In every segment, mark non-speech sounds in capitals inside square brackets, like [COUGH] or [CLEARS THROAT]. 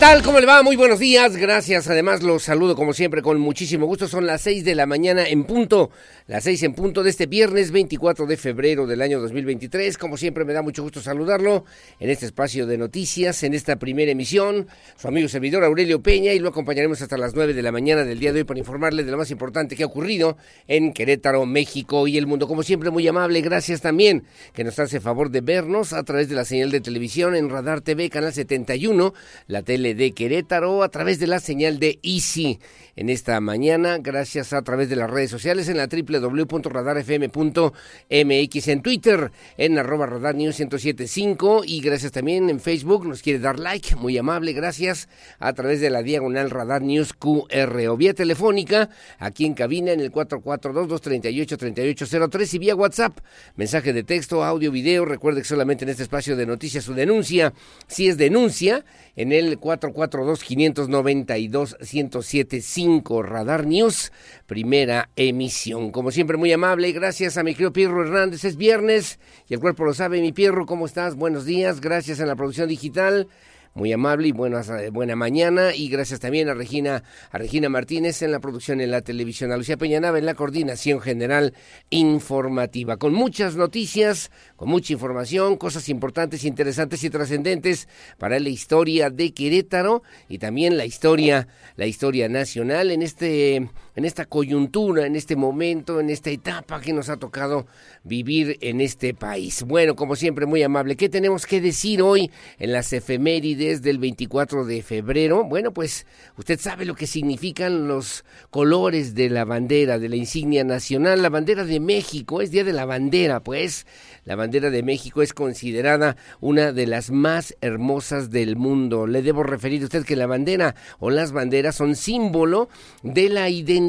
Tal? ¿Cómo le va? Muy buenos días. Gracias. Además, los saludo como siempre con muchísimo gusto. Son las 6 de la mañana en punto. Las 6 en punto de este viernes 24 de febrero del año 2023. Como siempre, me da mucho gusto saludarlo en este espacio de noticias, en esta primera emisión. Su amigo servidor Aurelio Peña y lo acompañaremos hasta las 9 de la mañana del día de hoy para informarle de lo más importante que ha ocurrido en Querétaro, México y el mundo. Como siempre, muy amable. Gracias también que nos hace favor de vernos a través de la señal de televisión en Radar TV, Canal 71, la tele de Querétaro a través de la señal de Easy en esta mañana, gracias a través de las redes sociales en la www.radarfm.mx, en Twitter, en arroba radar news 1075 y gracias también en Facebook, nos quiere dar like, muy amable, gracias, a través de la diagonal radar news QR o. Vía telefónica, aquí en cabina en el 442-238-3803 y vía WhatsApp, mensaje de texto, audio, video, recuerde que solamente en este espacio de noticias su denuncia, si es denuncia, en el 442-592-1075 Radar News, primera emisión. Como siempre, muy amable, gracias a mi querido Pierro Hernández. Es viernes y el cuerpo lo sabe. Mi Pierro, ¿cómo estás? Buenos días, gracias a la producción digital muy amable y buenas, buena mañana. Y gracias también a Regina, a Regina Martínez en la producción en la televisión, a Lucía Peñanaba en la coordinación general informativa. Con muchas noticias, con mucha información, cosas importantes, interesantes y trascendentes para la historia de Querétaro y también la historia, la historia nacional en este, en esta coyuntura, en este momento, en esta etapa que nos ha tocado vivir en este país. Bueno, como siempre, muy amable. ¿Qué tenemos que decir hoy en las efemérides? desde el 24 de febrero. Bueno, pues usted sabe lo que significan los colores de la bandera, de la insignia nacional. La bandera de México es Día de la Bandera, pues la bandera de México es considerada una de las más hermosas del mundo. Le debo referir a usted que la bandera o las banderas son símbolo de la identidad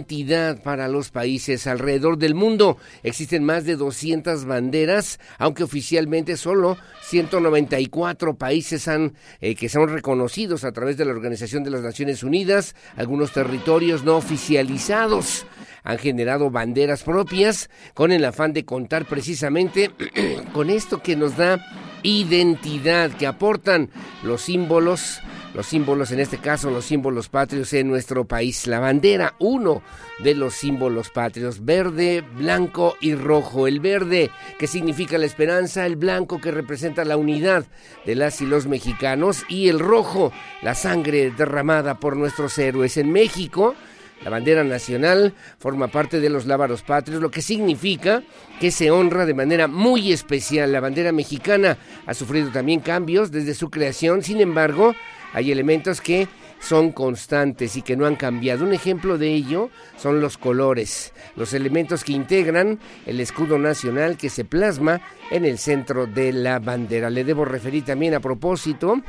para los países alrededor del mundo. Existen más de 200 banderas, aunque oficialmente solo 194 países han, eh, que son reconocidos a través de la Organización de las Naciones Unidas, algunos territorios no oficializados han generado banderas propias con el afán de contar precisamente [CLEARS THROAT] con esto que nos da identidad, que aportan los símbolos, los símbolos en este caso, los símbolos patrios en nuestro país. La bandera, uno de los símbolos patrios, verde, blanco y rojo. El verde que significa la esperanza, el blanco que representa la unidad de las y los mexicanos y el rojo, la sangre derramada por nuestros héroes en México. La bandera nacional forma parte de los lábaros patrios, lo que significa que se honra de manera muy especial. La bandera mexicana ha sufrido también cambios desde su creación, sin embargo, hay elementos que son constantes y que no han cambiado. Un ejemplo de ello son los colores, los elementos que integran el escudo nacional que se plasma en el centro de la bandera. Le debo referir también a propósito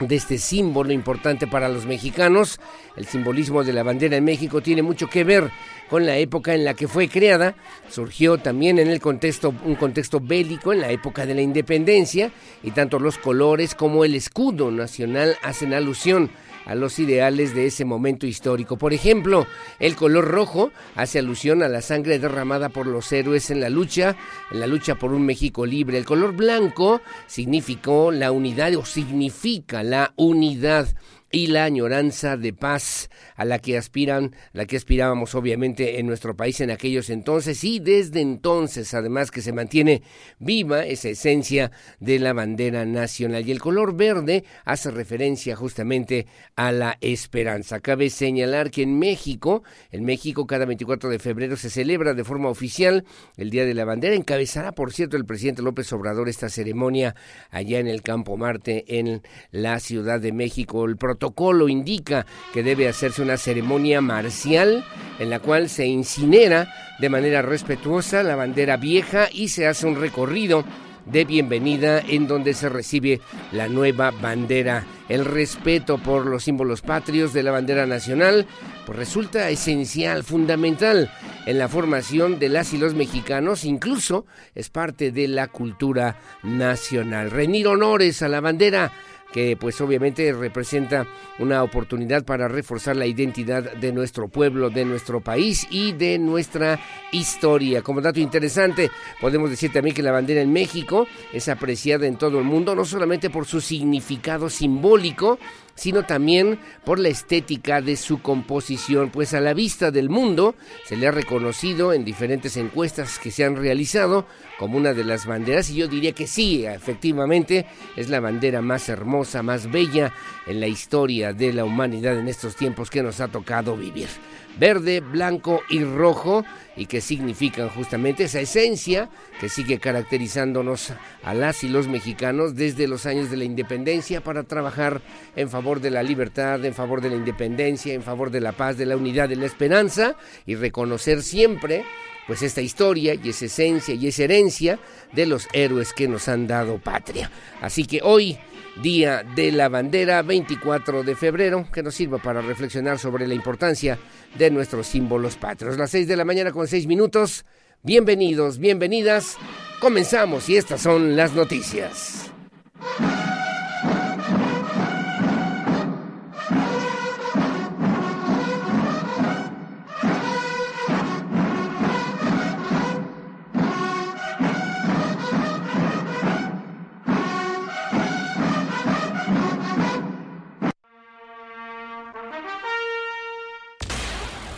de este símbolo importante para los mexicanos. El simbolismo de la bandera en México tiene mucho que ver con la época en la que fue creada. Surgió también en el contexto, un contexto bélico, en la época de la independencia, y tanto los colores como el escudo nacional hacen alusión a los ideales de ese momento histórico. Por ejemplo, el color rojo hace alusión a la sangre derramada por los héroes en la lucha, en la lucha por un México libre. El color blanco significó la unidad o significa la unidad y la añoranza de paz a la que aspiran, la que aspirábamos obviamente en nuestro país en aquellos entonces y desde entonces además que se mantiene viva esa esencia de la bandera nacional y el color verde hace referencia justamente a la esperanza. Cabe señalar que en México, en México cada 24 de febrero se celebra de forma oficial el Día de la Bandera, encabezará por cierto el presidente López Obrador esta ceremonia allá en el Campo Marte en la Ciudad de México. El protocolo indica que debe hacerse una ceremonia marcial en la cual se incinera de manera respetuosa la bandera vieja y se hace un recorrido de bienvenida en donde se recibe la nueva bandera. El respeto por los símbolos patrios de la bandera nacional pues resulta esencial, fundamental en la formación de las y los mexicanos, incluso es parte de la cultura nacional. Renir honores a la bandera que pues obviamente representa una oportunidad para reforzar la identidad de nuestro pueblo, de nuestro país y de nuestra historia. Como dato interesante, podemos decir también que la bandera en México es apreciada en todo el mundo, no solamente por su significado simbólico, sino también por la estética de su composición, pues a la vista del mundo se le ha reconocido en diferentes encuestas que se han realizado como una de las banderas, y yo diría que sí, efectivamente, es la bandera más hermosa, más bella en la historia de la humanidad en estos tiempos que nos ha tocado vivir verde, blanco y rojo y que significan justamente esa esencia que sigue caracterizándonos a las y los mexicanos desde los años de la independencia para trabajar en favor de la libertad, en favor de la independencia, en favor de la paz, de la unidad, de la esperanza y reconocer siempre pues esta historia y esa esencia y esa herencia de los héroes que nos han dado patria. Así que hoy Día de la Bandera, 24 de febrero, que nos sirva para reflexionar sobre la importancia de nuestros símbolos patrios. Las 6 de la mañana con 6 minutos. Bienvenidos, bienvenidas. Comenzamos y estas son las noticias.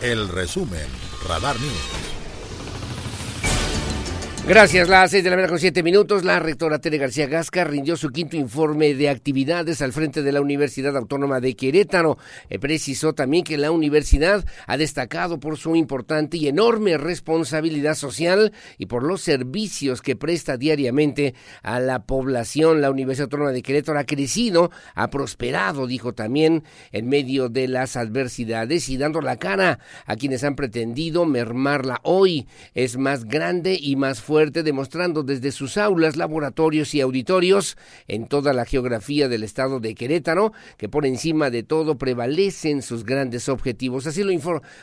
El resumen, Radar News. Gracias. Las seis de la mañana con siete minutos, la rectora Tere García Gasca rindió su quinto informe de actividades al frente de la Universidad Autónoma de Querétaro. Eh, precisó también que la universidad ha destacado por su importante y enorme responsabilidad social y por los servicios que presta diariamente a la población. La Universidad Autónoma de Querétaro ha crecido, ha prosperado, dijo también, en medio de las adversidades y dando la cara a quienes han pretendido mermarla. Hoy es más grande y más fuerte demostrando desde sus aulas, laboratorios y auditorios en toda la geografía del estado de Querétaro, que por encima de todo prevalecen sus grandes objetivos. Así lo,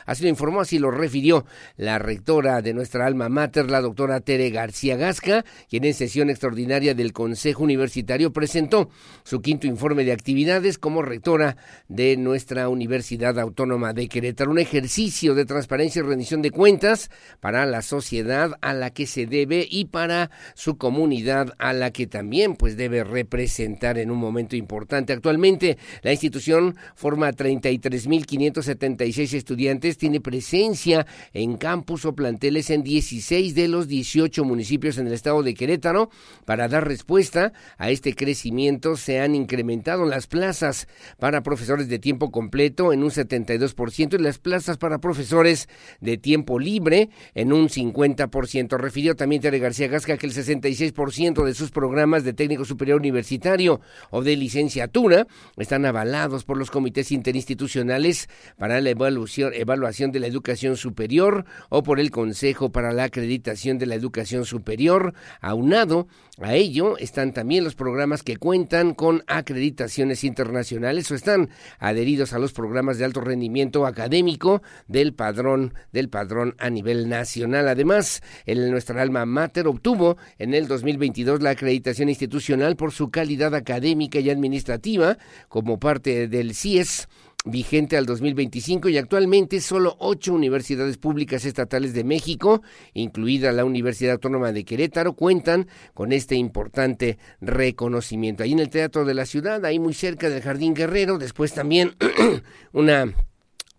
así lo informó, así lo refirió la rectora de nuestra alma mater, la doctora Tere García Gasca, quien en sesión extraordinaria del Consejo Universitario presentó su quinto informe de actividades como rectora de nuestra Universidad Autónoma de Querétaro. Un ejercicio de transparencia y rendición de cuentas para la sociedad a la que se debe y para su comunidad a la que también pues debe representar en un momento importante. Actualmente la institución forma 33.576 estudiantes, tiene presencia en campus o planteles en 16 de los 18 municipios en el estado de Querétaro. Para dar respuesta a este crecimiento se han incrementado las plazas para profesores de tiempo completo en un 72% y las plazas para profesores de tiempo libre en un 50%. Refirió también Tere García Gasca que el 66% de sus programas de técnico superior universitario o de licenciatura están avalados por los comités interinstitucionales para la evaluación, evaluación de la educación superior o por el Consejo para la Acreditación de la Educación Superior. Aunado a ello están también los programas que cuentan con acreditaciones internacionales o están adheridos a los programas de alto rendimiento académico del padrón del padrón a nivel nacional. Además, en nuestra alma Mater obtuvo en el 2022 la acreditación institucional por su calidad académica y administrativa como parte del CIES vigente al 2025 y actualmente solo ocho universidades públicas estatales de México, incluida la Universidad Autónoma de Querétaro, cuentan con este importante reconocimiento. Ahí en el Teatro de la Ciudad, ahí muy cerca del Jardín Guerrero, después también [CLEARS THROAT] una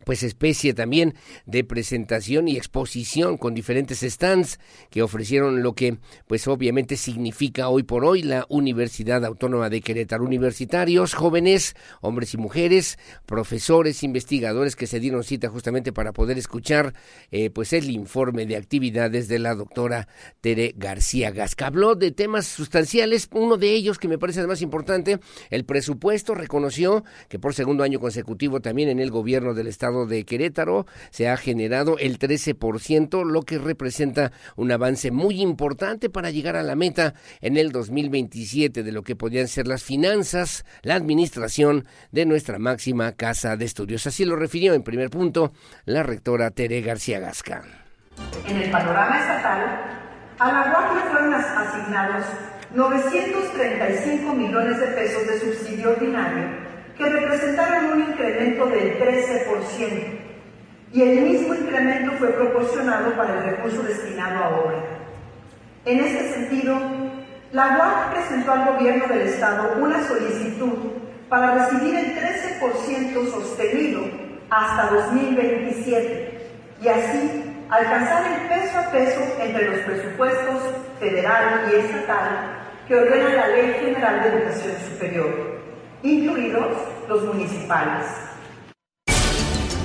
pues especie también de presentación y exposición con diferentes stands que ofrecieron lo que pues obviamente significa hoy por hoy la Universidad Autónoma de Querétaro. Universitarios, jóvenes, hombres y mujeres, profesores, investigadores que se dieron cita justamente para poder escuchar eh, pues el informe de actividades de la doctora Tere García Gasca. Habló de temas sustanciales, uno de ellos que me parece además importante, el presupuesto reconoció que por segundo año consecutivo también en el gobierno del estado de Querétaro se ha generado el 13%, lo que representa un avance muy importante para llegar a la meta en el 2027 de lo que podrían ser las finanzas, la administración de nuestra máxima casa de estudios. Así lo refirió en primer punto la rectora Tere García Gasca. En el panorama estatal, a la UAC fueron asignados 935 millones de pesos de subsidio ordinario que representaron un incremento del 13%, y el mismo incremento fue proporcionado para el recurso destinado a obra. En este sentido, la UAC presentó al gobierno del Estado una solicitud para recibir el 13% sostenido hasta 2027 y así alcanzar el peso a peso entre los presupuestos federal y estatal que ordena la Ley General de Educación Superior incluidos los municipales.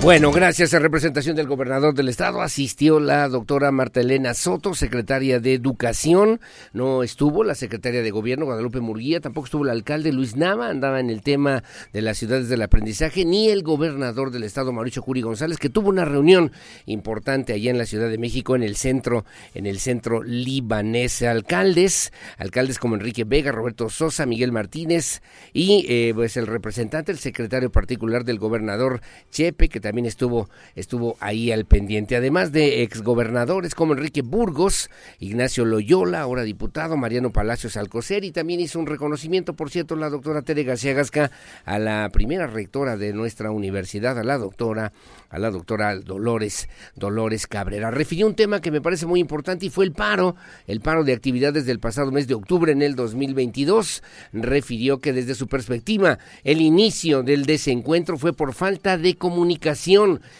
Bueno, gracias a representación del gobernador del estado asistió la doctora Marta Elena Soto, secretaria de Educación. No estuvo la secretaria de Gobierno Guadalupe Murguía, tampoco estuvo el alcalde Luis Nava, andaba en el tema de las ciudades del aprendizaje, ni el gobernador del estado Mauricio Curi González, que tuvo una reunión importante allá en la Ciudad de México, en el centro, en el centro libanés. Alcaldes, alcaldes como Enrique Vega, Roberto Sosa, Miguel Martínez y eh, pues el representante, el secretario particular del gobernador Chepe, que también también estuvo, estuvo ahí al pendiente, además de exgobernadores como Enrique Burgos, Ignacio Loyola, ahora diputado, Mariano Palacios Alcocer, y también hizo un reconocimiento, por cierto, la doctora Tere García Gasca, a la primera rectora de nuestra universidad, a la doctora a la doctora Dolores, Dolores Cabrera. Refirió un tema que me parece muy importante y fue el paro, el paro de actividades del pasado mes de octubre en el 2022. Refirió que desde su perspectiva el inicio del desencuentro fue por falta de comunicación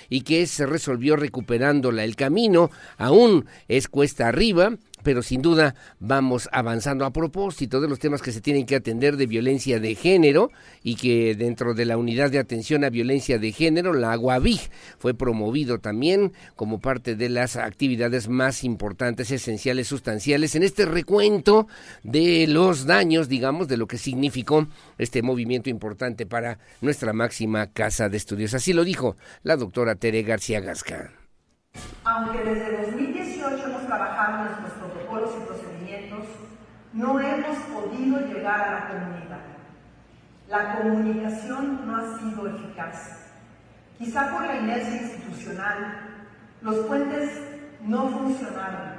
y que se resolvió recuperándola. El camino aún es cuesta arriba pero sin duda vamos avanzando a propósito de los temas que se tienen que atender de violencia de género y que dentro de la unidad de atención a violencia de género, la Aguavig, fue promovido también como parte de las actividades más importantes, esenciales, sustanciales en este recuento de los daños, digamos, de lo que significó este movimiento importante para nuestra máxima casa de estudios. Así lo dijo la doctora Tere García Gasca. Aunque desde 2018 hemos trabajado en nuestros protocolos y procedimientos, no hemos podido llegar a la comunidad. La comunicación no ha sido eficaz. Quizá por la inercia institucional, los puentes no funcionaron.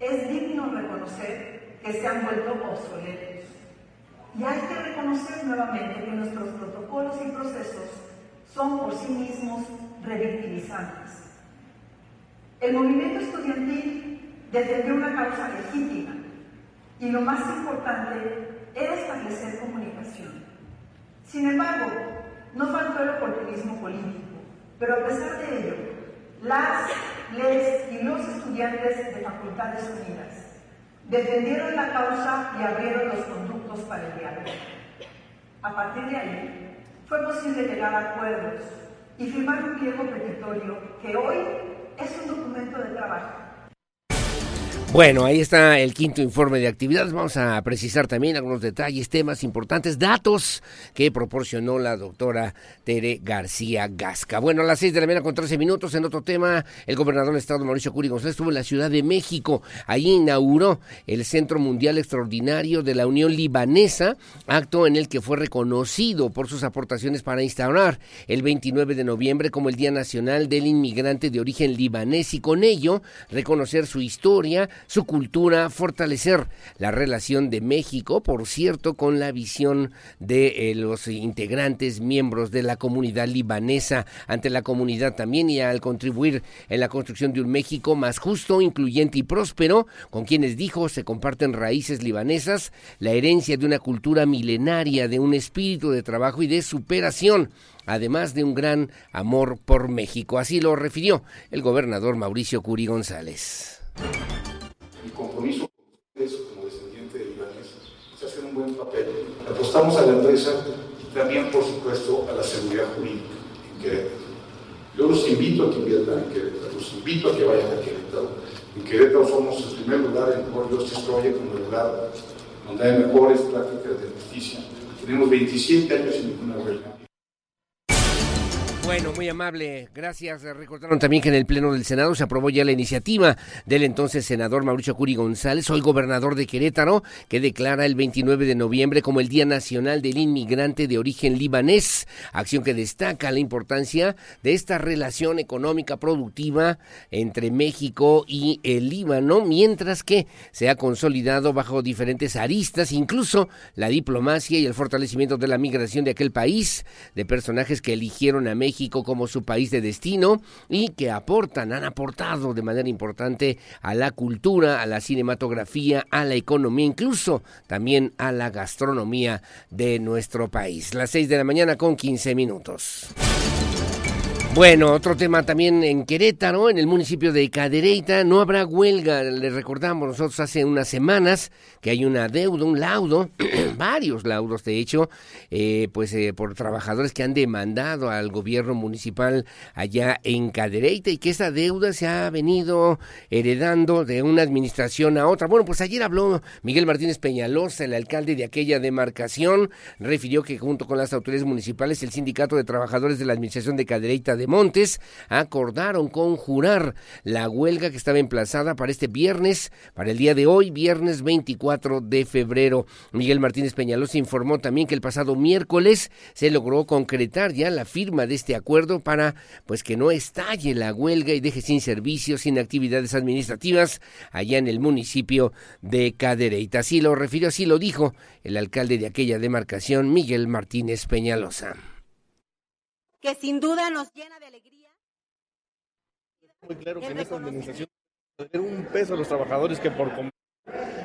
Es digno reconocer que se han vuelto obsoletos. Y hay que reconocer nuevamente que nuestros protocolos y procesos son por sí mismos revictimizantes. El movimiento estudiantil defendió una causa legítima y lo más importante era establecer comunicación. Sin embargo, no faltó el oportunismo político, pero a pesar de ello, las, les y los estudiantes de Facultades Unidas defendieron la causa y abrieron los conductos para el diálogo. A partir de ahí, fue posible llegar a acuerdos y firmar un pliego petitorio que hoy es un documento de trabajo bueno, ahí está el quinto informe de actividades. Vamos a precisar también algunos detalles, temas importantes, datos que proporcionó la doctora Tere García Gasca. Bueno, a las seis de la mañana con 13 minutos, en otro tema, el gobernador del estado Mauricio Curi González estuvo en la Ciudad de México. Ahí inauguró el Centro Mundial Extraordinario de la Unión Libanesa, acto en el que fue reconocido por sus aportaciones para instaurar el 29 de noviembre como el Día Nacional del Inmigrante de Origen Libanés y con ello reconocer su historia, su cultura, fortalecer la relación de México, por cierto, con la visión de eh, los integrantes, miembros de la comunidad libanesa ante la comunidad también y al contribuir en la construcción de un México más justo, incluyente y próspero, con quienes dijo se comparten raíces libanesas, la herencia de una cultura milenaria, de un espíritu de trabajo y de superación además de un gran amor por México. Así lo refirió el gobernador Mauricio Curi González. Mi compromiso con ustedes como descendiente de libanés es hacer un buen papel. Apostamos a la empresa y también, por supuesto, a la seguridad jurídica en Querétaro. Yo los invito a que inviertan en Querétaro, los invito a que vayan a Querétaro. En Querétaro somos el primer lugar en World Justice Project, como el lugar donde hay mejores prácticas de justicia. Tenemos 27 años sin ninguna huelga. Bueno, muy amable, gracias. Recordaron también que en el Pleno del Senado se aprobó ya la iniciativa del entonces senador Mauricio Curi González, hoy gobernador de Querétaro, que declara el 29 de noviembre como el Día Nacional del Inmigrante de Origen Libanés, acción que destaca la importancia de esta relación económica productiva entre México y el Líbano, mientras que se ha consolidado bajo diferentes aristas, incluso la diplomacia y el fortalecimiento de la migración de aquel país, de personajes que eligieron a México como su país de destino y que aportan, han aportado de manera importante a la cultura, a la cinematografía, a la economía, incluso también a la gastronomía de nuestro país. Las 6 de la mañana con 15 minutos. Bueno, otro tema también en Querétaro, en el municipio de Cadereyta, no habrá huelga. Le recordamos nosotros hace unas semanas que hay una deuda, un laudo, [CLEARS THROAT] varios laudos de hecho, eh, pues eh, por trabajadores que han demandado al gobierno municipal allá en Cadereyta y que esa deuda se ha venido heredando de una administración a otra. Bueno, pues ayer habló Miguel Martínez Peñalosa, el alcalde de aquella demarcación, refirió que junto con las autoridades municipales, el sindicato de trabajadores de la administración de Cadereyta de Montes acordaron conjurar la huelga que estaba emplazada para este viernes, para el día de hoy, viernes 24 de febrero. Miguel Martínez Peñalosa informó también que el pasado miércoles se logró concretar ya la firma de este acuerdo para pues que no estalle la huelga y deje sin servicios, sin actividades administrativas allá en el municipio de Cadereyta. Así lo refirió, así lo dijo el alcalde de aquella demarcación, Miguel Martínez Peñalosa que sin duda nos llena de alegría. Muy claro que en esta administración un peso a los trabajadores que por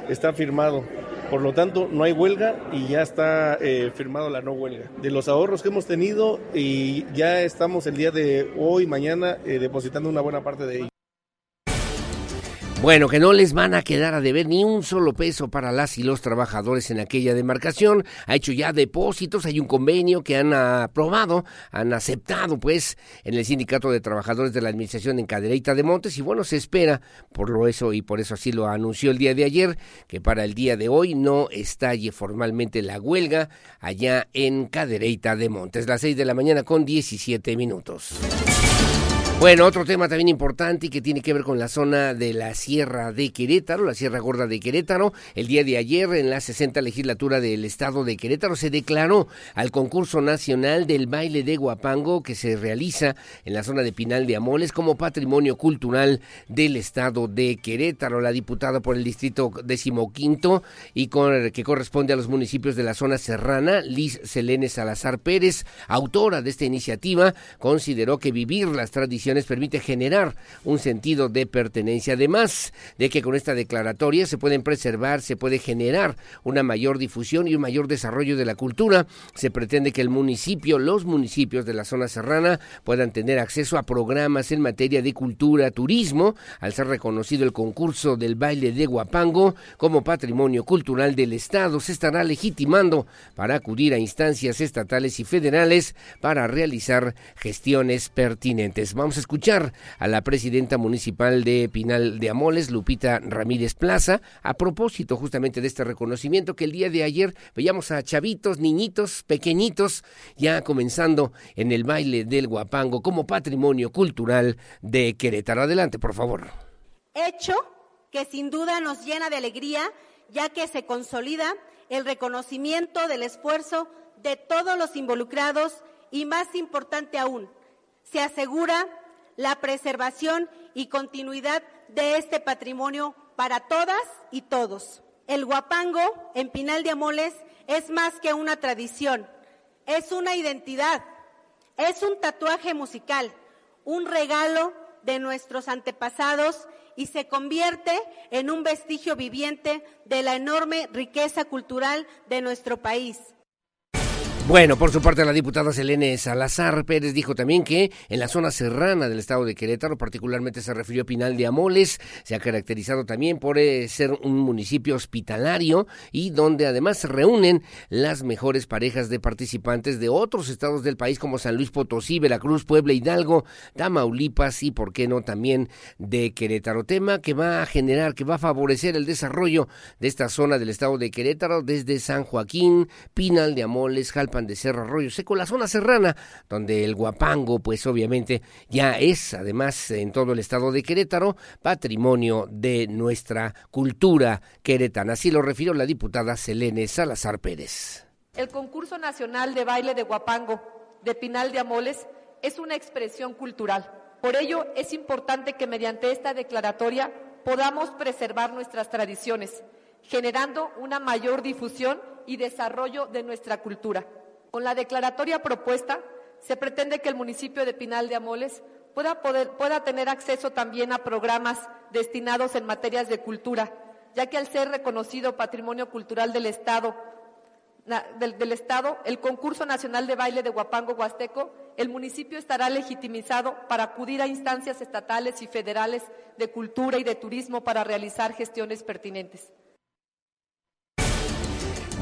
está firmado. Por lo tanto, no hay huelga y ya está eh, firmado la no huelga. De los ahorros que hemos tenido y ya estamos el día de hoy, mañana, eh, depositando una buena parte de ellos. Bueno, que no les van a quedar a deber ni un solo peso para las y los trabajadores en aquella demarcación. Ha hecho ya depósitos, hay un convenio que han aprobado, han aceptado pues en el Sindicato de Trabajadores de la Administración en Cadereyta de Montes y bueno, se espera por lo eso y por eso así lo anunció el día de ayer, que para el día de hoy no estalle formalmente la huelga allá en Cadereyta de Montes. Las seis de la mañana con 17 minutos. Bueno, otro tema también importante y que tiene que ver con la zona de la Sierra de Querétaro, la Sierra Gorda de Querétaro. El día de ayer, en la 60 legislatura del Estado de Querétaro, se declaró al concurso nacional del baile de Guapango que se realiza en la zona de Pinal de Amoles como patrimonio cultural del Estado de Querétaro. La diputada por el distrito decimoquinto y con, que corresponde a los municipios de la zona serrana, Liz Selene Salazar Pérez, autora de esta iniciativa, consideró que vivir las tradiciones permite generar un sentido de pertenencia. Además de que con esta declaratoria se pueden preservar, se puede generar una mayor difusión y un mayor desarrollo de la cultura. Se pretende que el municipio, los municipios de la zona serrana puedan tener acceso a programas en materia de cultura, turismo, al ser reconocido el concurso del baile de Guapango como patrimonio cultural del Estado. Se estará legitimando para acudir a instancias estatales y federales para realizar gestiones pertinentes. Vamos a escuchar a la presidenta municipal de Pinal de Amoles, Lupita Ramírez Plaza, a propósito justamente de este reconocimiento que el día de ayer veíamos a chavitos, niñitos, pequeñitos, ya comenzando en el baile del guapango como patrimonio cultural de Querétaro. Adelante, por favor. Hecho que sin duda nos llena de alegría, ya que se consolida el reconocimiento del esfuerzo de todos los involucrados y más importante aún, se asegura la preservación y continuidad de este patrimonio para todas y todos. El guapango en Pinal de Amoles es más que una tradición, es una identidad, es un tatuaje musical, un regalo de nuestros antepasados y se convierte en un vestigio viviente de la enorme riqueza cultural de nuestro país. Bueno, por su parte la diputada Selene Salazar Pérez dijo también que en la zona serrana del estado de Querétaro, particularmente se refirió a Pinal de Amoles, se ha caracterizado también por eh, ser un municipio hospitalario y donde además se reúnen las mejores parejas de participantes de otros estados del país como San Luis Potosí, Veracruz, Puebla, Hidalgo, Tamaulipas y por qué no también de Querétaro. Tema que va a generar, que va a favorecer el desarrollo de esta zona del estado de Querétaro desde San Joaquín, Pinal de Amoles, De Cerro Arroyo Seco, la zona serrana, donde el guapango, pues obviamente ya es, además, en todo el estado de Querétaro, patrimonio de nuestra cultura queretana. Así lo refirió la diputada Selene Salazar Pérez. El concurso nacional de baile de guapango de Pinal de Amoles es una expresión cultural. Por ello, es importante que mediante esta declaratoria podamos preservar nuestras tradiciones, generando una mayor difusión y desarrollo de nuestra cultura. Con la declaratoria propuesta, se pretende que el municipio de Pinal de Amoles pueda, tener acceso también a programas destinados en materias de cultura, ya que al ser reconocido patrimonio cultural del Estado, del, del, Estado, el concurso nacional de baile de Huapango Huasteco, el municipio estará legitimizado para acudir a instancias estatales y federales de cultura y de turismo para realizar gestiones pertinentes.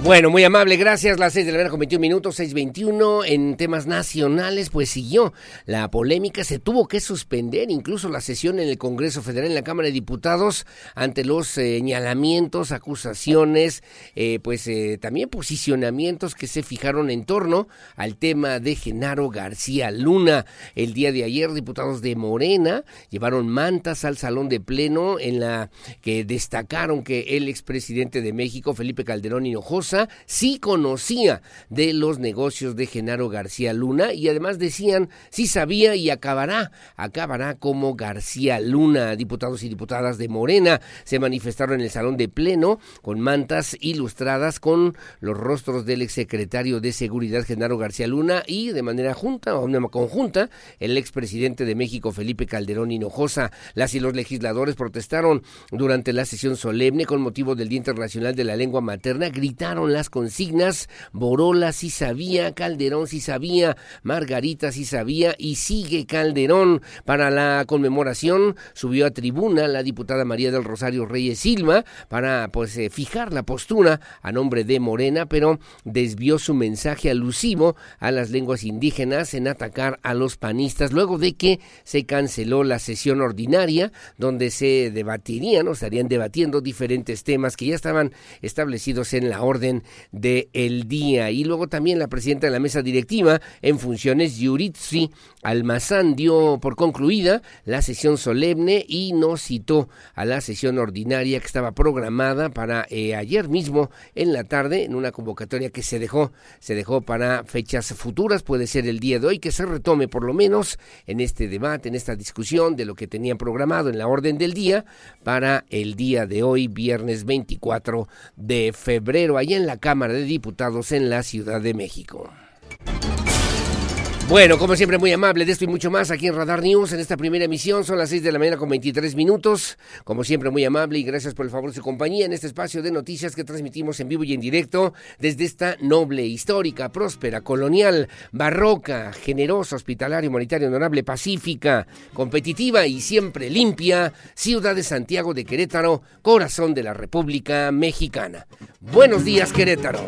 Bueno, muy amable, gracias. Las seis de la mañana con 21 minutos, 6.21. En temas nacionales, pues siguió la polémica. Se tuvo que suspender incluso la sesión en el Congreso Federal, en la Cámara de Diputados, ante los señalamientos, acusaciones, eh, pues eh, también posicionamientos que se fijaron en torno al tema de Genaro García Luna. El día de ayer, diputados de Morena llevaron mantas al salón de pleno en la que destacaron que el expresidente de México, Felipe Calderón Hinojosa, sí conocía de los negocios de Genaro García Luna y además decían sí sabía y acabará, acabará como García Luna. Diputados y diputadas de Morena se manifestaron en el salón de pleno con mantas ilustradas con los rostros del exsecretario de Seguridad Genaro García Luna y de manera junta o una conjunta el expresidente de México Felipe Calderón Hinojosa. Las y los legisladores protestaron durante la sesión solemne con motivo del Día Internacional de la Lengua Materna, gritaron las consignas, Borola sí sabía, Calderón sí sabía, Margarita sí sabía y sigue Calderón. Para la conmemoración subió a tribuna la diputada María del Rosario Reyes Silva para pues eh, fijar la postura a nombre de Morena, pero desvió su mensaje alusivo a las lenguas indígenas en atacar a los panistas luego de que se canceló la sesión ordinaria donde se debatirían o estarían debatiendo diferentes temas que ya estaban establecidos en la orden de del día. Y luego también la presidenta de la mesa directiva en funciones, Yuritsi Almazán, dio por concluida la sesión solemne y no citó a la sesión ordinaria que estaba programada para eh, ayer mismo en la tarde, en una convocatoria que se dejó, se dejó para fechas futuras, puede ser el día de hoy, que se retome por lo menos en este debate, en esta discusión de lo que tenían programado en la orden del día para el día de hoy, viernes 24 de febrero, allá en la Cámara de Diputados en la Ciudad de México. Bueno, como siempre, muy amable de esto y mucho más aquí en Radar News en esta primera emisión. Son las 6 de la mañana con 23 minutos. Como siempre, muy amable y gracias por el favor de su compañía en este espacio de noticias que transmitimos en vivo y en directo desde esta noble, histórica, próspera, colonial, barroca, generosa, hospitalaria, humanitaria, honorable, pacífica, competitiva y siempre limpia ciudad de Santiago de Querétaro, corazón de la República Mexicana. Buenos días, Querétaro.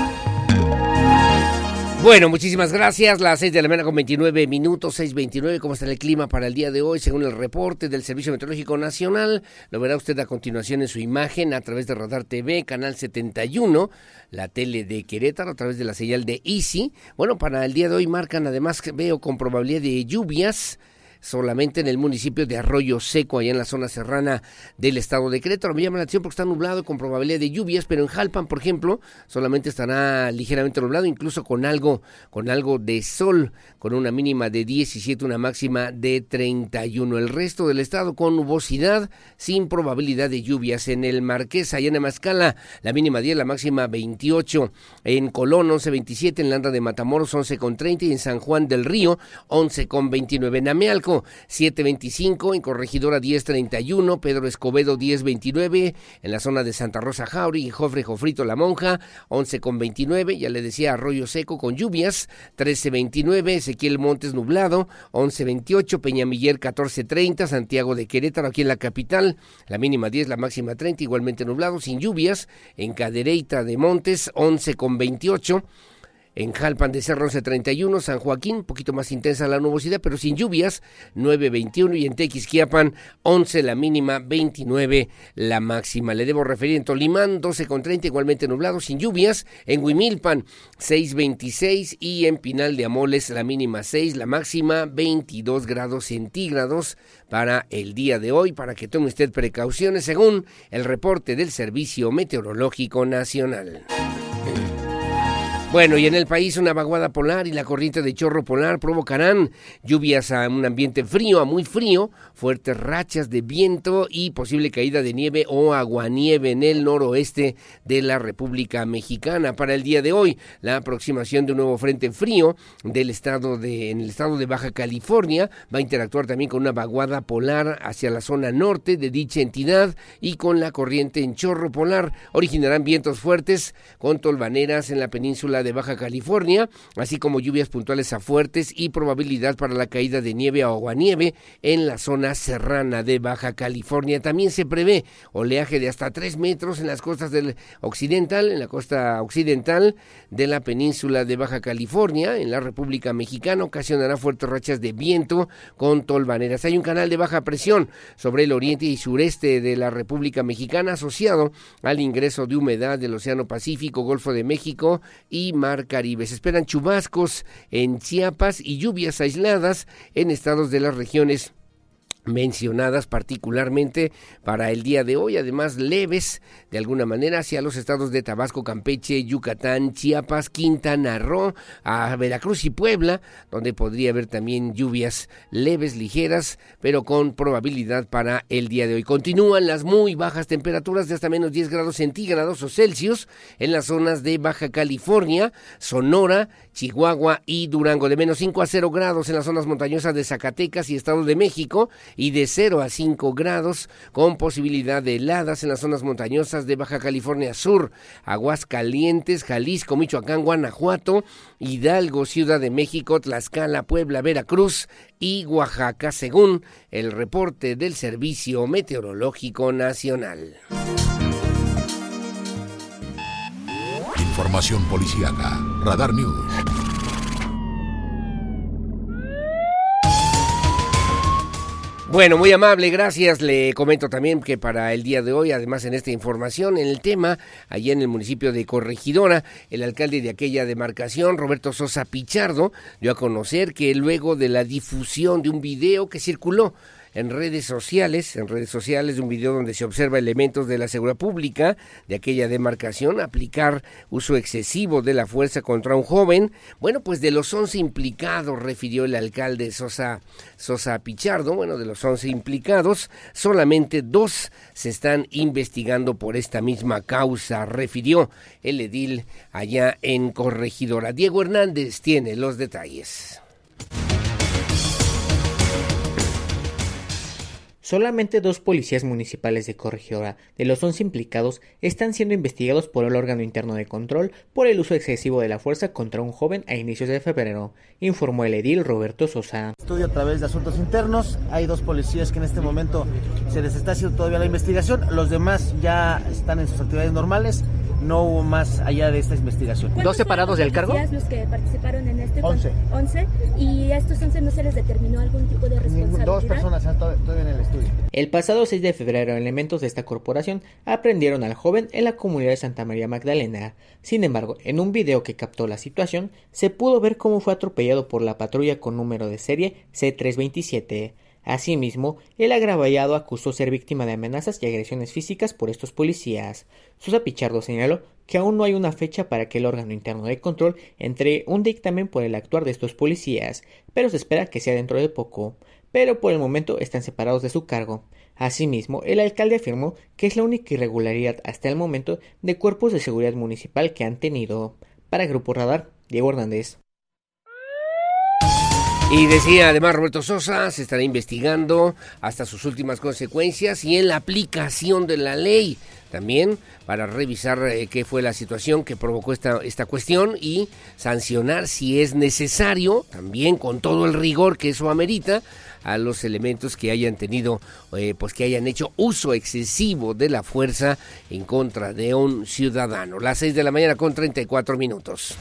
Bueno, muchísimas gracias. Las 6 de la mañana con 29 minutos, 6.29. ¿Cómo está el clima para el día de hoy? Según el reporte del Servicio Meteorológico Nacional, lo verá usted a continuación en su imagen a través de Radar TV, canal 71, la tele de Querétaro, a través de la señal de Easy. Bueno, para el día de hoy marcan además, veo con probabilidad de lluvias solamente en el municipio de Arroyo Seco, allá en la zona serrana del estado de Querétaro. Me llama la atención porque está nublado con probabilidad de lluvias, pero en Jalpan, por ejemplo, solamente estará ligeramente nublado, incluso con algo, con algo de sol, con una mínima de 17, una máxima de 31. El resto del estado con nubosidad, sin probabilidad de lluvias. En el Marqués, allá en Amascala, la mínima 10, la máxima 28. En Colón, 11.27, en Landa de Matamoros, 11.30 y en San Juan del Río, 11.29. En Amealco, 725, en Corregidora 1031, Pedro Escobedo 1029, en la zona de Santa Rosa Jauri Jofre Jofrito La Monja 11.29, ya le decía Arroyo Seco con lluvias 13.29, Ezequiel Montes nublado 11.28, Peñamiller 14.30, Santiago de Querétaro aquí en la capital, la mínima 10, la máxima 30, igualmente nublado, sin lluvias, en Cadereyta de Montes 11.28, en Jalpan de Cerro 1131, San Joaquín, un poquito más intensa la nubosidad, pero sin lluvias, 9.21 y en Tequisquiapan 11 la mínima, 29 la máxima. Le debo referir en Tolimán 12.30 igualmente nublado, sin lluvias, en Huimilpan 6.26 y en Pinal de Amoles la mínima 6, la máxima 22 grados centígrados para el día de hoy, para que tome usted precauciones según el reporte del Servicio Meteorológico Nacional. Bueno, y en el país una vaguada polar y la corriente de chorro polar provocarán lluvias a un ambiente frío, a muy frío, fuertes rachas de viento y posible caída de nieve o aguanieve en el noroeste de la República Mexicana. Para el día de hoy, la aproximación de un nuevo frente frío del estado de, en el estado de Baja California va a interactuar también con una vaguada polar hacia la zona norte de dicha entidad y con la corriente en chorro polar. Originarán vientos fuertes con tolvaneras en la península de Baja California, así como lluvias puntuales a fuertes y probabilidad para la caída de nieve o aguanieve en la zona serrana de Baja California. También se prevé oleaje de hasta 3 metros en las costas del occidental, en la costa occidental de la península de Baja California, en la República Mexicana, ocasionará fuertes rachas de viento con tolvaneras. Hay un canal de baja presión sobre el oriente y sureste de la República Mexicana asociado al ingreso de humedad del Océano Pacífico, Golfo de México y Mar Caribe. Se esperan chubascos en Chiapas y lluvias aisladas en estados de las regiones mencionadas particularmente para el día de hoy, además leves de alguna manera hacia los estados de Tabasco, Campeche, Yucatán, Chiapas, Quintana Roo, a Veracruz y Puebla, donde podría haber también lluvias leves, ligeras, pero con probabilidad para el día de hoy. Continúan las muy bajas temperaturas de hasta menos 10 grados centígrados o Celsius en las zonas de Baja California, Sonora, Chihuahua y Durango, de menos 5 a 0 grados en las zonas montañosas de Zacatecas y Estado de México, y de 0 a 5 grados con posibilidad de heladas en las zonas montañosas de Baja California Sur, Aguascalientes, Jalisco, Michoacán, Guanajuato, Hidalgo, Ciudad de México, Tlaxcala, Puebla, Veracruz y Oaxaca, según el reporte del Servicio Meteorológico Nacional. Información policíaca. Radar News. Bueno, muy amable, gracias. Le comento también que para el día de hoy, además en esta información, en el tema, allá en el municipio de Corregidora, el alcalde de aquella demarcación, Roberto Sosa Pichardo, dio a conocer que luego de la difusión de un video que circuló en redes sociales, en redes sociales un video donde se observa elementos de la seguridad pública de aquella demarcación aplicar uso excesivo de la fuerza contra un joven. Bueno, pues de los 11 implicados, refirió el alcalde Sosa, Sosa Pichardo, bueno, de los 11 implicados, solamente dos se están investigando por esta misma causa, refirió el edil allá en Corregidora. Diego Hernández tiene los detalles. Solamente dos policías municipales de Corregidora de los 11 implicados están siendo investigados por el órgano interno de control por el uso excesivo de la fuerza contra un joven a inicios de febrero, informó el edil Roberto Sosa. Estudio a través de asuntos internos, hay dos policías que en este momento se les está haciendo todavía la investigación, los demás ya están en sus actividades normales no hubo más allá de esta investigación. ¿Dos separados del cargo? los que participaron en este? 11. 11. ¿Y a estos 11 no se les determinó algún tipo de responsabilidad? Dos personas están todavía en el estudio. El pasado 6 de febrero, elementos de esta corporación aprendieron al joven en la comunidad de Santa María Magdalena. Sin embargo, en un video que captó la situación, se pudo ver cómo fue atropellado por la patrulla con número de serie C327. Asimismo, el agravallado acusó ser víctima de amenazas y agresiones físicas por estos policías. Susa Pichardo señaló que aún no hay una fecha para que el órgano interno de control entre un dictamen por el actuar de estos policías, pero se espera que sea dentro de poco. Pero por el momento están separados de su cargo. Asimismo, el alcalde afirmó que es la única irregularidad hasta el momento de cuerpos de seguridad municipal que han tenido. Para Grupo Radar, Diego Hernández. Y decía además Roberto Sosa, se estará investigando hasta sus últimas consecuencias y en la aplicación de la ley también para revisar eh, qué fue la situación que provocó esta, esta cuestión y sancionar si es necesario, también con todo el rigor que eso amerita, a los elementos que hayan tenido, eh, pues que hayan hecho uso excesivo de la fuerza en contra de un ciudadano. Las 6 de la mañana con 34 minutos.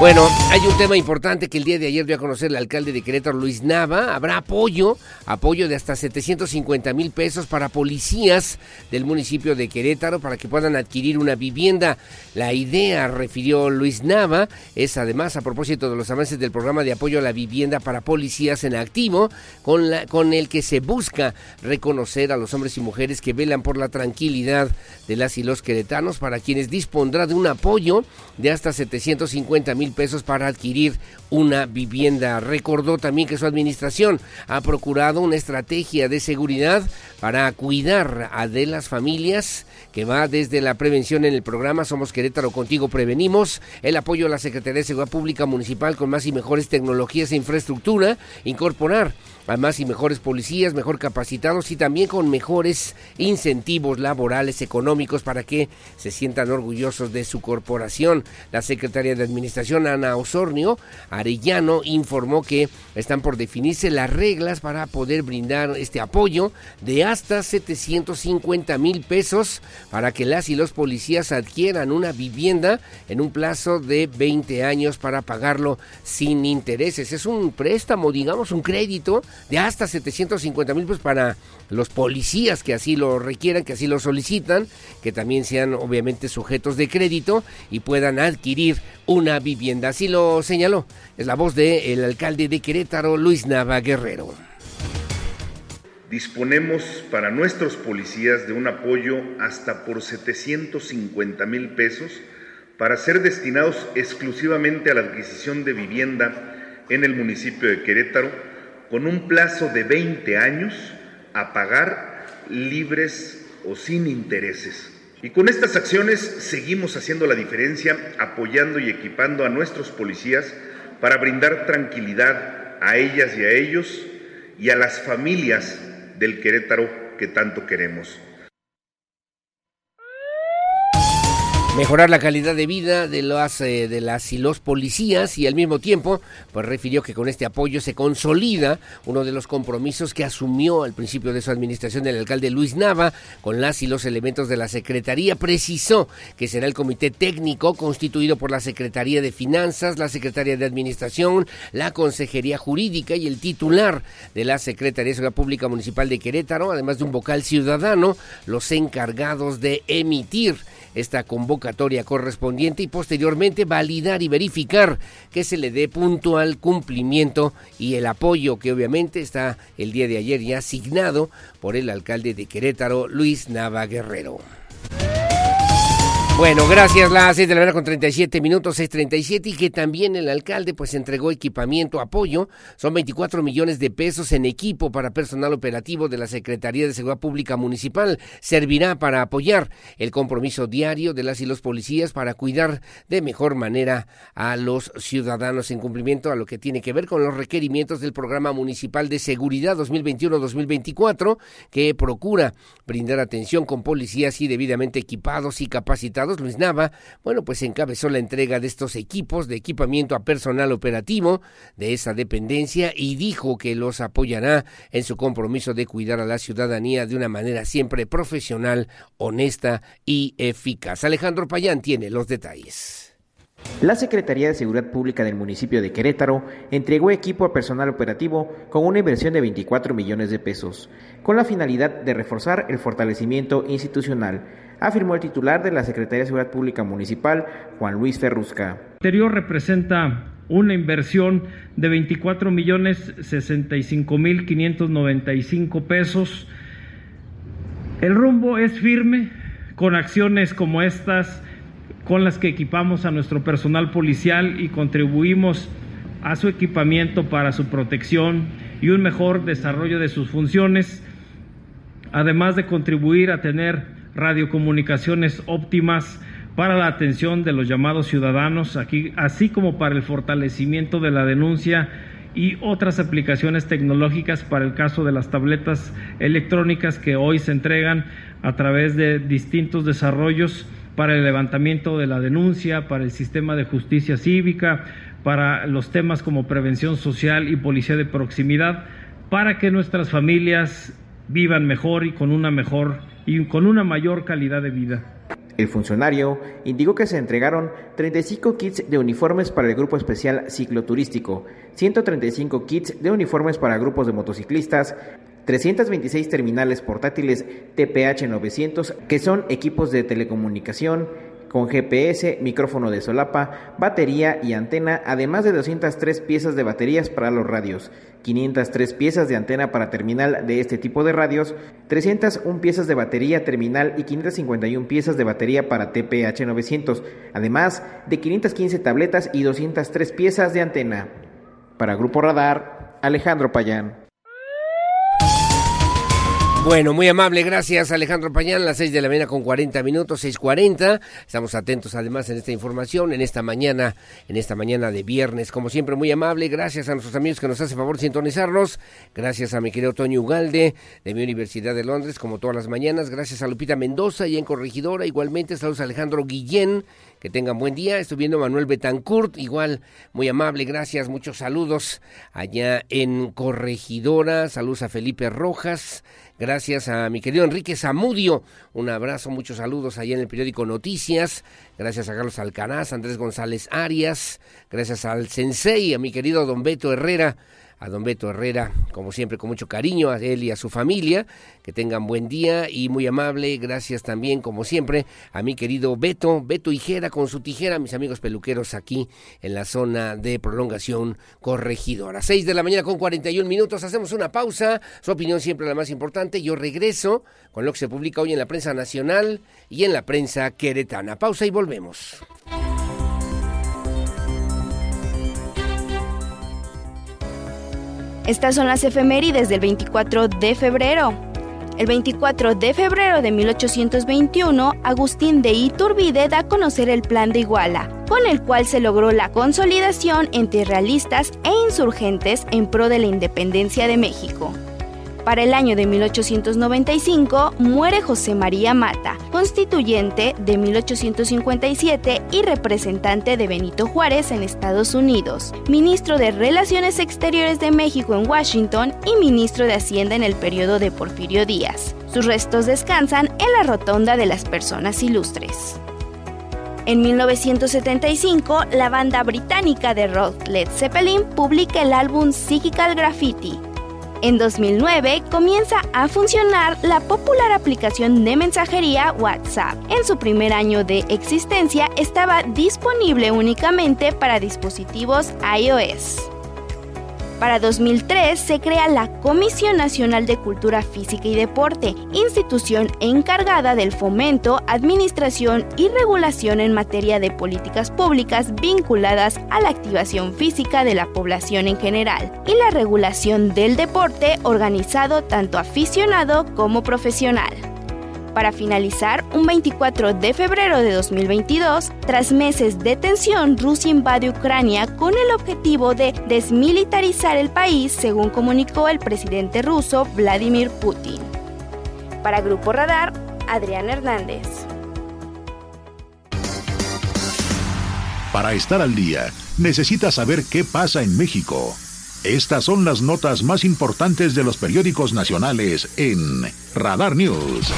Bueno, hay un tema importante que el día de ayer dio a conocer el alcalde de Querétaro, Luis Nava. Habrá apoyo, apoyo de hasta 750 mil pesos para policías del municipio de Querétaro para que puedan adquirir una vivienda. La idea, refirió Luis Nava, es además a propósito de los avances del programa de apoyo a la vivienda para policías en activo, con, la, con el que se busca reconocer a los hombres y mujeres que velan por la tranquilidad de las y los queretanos, para quienes dispondrá de un apoyo de hasta 750 mil pesos para adquirir una vivienda. Recordó también que su administración ha procurado una estrategia de seguridad para cuidar a de las familias que va desde la prevención en el programa Somos Querétaro Contigo Prevenimos, el apoyo a la Secretaría de Seguridad Pública Municipal con más y mejores tecnologías e infraestructura, incorporar a más y mejores policías, mejor capacitados y también con mejores incentivos laborales, económicos para que se sientan orgullosos de su corporación. La secretaria de Administración, Ana Osornio Arellano, informó que están por definirse las reglas para poder brindar este apoyo de hasta 750 mil pesos para que las y los policías adquieran una vivienda en un plazo de 20 años para pagarlo sin intereses. Es un préstamo, digamos, un crédito de hasta 750 mil pesos para los policías que así lo requieran, que así lo solicitan, que también sean obviamente sujetos de crédito y puedan adquirir una vivienda. Así lo señaló. Es la voz del alcalde de Querétaro, Luis Nava Guerrero. Disponemos para nuestros policías de un apoyo hasta por 750 mil pesos para ser destinados exclusivamente a la adquisición de vivienda en el municipio de Querétaro con un plazo de 20 años a pagar libres o sin intereses. Y con estas acciones seguimos haciendo la diferencia, apoyando y equipando a nuestros policías para brindar tranquilidad a ellas y a ellos y a las familias del Querétaro que tanto queremos. Mejorar la calidad de vida de las, eh, de las y los policías y al mismo tiempo pues refirió que con este apoyo se consolida uno de los compromisos que asumió al principio de su administración el alcalde Luis Nava con las y los elementos de la Secretaría. Precisó que será el comité técnico constituido por la Secretaría de Finanzas, la Secretaría de Administración, la Consejería Jurídica y el titular de la Secretaría de Seguridad Pública Municipal de Querétaro, además de un vocal ciudadano, los encargados de emitir esta convocatoria correspondiente y posteriormente validar y verificar que se le dé puntual cumplimiento y el apoyo que obviamente está el día de ayer ya asignado por el alcalde de Querétaro, Luis Nava Guerrero. Bueno, gracias, las 6 de la mañana con 37 minutos, 6.37, y que también el alcalde pues entregó equipamiento, apoyo, son 24 millones de pesos en equipo para personal operativo de la Secretaría de Seguridad Pública Municipal. Servirá para apoyar el compromiso diario de las y los policías para cuidar de mejor manera a los ciudadanos en cumplimiento a lo que tiene que ver con los requerimientos del Programa Municipal de Seguridad 2021-2024, que procura brindar atención con policías y debidamente equipados y capacitados Luis Nava, bueno, pues encabezó la entrega de estos equipos de equipamiento a personal operativo de esa dependencia y dijo que los apoyará en su compromiso de cuidar a la ciudadanía de una manera siempre profesional, honesta y eficaz. Alejandro Payán tiene los detalles. La Secretaría de Seguridad Pública del municipio de Querétaro entregó equipo a personal operativo con una inversión de 24 millones de pesos, con la finalidad de reforzar el fortalecimiento institucional, afirmó el titular de la Secretaría de Seguridad Pública Municipal, Juan Luis Ferrusca. El anterior representa una inversión de 24 millones 65 mil 595 pesos. El rumbo es firme con acciones como estas con las que equipamos a nuestro personal policial y contribuimos a su equipamiento para su protección y un mejor desarrollo de sus funciones, además de contribuir a tener radiocomunicaciones óptimas para la atención de los llamados ciudadanos, aquí, así como para el fortalecimiento de la denuncia y otras aplicaciones tecnológicas para el caso de las tabletas electrónicas que hoy se entregan a través de distintos desarrollos para el levantamiento de la denuncia, para el sistema de justicia cívica, para los temas como prevención social y policía de proximidad, para que nuestras familias vivan mejor y con una mejor y con una mayor calidad de vida. El funcionario indicó que se entregaron 35 kits de uniformes para el grupo especial cicloturístico, 135 kits de uniformes para grupos de motociclistas, 326 terminales portátiles TPH 900 que son equipos de telecomunicación con GPS, micrófono de solapa, batería y antena, además de 203 piezas de baterías para los radios, 503 piezas de antena para terminal de este tipo de radios, 301 piezas de batería terminal y 551 piezas de batería para TPH 900, además de 515 tabletas y 203 piezas de antena. Para Grupo Radar, Alejandro Payán. Bueno, muy amable, gracias Alejandro Pañán, las seis de la mañana con 40 minutos, 6.40. Estamos atentos además en esta información, en esta mañana, en esta mañana de viernes. Como siempre, muy amable, gracias a nuestros amigos que nos hacen favor de sintonizarnos. Gracias a mi querido Toño Ugalde de mi Universidad de Londres, como todas las mañanas. Gracias a Lupita Mendoza y en Corregidora. Igualmente, saludos a Alejandro Guillén. Que tengan buen día. Estoy viendo Manuel Betancourt, igual muy amable, gracias, muchos saludos allá en Corregidora. Saludos a Felipe Rojas. Gracias a mi querido Enrique Zamudio. Un abrazo, muchos saludos allá en el periódico Noticias. Gracias a Carlos Alcanaz, Andrés González Arias. Gracias al Sensei, a mi querido Don Beto Herrera a don Beto Herrera, como siempre, con mucho cariño, a él y a su familia. Que tengan buen día y muy amable. Gracias también, como siempre, a mi querido Beto, Beto Hijera con su tijera, mis amigos peluqueros aquí en la zona de prolongación corregidora. Seis de la mañana con 41 minutos, hacemos una pausa. Su opinión siempre la más importante. Yo regreso con lo que se publica hoy en la prensa nacional y en la prensa queretana. Pausa y volvemos. Estas son las efemérides del 24 de febrero. El 24 de febrero de 1821, Agustín de Iturbide da a conocer el Plan de Iguala, con el cual se logró la consolidación entre realistas e insurgentes en pro de la independencia de México. Para el año de 1895 muere José María Mata, constituyente de 1857 y representante de Benito Juárez en Estados Unidos, ministro de Relaciones Exteriores de México en Washington y ministro de Hacienda en el periodo de Porfirio Díaz. Sus restos descansan en la Rotonda de las Personas Ilustres. En 1975, la banda británica de rock Led Zeppelin publica el álbum Psychical Graffiti, en 2009 comienza a funcionar la popular aplicación de mensajería WhatsApp. En su primer año de existencia estaba disponible únicamente para dispositivos iOS. Para 2003 se crea la Comisión Nacional de Cultura Física y Deporte, institución encargada del fomento, administración y regulación en materia de políticas públicas vinculadas a la activación física de la población en general y la regulación del deporte organizado tanto aficionado como profesional para finalizar un 24 de febrero de 2022. Tras meses de tensión, Rusia invade Ucrania con el objetivo de desmilitarizar el país, según comunicó el presidente ruso Vladimir Putin. Para Grupo Radar, Adrián Hernández. Para estar al día, necesitas saber qué pasa en México. Estas son las notas más importantes de los periódicos nacionales en Radar News.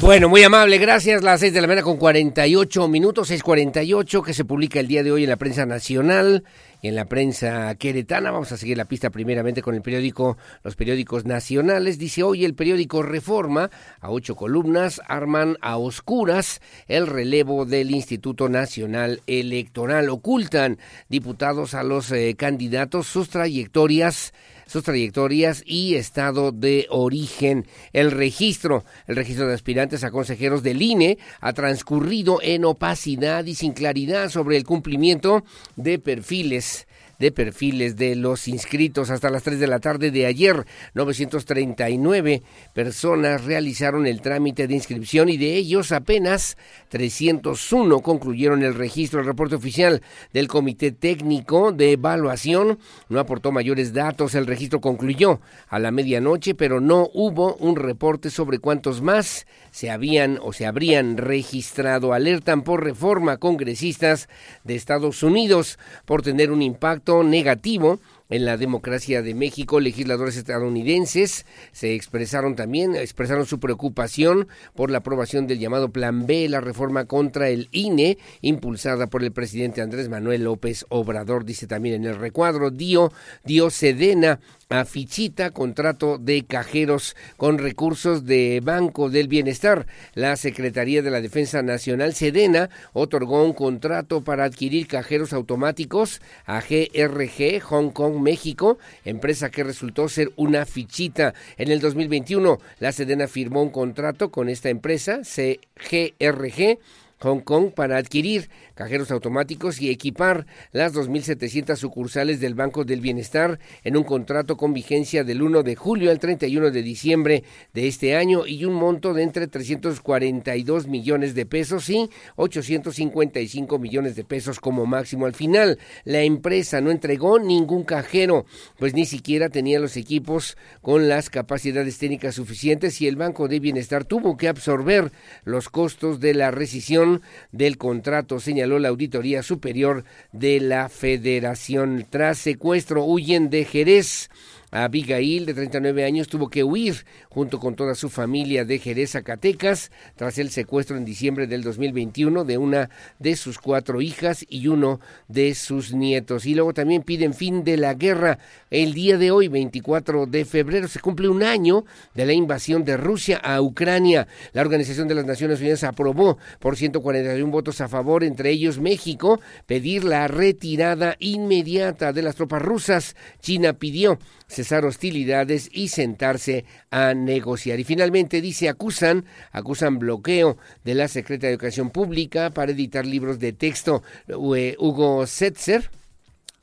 Bueno, muy amable, gracias. Las 6 de la mañana con 48 minutos, 6:48, que se publica el día de hoy en la prensa nacional en la prensa queretana. Vamos a seguir la pista primeramente con el periódico, los periódicos nacionales. Dice hoy el periódico Reforma, a ocho columnas, arman a oscuras el relevo del Instituto Nacional Electoral. Ocultan diputados a los eh, candidatos sus trayectorias sus trayectorias y estado de origen. El registro, el registro de aspirantes a consejeros del INE ha transcurrido en opacidad y sin claridad sobre el cumplimiento de perfiles de perfiles de los inscritos. Hasta las 3 de la tarde de ayer, 939 personas realizaron el trámite de inscripción y de ellos apenas 301 concluyeron el registro. El reporte oficial del Comité Técnico de Evaluación no aportó mayores datos. El registro concluyó a la medianoche, pero no hubo un reporte sobre cuántos más se habían o se habrían registrado. Alertan por reforma congresistas de Estados Unidos por tener un impacto negativo en la democracia de México. Legisladores estadounidenses se expresaron también, expresaron su preocupación por la aprobación del llamado Plan B, la reforma contra el INE, impulsada por el presidente Andrés Manuel López Obrador, dice también en el recuadro, dio, dio Sedena Fichita, contrato de cajeros con recursos de Banco del Bienestar. La Secretaría de la Defensa Nacional, Sedena, otorgó un contrato para adquirir cajeros automáticos a GRG Hong Kong México, empresa que resultó ser una fichita. En el 2021, la Sedena firmó un contrato con esta empresa, CGRG, Hong Kong para adquirir cajeros automáticos y equipar las 2.700 sucursales del Banco del Bienestar en un contrato con vigencia del 1 de julio al 31 de diciembre de este año y un monto de entre 342 millones de pesos y 855 millones de pesos como máximo. Al final, la empresa no entregó ningún cajero, pues ni siquiera tenía los equipos con las capacidades técnicas suficientes y el Banco del Bienestar tuvo que absorber los costos de la rescisión del contrato, señaló la Auditoría Superior de la Federación. Tras secuestro, huyen de Jerez. Abigail, de 39 años, tuvo que huir junto con toda su familia de Jerez, Zacatecas, tras el secuestro en diciembre del 2021 de una de sus cuatro hijas y uno de sus nietos. Y luego también piden fin de la guerra. El día de hoy, 24 de febrero, se cumple un año de la invasión de Rusia a Ucrania. La Organización de las Naciones Unidas aprobó por 141 votos a favor, entre ellos México, pedir la retirada inmediata de las tropas rusas. China pidió cesar hostilidades y sentarse a negociar. Y finalmente dice, acusan, acusan bloqueo de la Secretaría de Educación Pública para editar libros de texto. Eh, Hugo Setzer,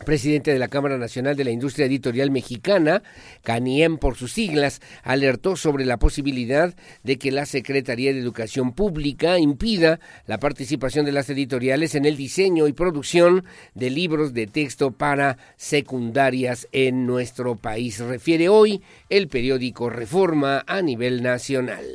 presidente de la Cámara Nacional de la Industria Editorial Mexicana, CANIEM por sus siglas, alertó sobre la posibilidad de que la Secretaría de Educación Pública impida la participación de las editoriales en el diseño y producción de libros de texto para secundarias en nuestro país. Refiere hoy el periódico Reforma a nivel nacional.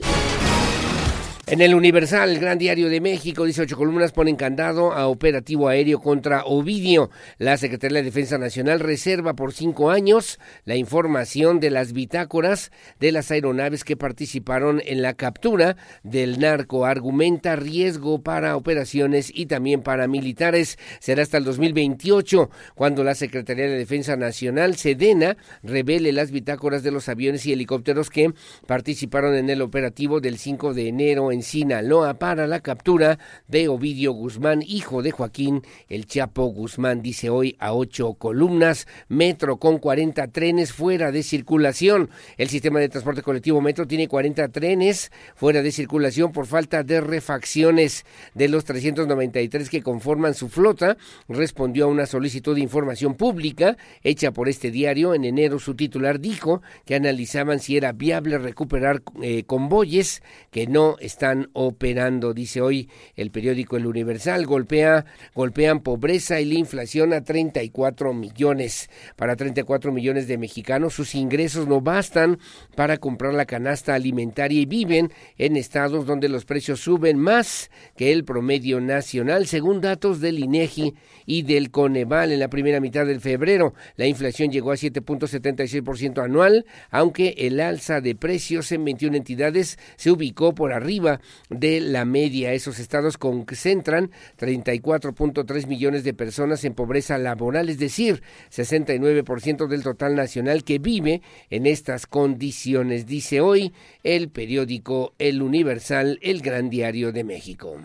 En el Universal, el Gran Diario de México, 18 columnas ponen candado a operativo aéreo contra Ovidio. La Secretaría de Defensa Nacional reserva por cinco años la información de las bitácoras de las aeronaves que participaron en la captura del narco. Argumenta riesgo para operaciones y también para militares. Será hasta el 2028 cuando la Secretaría de Defensa Nacional, Sedena, revele las bitácoras de los aviones y helicópteros que participaron en el operativo del 5 de enero en Sinaloa para la captura de Ovidio Guzmán, hijo de Joaquín El Chapo Guzmán, dice hoy a ocho columnas, metro con 40 trenes fuera de circulación. El sistema de transporte colectivo Metro tiene 40 trenes fuera de circulación por falta de refacciones. De los 393 que conforman su flota, respondió a una solicitud de información pública hecha por este diario. En enero su titular dijo que analizaban si era viable recuperar eh, convoyes que no están están operando, dice hoy el periódico El Universal. Golpea, golpean pobreza y la inflación a 34 millones. Para 34 millones de mexicanos, sus ingresos no bastan para comprar la canasta alimentaria y viven en estados donde los precios suben más que el promedio nacional, según datos del INEGI y del Coneval en la primera mitad del febrero. La inflación llegó a 7.76% anual, aunque el alza de precios en 21 entidades se ubicó por arriba de la media. Esos estados concentran 34.3 millones de personas en pobreza laboral, es decir, 69% del total nacional que vive en estas condiciones, dice hoy el periódico El Universal, el gran diario de México.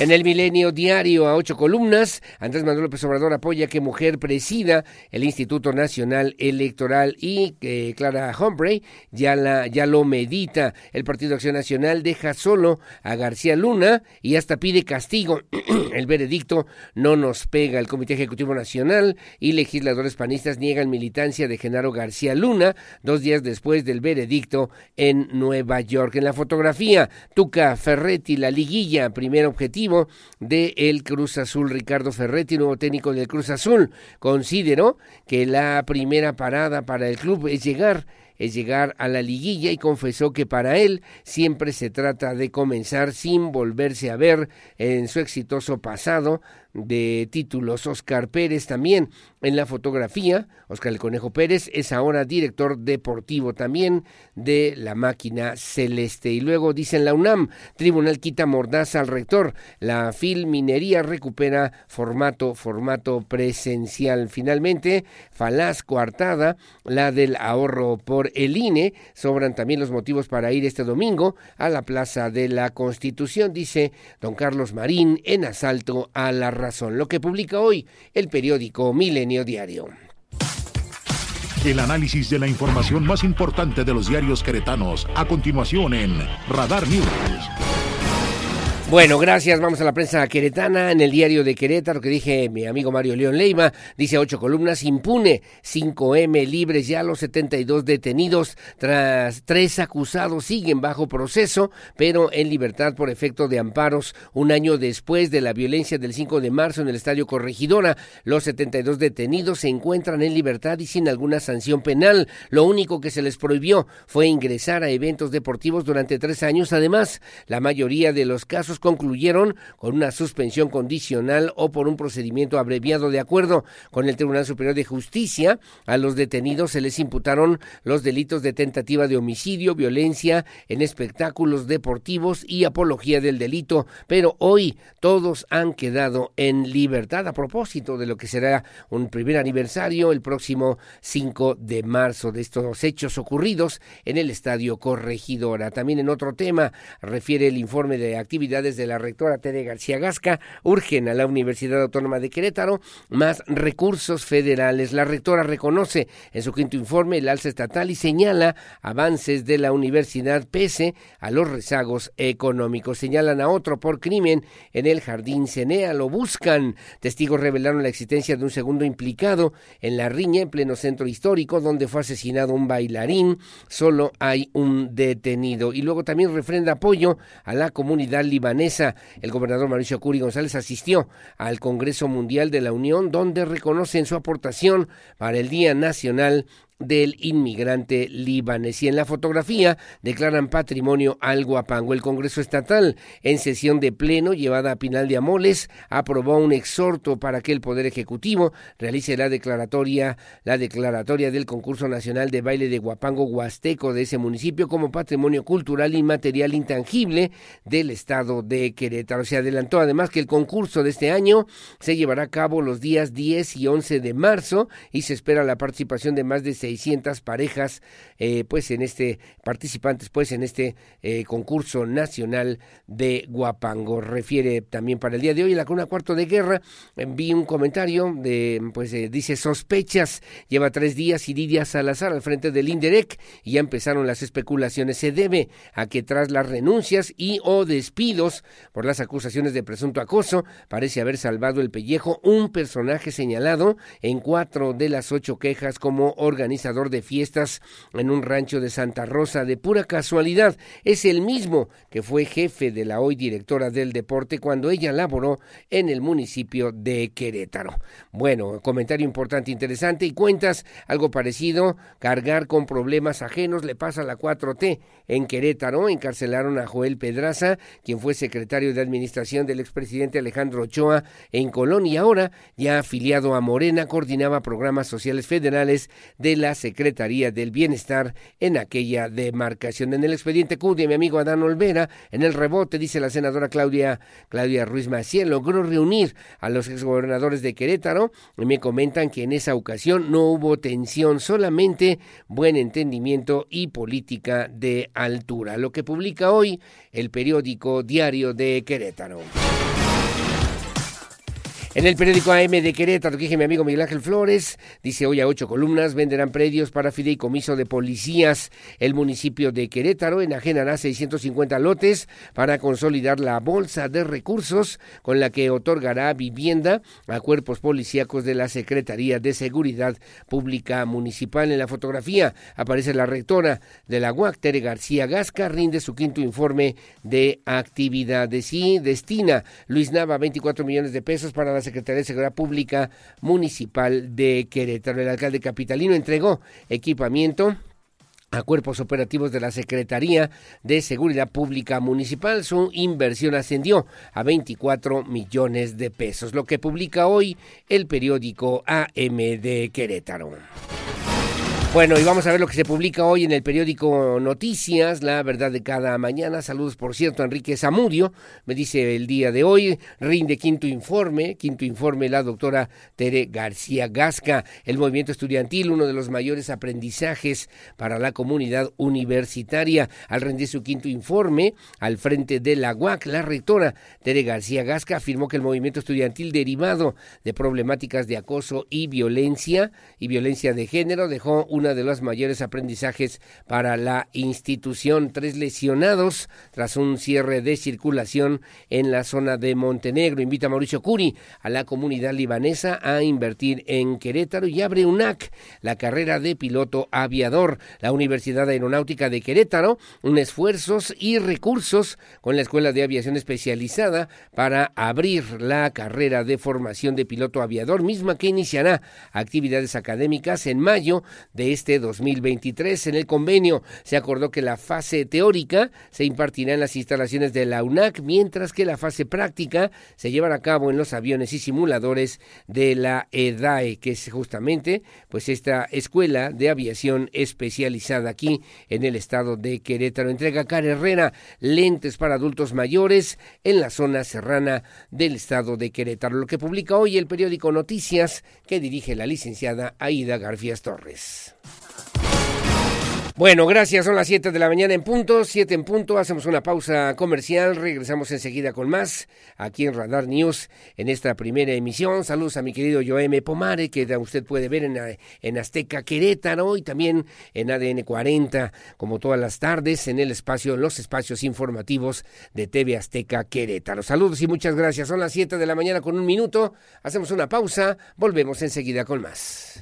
En el Milenio Diario, a ocho columnas, Andrés Manuel López Obrador apoya que mujer presida el Instituto Nacional Electoral y que Clara Humphrey ya, la, ya lo medita. El Partido Acción Nacional deja solo a García Luna y hasta pide castigo. [CLEARS THROAT] el veredicto no nos pega. El Comité Ejecutivo Nacional y legisladores panistas niegan militancia de Genaro García Luna dos días después del veredicto en Nueva York. En la fotografía, Tuca Ferretti, la liguilla, primer objetivo de el Cruz Azul. Ricardo Ferretti, nuevo técnico del Cruz Azul, consideró que la primera parada para el club es llegar es llegar a la liguilla y confesó que para él siempre se trata de comenzar sin volverse a ver en su exitoso pasado de títulos. Oscar Pérez también en la fotografía. Oscar el Conejo Pérez es ahora director deportivo también de la máquina celeste. Y luego dicen la UNAM, Tribunal quita mordaza al rector. La Filminería recupera formato, formato presencial. Finalmente, falaz coartada, la del ahorro por el INE. Sobran también los motivos para ir este domingo a la Plaza de la Constitución, dice don Carlos Marín en asalto a la lo que publica hoy el periódico Milenio Diario. El análisis de la información más importante de los diarios queretanos, a continuación en Radar News. Bueno, gracias. Vamos a la prensa queretana. En el diario de Querétaro, que dije mi amigo Mario León Leiva, dice ocho columnas, impune, 5M libres ya los 72 detenidos, tras tres acusados siguen bajo proceso, pero en libertad por efecto de amparos. Un año después de la violencia del 5 de marzo en el Estadio Corregidora, los 72 detenidos se encuentran en libertad y sin alguna sanción penal. Lo único que se les prohibió fue ingresar a eventos deportivos durante tres años. Además, la mayoría de los casos concluyeron con una suspensión condicional o por un procedimiento abreviado de acuerdo con el Tribunal Superior de Justicia. A los detenidos se les imputaron los delitos de tentativa de homicidio, violencia en espectáculos deportivos y apología del delito, pero hoy todos han quedado en libertad a propósito de lo que será un primer aniversario el próximo 5 de marzo de estos hechos ocurridos en el Estadio Corregidora. También en otro tema refiere el informe de actividades de la rectora Tere García Gasca urgen a la Universidad Autónoma de Querétaro más recursos federales. La rectora reconoce en su quinto informe el alza estatal y señala avances de la universidad pese a los rezagos económicos. Señalan a otro por crimen en el Jardín Cenea. Lo buscan. Testigos revelaron la existencia de un segundo implicado en la riña en pleno centro histórico donde fue asesinado un bailarín. Solo hay un detenido. Y luego también refrenda apoyo a la comunidad libanesa el gobernador Mauricio Curi González asistió al Congreso Mundial de la Unión, donde reconocen su aportación para el Día Nacional del inmigrante libanés. Y en la fotografía declaran patrimonio al Guapango. El Congreso Estatal, en sesión de pleno llevada a Pinal de Amoles, aprobó un exhorto para que el Poder Ejecutivo realice la declaratoria, la declaratoria del concurso nacional de baile de Guapango Huasteco de ese municipio como patrimonio cultural inmaterial intangible del estado de Querétaro. Se adelantó además que el concurso de este año se llevará a cabo los días 10 y 11 de marzo y se espera la participación de más de 600 parejas, eh, pues en este, participantes, pues en este eh, concurso nacional de Guapango. Refiere también para el día de hoy, la Cuna Cuarto de Guerra, vi un comentario de, pues eh, dice, sospechas, lleva tres días Iridia Salazar al frente del INDEREC y ya empezaron las especulaciones. Se debe a que tras las renuncias y o despidos por las acusaciones de presunto acoso, parece haber salvado el pellejo un personaje señalado en cuatro de las ocho quejas como organización de fiestas en un rancho de Santa Rosa. De pura casualidad, es el mismo que fue jefe de la hoy directora del deporte cuando ella laboró en el municipio de Querétaro. Bueno, comentario importante, interesante y cuentas algo parecido, cargar con problemas ajenos le pasa a la 4T. En Querétaro encarcelaron a Joel Pedraza, quien fue secretario de administración del expresidente Alejandro Ochoa en Colón y ahora, ya afiliado a Morena, coordinaba programas sociales federales de la Secretaría del Bienestar en aquella demarcación. En el expediente Q mi amigo Adán Olvera, en el rebote, dice la senadora Claudia, Claudia Ruiz Maciel, logró reunir a los exgobernadores de Querétaro y me comentan que en esa ocasión no hubo tensión, solamente buen entendimiento y política de altura. Lo que publica hoy el periódico Diario de Querétaro. En el periódico AM de Querétaro, que mi amigo Miguel Ángel Flores, dice hoy a ocho columnas, venderán predios para fideicomiso de policías. El municipio de Querétaro enajenará 650 lotes para consolidar la bolsa de recursos con la que otorgará vivienda a cuerpos policíacos de la Secretaría de Seguridad Pública Municipal. En la fotografía aparece la rectora de la UAC, Tere García Gasca, rinde su quinto informe de actividades y destina Luis Nava 24 millones de pesos para la Secretaría de Seguridad Pública Municipal de Querétaro. El alcalde capitalino entregó equipamiento a cuerpos operativos de la Secretaría de Seguridad Pública Municipal. Su inversión ascendió a 24 millones de pesos, lo que publica hoy el periódico AM de Querétaro. Bueno, y vamos a ver lo que se publica hoy en el periódico Noticias, la verdad de cada mañana. Saludos, por cierto, a Enrique Zamudio. Me dice el día de hoy, rinde quinto informe, quinto informe la doctora Tere García Gasca. El movimiento estudiantil, uno de los mayores aprendizajes para la comunidad universitaria. Al rendir su quinto informe, al frente de la UAC, la rectora Tere García Gasca afirmó que el movimiento estudiantil derivado de problemáticas de acoso y violencia y violencia de género dejó un de los mayores aprendizajes para la institución. Tres lesionados tras un cierre de circulación en la zona de Montenegro. Invita a Mauricio Curi a la comunidad libanesa a invertir en Querétaro y abre UNAC, la carrera de piloto aviador. La Universidad Aeronáutica de Querétaro, un esfuerzos y recursos con la Escuela de Aviación Especializada para abrir la carrera de formación de piloto aviador, misma que iniciará actividades académicas en mayo de este 2023. En el convenio se acordó que la fase teórica se impartirá en las instalaciones de la UNAC, mientras que la fase práctica se llevará a cabo en los aviones y simuladores de la EDAE, que es justamente pues esta escuela de aviación especializada aquí en el estado de Querétaro. Entrega Car Herrera lentes para adultos mayores en la zona serrana del estado de Querétaro, lo que publica hoy el periódico Noticias que dirige la licenciada Aida Garfias Torres. Bueno, gracias. Son las 7 de la mañana en punto, 7 en punto. Hacemos una pausa comercial. Regresamos enseguida con más aquí en Radar News en esta primera emisión. Saludos a mi querido Joeme Pomare, que usted puede ver en, en Azteca Querétaro y también en ADN 40, como todas las tardes, en el espacio, en los espacios informativos de TV Azteca Querétaro. Saludos y muchas gracias. Son las 7 de la mañana con un minuto. Hacemos una pausa. Volvemos enseguida con más.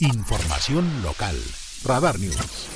Información local. Radar News.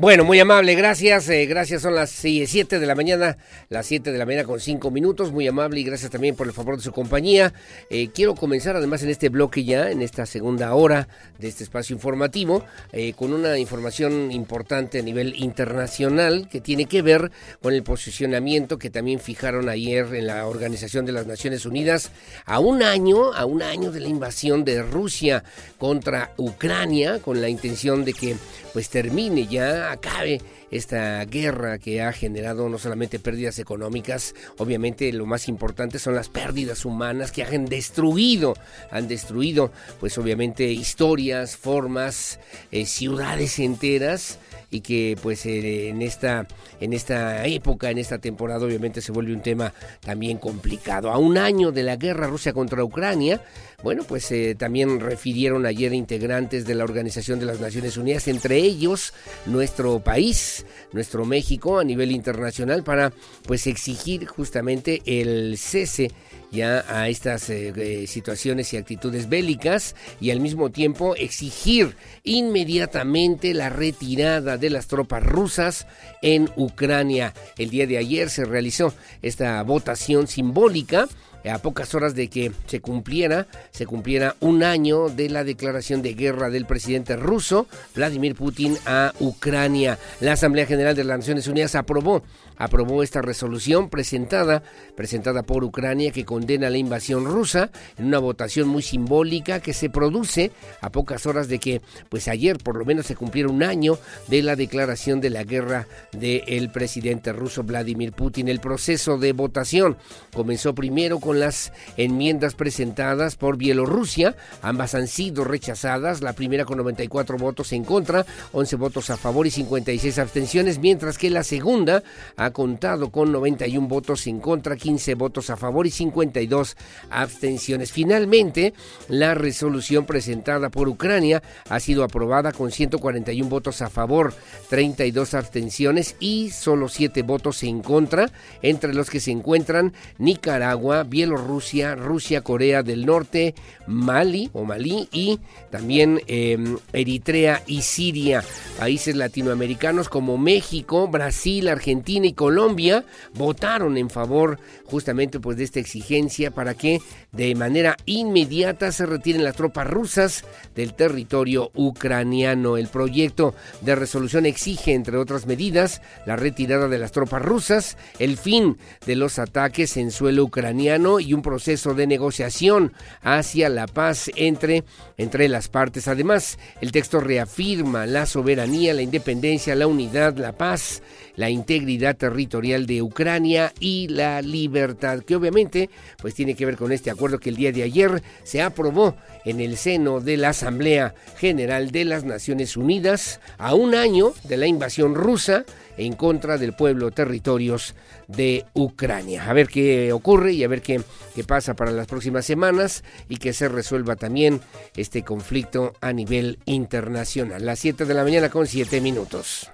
Bueno, muy amable, gracias. Eh, gracias, son las 7 de la mañana, las 7 de la mañana con 5 minutos. Muy amable y gracias también por el favor de su compañía. Eh, quiero comenzar además en este bloque ya, en esta segunda hora de este espacio informativo, eh, con una información importante a nivel internacional que tiene que ver con el posicionamiento que también fijaron ayer en la Organización de las Naciones Unidas a un año, a un año de la invasión de Rusia contra Ucrania, con la intención de que pues termine ya, acabe esta guerra que ha generado no solamente pérdidas económicas, obviamente lo más importante son las pérdidas humanas que han destruido, han destruido pues obviamente historias, formas, eh, ciudades enteras y que pues eh, en esta en esta época, en esta temporada obviamente se vuelve un tema también complicado. A un año de la guerra Rusia contra Ucrania, bueno, pues eh, también refirieron ayer integrantes de la Organización de las Naciones Unidas, entre ellos nuestro país, es nuestro México a nivel internacional para pues exigir justamente el cese ya a estas eh, eh, situaciones y actitudes bélicas y al mismo tiempo exigir inmediatamente la retirada de las tropas rusas en Ucrania. El día de ayer se realizó esta votación simbólica a pocas horas de que se cumpliera, se cumpliera un año de la declaración de guerra del presidente ruso Vladimir Putin a Ucrania. La Asamblea General de las Naciones Unidas aprobó aprobó esta resolución presentada, presentada por Ucrania que condena la invasión rusa en una votación muy simbólica que se produce a pocas horas de que, pues ayer por lo menos se cumpliera un año de la declaración de la guerra del presidente ruso Vladimir Putin. El proceso de votación comenzó primero con las enmiendas presentadas por Bielorrusia, ambas han sido rechazadas, la primera con 94 votos en contra, 11 votos a favor y 56 abstenciones, mientras que la segunda ha contado con 91 votos en contra, 15 votos a favor y 52 abstenciones. Finalmente, la resolución presentada por Ucrania ha sido aprobada con 141 votos a favor, 32 abstenciones y solo 7 votos en contra, entre los que se encuentran Nicaragua, Bielorrusia, Rusia, Corea del Norte, Mali o Malí y también em, Eritrea y Siria. Países latinoamericanos como México, Brasil, Argentina Colombia votaron en favor justamente pues de esta exigencia para que de manera inmediata se retiren las tropas rusas del territorio ucraniano. El proyecto de resolución exige, entre otras medidas, la retirada de las tropas rusas, el fin de los ataques en suelo ucraniano y un proceso de negociación hacia la paz entre, entre las partes. Además, el texto reafirma la soberanía, la independencia, la unidad, la paz, la integridad territorial de Ucrania y la libertad, que obviamente pues tiene que ver con este acuerdo que el día de ayer se aprobó en el seno de la Asamblea General de las Naciones Unidas a un año de la invasión rusa en contra del pueblo territorios de Ucrania. A ver qué ocurre y a ver qué, qué pasa para las próximas semanas y que se resuelva también este conflicto a nivel internacional. Las 7 de la mañana con 7 minutos.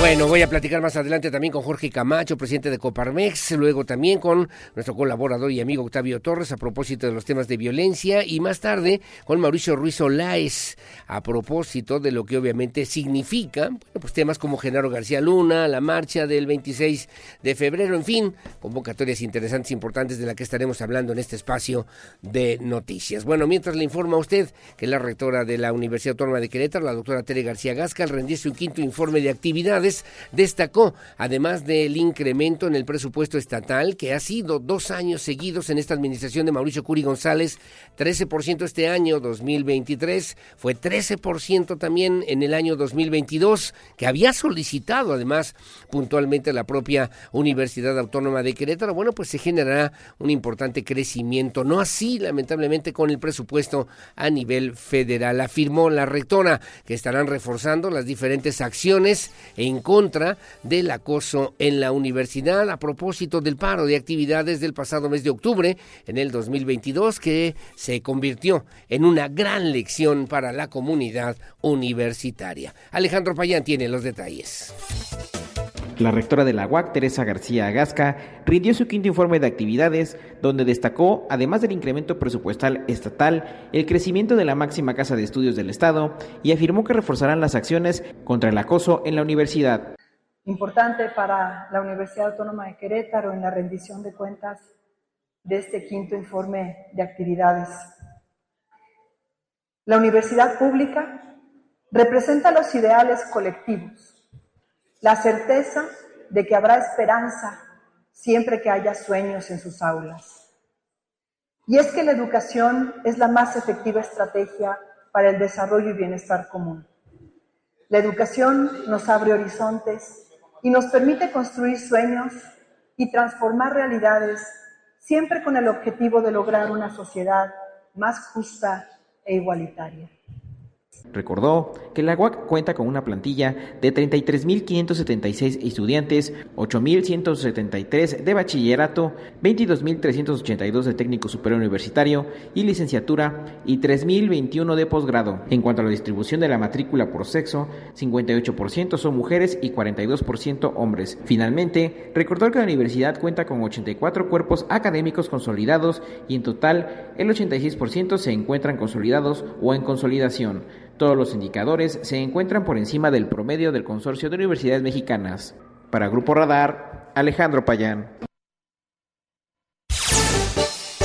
Bueno, voy a platicar más adelante también con Jorge Camacho, presidente de Coparmex, luego también con nuestro colaborador y amigo Octavio Torres a propósito de los temas de violencia y más tarde con Mauricio Ruiz Olaez a propósito de lo que obviamente significa, pues temas como Genaro García Luna, la marcha del 26 de febrero, en fin, convocatorias interesantes, importantes de las que estaremos hablando en este espacio de noticias. Bueno, mientras le informa a usted que la rectora de la Universidad Autónoma de Querétaro, la doctora Tere García Gasca, al rendirse un quinto informe de actividades, destacó, además del incremento en el presupuesto estatal, que ha sido dos años seguidos en esta administración de Mauricio Curi González, 13% este año 2023, fue 13% también en el año 2022, que había solicitado además puntualmente la propia Universidad Autónoma de Querétaro. Bueno, pues se generará un importante crecimiento, no así lamentablemente con el presupuesto a nivel federal. Afirmó la rectora que estarán reforzando las diferentes acciones en en contra del acoso en la universidad a propósito del paro de actividades del pasado mes de octubre en el 2022 que se convirtió en una gran lección para la comunidad universitaria. Alejandro Payán tiene los detalles. La rectora de la UAC, Teresa García Agasca, rindió su quinto informe de actividades, donde destacó, además del incremento presupuestal estatal, el crecimiento de la máxima casa de estudios del Estado y afirmó que reforzarán las acciones contra el acoso en la universidad. Importante para la Universidad Autónoma de Querétaro en la rendición de cuentas de este quinto informe de actividades. La universidad pública representa los ideales colectivos la certeza de que habrá esperanza siempre que haya sueños en sus aulas. Y es que la educación es la más efectiva estrategia para el desarrollo y bienestar común. La educación nos abre horizontes y nos permite construir sueños y transformar realidades siempre con el objetivo de lograr una sociedad más justa e igualitaria. Recordó que la UAC cuenta con una plantilla de 33.576 estudiantes, 8.173 de bachillerato, 22.382 de técnico superior universitario y licenciatura y 3.021 de posgrado. En cuanto a la distribución de la matrícula por sexo, 58% son mujeres y 42% hombres. Finalmente, recordó que la universidad cuenta con 84 cuerpos académicos consolidados y en total el 86% se encuentran consolidados o en consolidación. Todos los indicadores se encuentran por encima del promedio del Consorcio de Universidades Mexicanas. Para Grupo Radar, Alejandro Payán.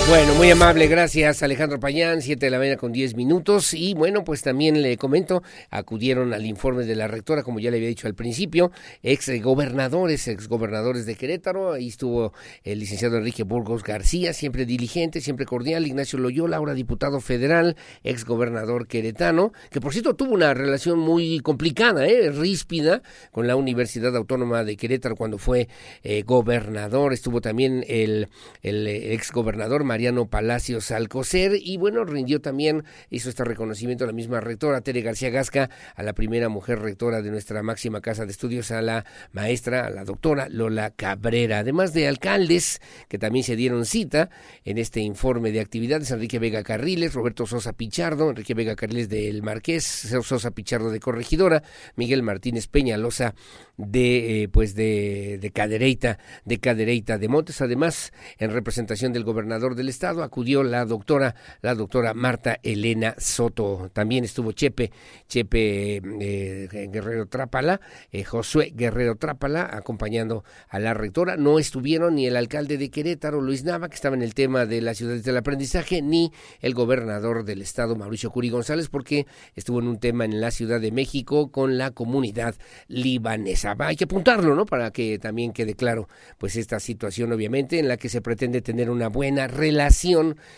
Bueno, muy amable, gracias Alejandro Payán, 7 de la mañana con 10 minutos. Y bueno, pues también le comento, acudieron al informe de la rectora, como ya le había dicho al principio, ex gobernadores, ex gobernadores de Querétaro. Ahí estuvo el licenciado Enrique Burgos García, siempre diligente, siempre cordial. Ignacio Loyola, ahora diputado federal, ex gobernador queretano, que por cierto tuvo una relación muy complicada, ¿eh? ríspida, con la Universidad Autónoma de Querétaro cuando fue eh, gobernador. Estuvo también el, el ex gobernador Mariano Palacios Alcocer y bueno, rindió también, hizo este reconocimiento a la misma rectora Tere García Gasca, a la primera mujer rectora de nuestra máxima casa de estudios, a la maestra, a la doctora Lola Cabrera, además de alcaldes que también se dieron cita en este informe de actividades, Enrique Vega Carriles, Roberto Sosa Pichardo, Enrique Vega Carriles del Marqués, Sosa Pichardo de Corregidora, Miguel Martínez Peñalosa de eh, pues de, de Cadereyta, de Cadereyta de Montes, además en representación del gobernador del estado acudió la doctora, la doctora Marta Elena Soto. También estuvo Chepe, Chepe eh, Guerrero Trápala, eh, Josué Guerrero Trápala, acompañando a la rectora. No estuvieron ni el alcalde de Querétaro, Luis Nava, que estaba en el tema de las ciudades del aprendizaje, ni el gobernador del estado, Mauricio Curi González, porque estuvo en un tema en la Ciudad de México con la comunidad libanesa. Hay que apuntarlo, ¿no? Para que también quede claro, pues esta situación, obviamente, en la que se pretende tener una buena relación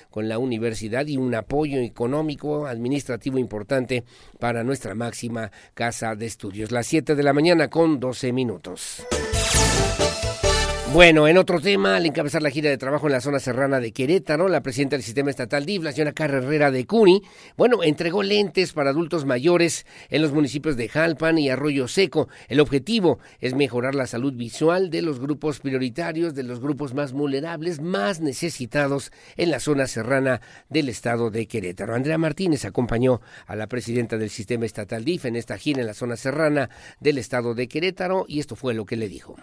con la universidad y un apoyo económico, administrativo importante para nuestra máxima casa de estudios. Las 7 de la mañana con 12 minutos. Bueno, en otro tema, al encabezar la gira de trabajo en la zona serrana de Querétaro, la presidenta del sistema estatal DIF, la señora Carrera de Cuni, bueno, entregó lentes para adultos mayores en los municipios de Jalpan y Arroyo Seco. El objetivo es mejorar la salud visual de los grupos prioritarios, de los grupos más vulnerables, más necesitados en la zona serrana del estado de Querétaro. Andrea Martínez acompañó a la presidenta del sistema estatal DIF en esta gira en la zona serrana del estado de Querétaro y esto fue lo que le dijo.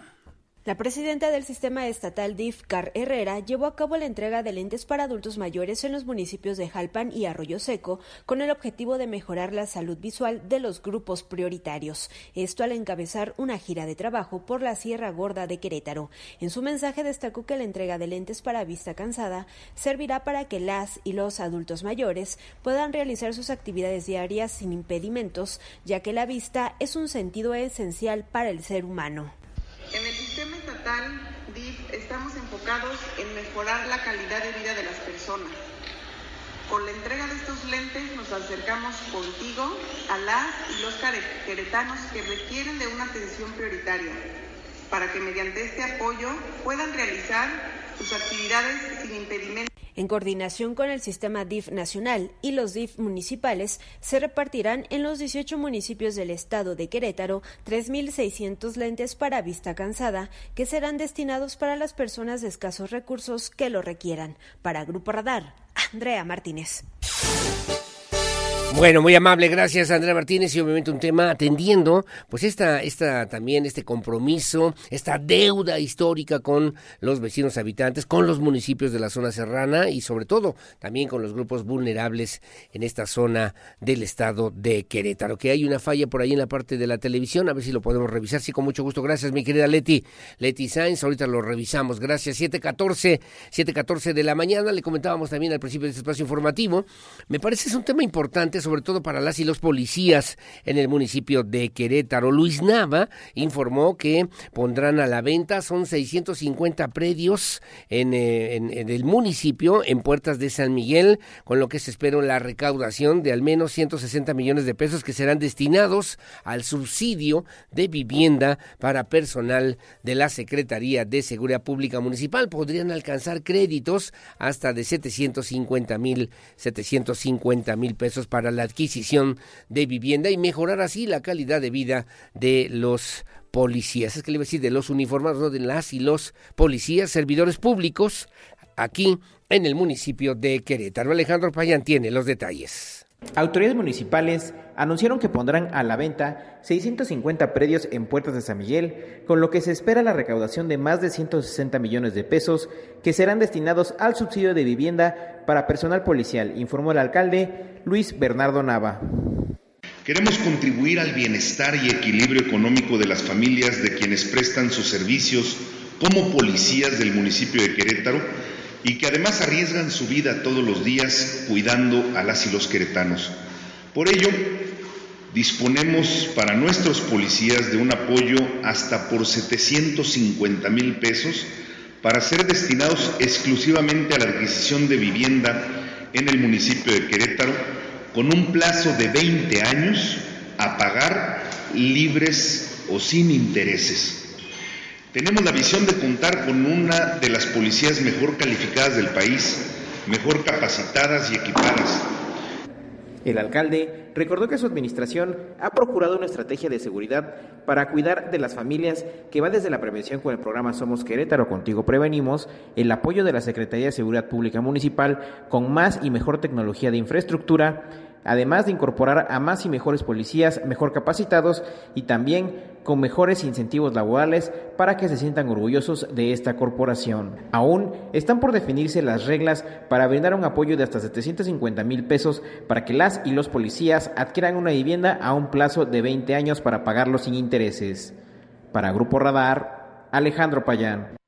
La presidenta del sistema estatal DIF, Car Herrera, llevó a cabo la entrega de lentes para adultos mayores en los municipios de Jalpan y Arroyo Seco con el objetivo de mejorar la salud visual de los grupos prioritarios. Esto al encabezar una gira de trabajo por la Sierra Gorda de Querétaro. En su mensaje destacó que la entrega de lentes para vista cansada servirá para que las y los adultos mayores puedan realizar sus actividades diarias sin impedimentos, ya que la vista es un sentido esencial para el ser humano. En el sistema estatal DIF estamos enfocados en mejorar la calidad de vida de las personas. Con la entrega de estos lentes nos acercamos contigo a las y los queretanos que requieren de una atención prioritaria para que mediante este apoyo puedan realizar sus actividades sin impedimento. En coordinación con el sistema DIF nacional y los DIF municipales, se repartirán en los 18 municipios del estado de Querétaro 3.600 lentes para vista cansada que serán destinados para las personas de escasos recursos que lo requieran. Para Grupo Radar, Andrea Martínez. Bueno, muy amable, gracias Andrea Martínez y obviamente un tema atendiendo pues esta, esta también este compromiso, esta deuda histórica con los vecinos habitantes, con los municipios de la zona serrana y sobre todo también con los grupos vulnerables en esta zona del estado de Querétaro. Que hay una falla por ahí en la parte de la televisión, a ver si lo podemos revisar. Sí, con mucho gusto. Gracias, mi querida Leti. Leti Sainz, ahorita lo revisamos. Gracias. 7:14, 7:14 de la mañana. Le comentábamos también al principio de este espacio informativo. Me parece es un tema importante sobre todo para las y los policías en el municipio de Querétaro. Luis Nava informó que pondrán a la venta, son 650 predios en, eh, en, el municipio, en puertas de San Miguel, con lo que se espera la recaudación de al menos 160 millones de pesos que serán destinados al subsidio de vivienda para personal de la Secretaría de Seguridad Pública Municipal. Podrían alcanzar créditos hasta de 750 mil, 750 mil pesos para la adquisición de vivienda y mejorar así la calidad de vida de los policías. Es que le iba a decir de los uniformados, de las y los policías, servidores públicos, aquí en el municipio de Querétaro. Alejandro Payán tiene los detalles. Autoridades municipales anunciaron que pondrán a la venta 650 predios en Puertas de San Miguel, con lo que se espera la recaudación de más de 160 millones de pesos que serán destinados al subsidio de vivienda para personal policial, informó el alcalde Luis Bernardo Nava. Queremos contribuir al bienestar y equilibrio económico de las familias de quienes prestan sus servicios como policías del municipio de Querétaro y que además arriesgan su vida todos los días cuidando a las y los queretanos. Por ello, disponemos para nuestros policías de un apoyo hasta por 750 mil pesos para ser destinados exclusivamente a la adquisición de vivienda en el municipio de Querétaro con un plazo de 20 años a pagar libres o sin intereses. Tenemos la visión de contar con una de las policías mejor calificadas del país, mejor capacitadas y equipadas. El alcalde recordó que su administración ha procurado una estrategia de seguridad para cuidar de las familias que va desde la prevención con el programa Somos Querétaro, contigo prevenimos, el apoyo de la Secretaría de Seguridad Pública Municipal con más y mejor tecnología de infraestructura, además de incorporar a más y mejores policías mejor capacitados y también con mejores incentivos laborales para que se sientan orgullosos de esta corporación. Aún están por definirse las reglas para brindar un apoyo de hasta 750 mil pesos para que las y los policías adquieran una vivienda a un plazo de 20 años para pagarlo sin intereses. Para Grupo Radar, Alejandro Payán.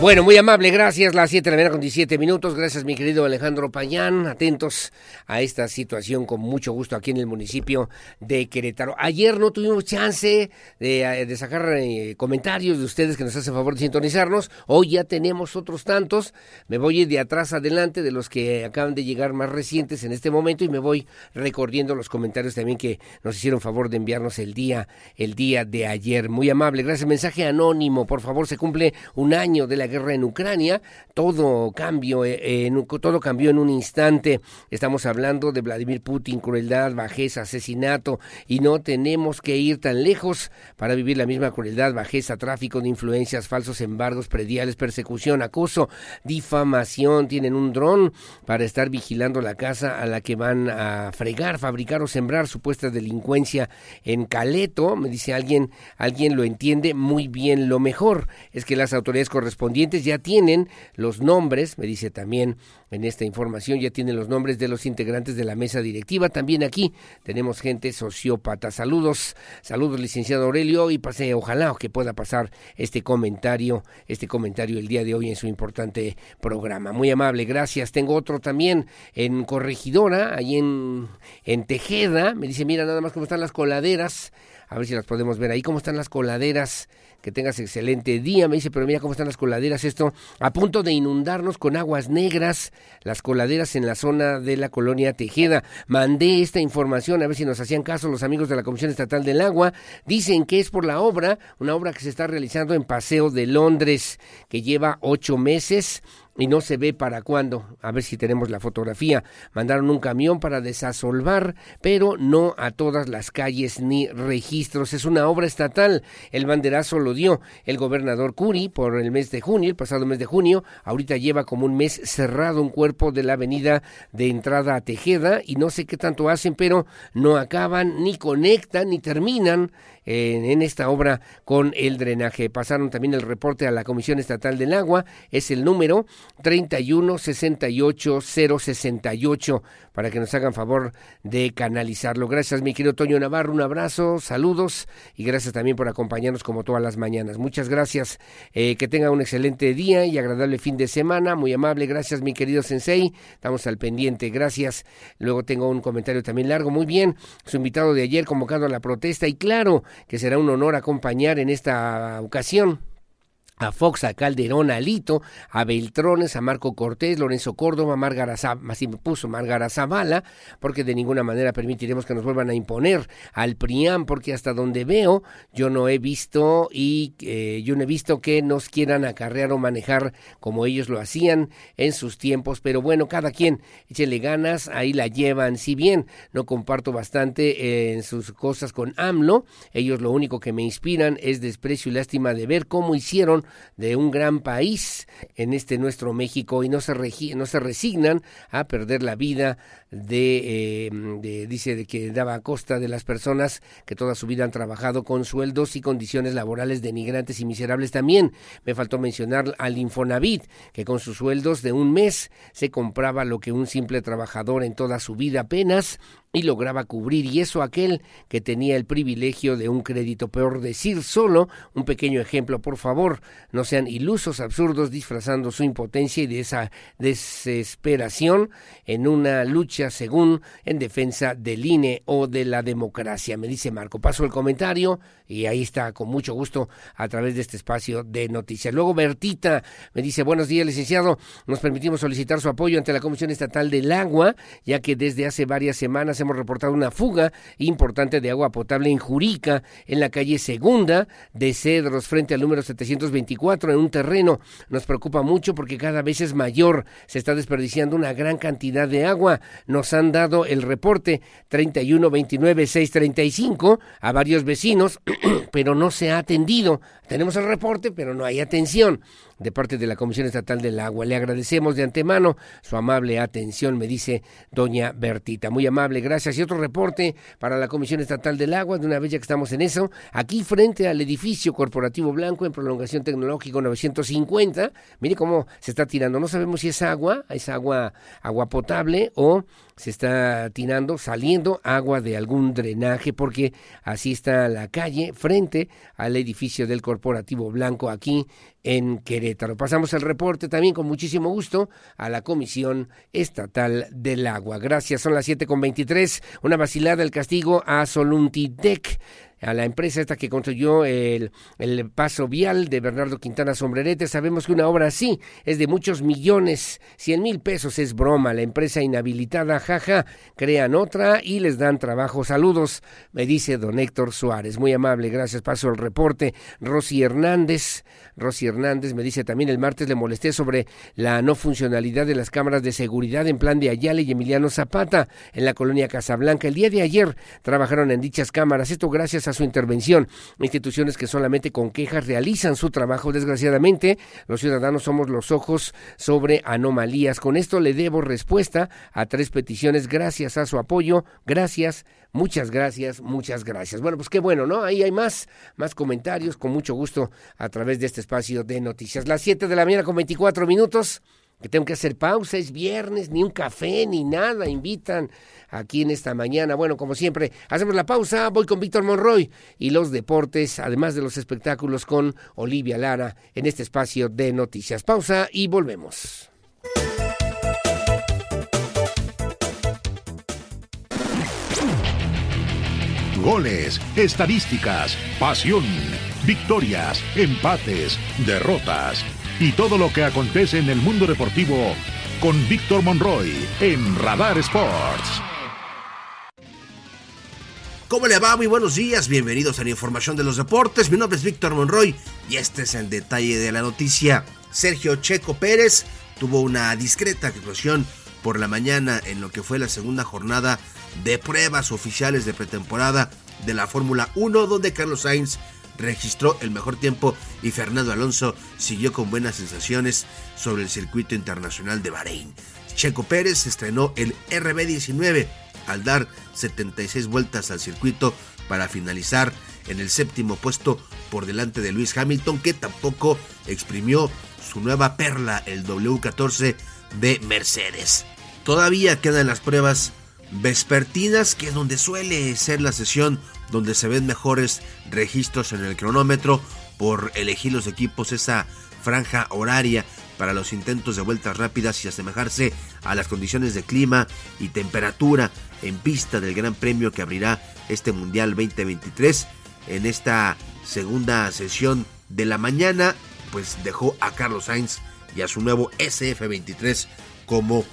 Bueno, muy amable, gracias. Las 7 de la mañana con 17 minutos. Gracias, mi querido Alejandro Payán. Atentos a esta situación con mucho gusto aquí en el municipio de Querétaro. Ayer no tuvimos chance de, eh, sacar eh, comentarios de ustedes que nos hacen favor de sintonizarnos. Hoy ya tenemos otros tantos. Me voy de atrás adelante de los que acaban de llegar más recientes en este momento y me voy recorriendo los comentarios también que nos hicieron favor de enviarnos el día, el día de ayer. Muy amable, gracias. Mensaje anónimo, por favor, se cumple un año de la guerra en Ucrania, todo cambio, eh, todo cambió en un instante. Estamos hablando de Vladimir Putin, crueldad, bajeza, asesinato, y no tenemos que ir tan lejos para vivir la misma crueldad, bajeza, tráfico de influencias, falsos embargos prediales, persecución, acoso, difamación. Tienen un dron para estar vigilando la casa a la que van a fregar, fabricar o sembrar supuesta delincuencia en Caleto. Me dice alguien, alguien lo entiende muy bien. Lo mejor es que las autoridades correspondientes ya tienen los nombres, me dice también en esta información, ya tienen los nombres de los integrantes de la mesa directiva. También aquí tenemos gente sociópata. Saludos, saludos, licenciado Aurelio, y pase, ojalá que pueda pasar este comentario, este comentario el día de hoy en su importante programa. Muy amable, gracias. Tengo otro también en Corregidora, ahí en, en Tejeda. Me dice, mira nada más cómo están las coladeras. A ver si las podemos ver ahí, cómo están las coladeras que tengas excelente día. Me dice, pero mira cómo están las coladeras. Esto a punto de inundarnos con aguas negras, las coladeras en la zona de la colonia Tejeda. Mandé esta información a ver si nos hacían caso los amigos de la Comisión Estatal del Agua. Dicen que es por la obra, una obra que se está realizando en Paseo de Londres, que lleva ocho meses y no se ve para cuándo. A ver si tenemos la fotografía. Mandaron un camión para desasolvar, pero no a todas las calles ni registros. Es una obra estatal. El banderazo lo dio el gobernador Curi por el mes de junio, el pasado mes de junio. Ahorita lleva como un mes cerrado un cuerpo de la avenida de entrada a Tejeda y no sé qué tanto hacen, pero no acaban, ni conectan, ni terminan en, esta obra con el drenaje. Pasaron también el reporte a la Comisión Estatal del Agua, es el número 3168068 para que nos hagan favor de canalizarlo. Gracias, mi querido Toño Navarro, un abrazo, saludos y gracias también por acompañarnos como todas las mañanas. Muchas gracias, eh, que tenga un excelente día y agradable fin de semana, muy amable, gracias mi querido Sensei, estamos al pendiente, gracias. Luego tengo un comentario también largo, muy bien, su invitado de ayer convocando a la protesta y claro, que será un honor acompañar en esta ocasión a Fox, a Calderón, a Lito, a Beltrones, a Marco Cortés, Lorenzo Córdoba, Márgara así me puso Márgara Zavala, porque de ninguna manera permitiremos que nos vuelvan a imponer al PRIAM, porque hasta donde veo, yo no he visto y eh, yo no he visto que nos quieran acarrear o manejar como ellos lo hacían en sus tiempos, pero bueno, cada quien échele ganas, ahí la llevan, si bien no comparto bastante eh, en sus cosas con AMLO, ellos lo único que me inspiran es desprecio y lástima de ver cómo hicieron de un gran país en este nuestro México y no se, no se resignan a perder la vida de, eh, de, dice de que daba a costa de las personas que toda su vida han trabajado con sueldos y condiciones laborales denigrantes y miserables también. Me faltó mencionar al Infonavit, que con sus sueldos de un mes se compraba lo que un simple trabajador en toda su vida apenas y lograba cubrir, y eso aquel que tenía el privilegio de un crédito. Peor decir solo un pequeño ejemplo, por favor, no sean ilusos, absurdos, disfrazando su impotencia y de esa desesperación en una lucha según en defensa del INE o de la democracia. Me dice Marco, paso el comentario y ahí está, con mucho gusto, a través de este espacio de noticias. Luego Bertita me dice, buenos días, licenciado, nos permitimos solicitar su apoyo ante la Comisión Estatal del Agua, ya que desde hace varias semanas hemos reportado una fuga importante de agua potable en Jurica, en la calle Segunda de Cedros, frente al número 724, en un terreno. Nos preocupa mucho porque cada vez es mayor, se está desperdiciando una gran cantidad de agua. Nos han dado el reporte 3129-635 a varios vecinos [CLEARS THROAT] pero no se ha atendido. Tenemos el reporte, pero no hay atención de parte de la Comisión Estatal del Agua. Le agradecemos de antemano su amable atención, me dice doña Bertita. Muy amable, gracias. Y otro reporte para la Comisión Estatal del Agua, de una vez ya que estamos en eso, aquí frente al edificio corporativo blanco en prolongación tecnológico 950. Mire cómo se está tirando. No sabemos si es agua, es agua, agua potable o se está tirando, saliendo agua de algún drenaje, porque así está la calle frente al edificio del corporativo blanco aquí en Querétaro. Pasamos el reporte también con muchísimo gusto a la Comisión Estatal del Agua. Gracias, son las 7 con 23. Una vacilada el castigo a Soluntitec a la empresa esta que construyó el, el, paso vial de Bernardo Quintana Sombrerete. Sabemos que una obra así es de muchos millones, cien mil pesos es broma. La empresa inhabilitada, jaja, crean otra y les dan trabajo. Saludos, me dice don Héctor Suárez. Muy amable, gracias. Paso el reporte. Rosy Hernández, Rosy Hernández me dice también el martes le molesté sobre la no funcionalidad de las cámaras de seguridad en plan de Ayala y Emiliano Zapata en la colonia Casablanca. El día de ayer trabajaron en dichas cámaras. Esto gracias a su intervención. Instituciones que solamente con quejas realizan su trabajo. Desgraciadamente, los ciudadanos somos los ojos sobre anomalías. Con esto le debo respuesta a tres peticiones. Gracias a su apoyo. Gracias. Muchas gracias, muchas gracias. Bueno, pues qué bueno, ¿no? Ahí hay más, más comentarios, con mucho gusto, a través de este espacio de noticias. Las 7 de la mañana con 24 minutos que tengo que hacer pausa, es viernes, ni un café, ni nada, invitan aquí en esta mañana. Bueno, como siempre, hacemos la pausa, voy con Víctor Monroy y los deportes, además de los espectáculos con Olivia Lara en este espacio de noticias. Pausa y volvemos. Goles, estadísticas, pasión, victorias, empates, derrotas y todo lo que acontece en el mundo deportivo con Víctor Monroy en Radar Sports. ¿Cómo le va? Muy buenos días, bienvenidos a la información de los deportes. Mi nombre es Víctor Monroy y este es el detalle de la noticia. Sergio Checo Pérez tuvo una discreta actuación por la mañana en lo que fue la segunda jornada de pruebas oficiales de pretemporada de la Fórmula 1, donde Carlos Sainz registró el mejor tiempo y Fernando Alonso siguió con buenas sensaciones sobre el circuito internacional de Bahrein. Checo Pérez estrenó el RB19 al dar 76 vueltas al circuito para finalizar en el séptimo puesto por delante de Luis Hamilton que tampoco exprimió su nueva perla, el W14 de Mercedes. Todavía quedan las pruebas vespertinas, que es donde suele ser la sesión donde se ven mejores registros en el cronómetro por elegir los equipos esa franja horaria para los intentos de vueltas rápidas y asemejarse a las condiciones de clima y temperatura en pista del Gran Premio que abrirá este Mundial 2023 en esta segunda sesión de la mañana pues dejó a Carlos Sainz y a su nuevo SF23 como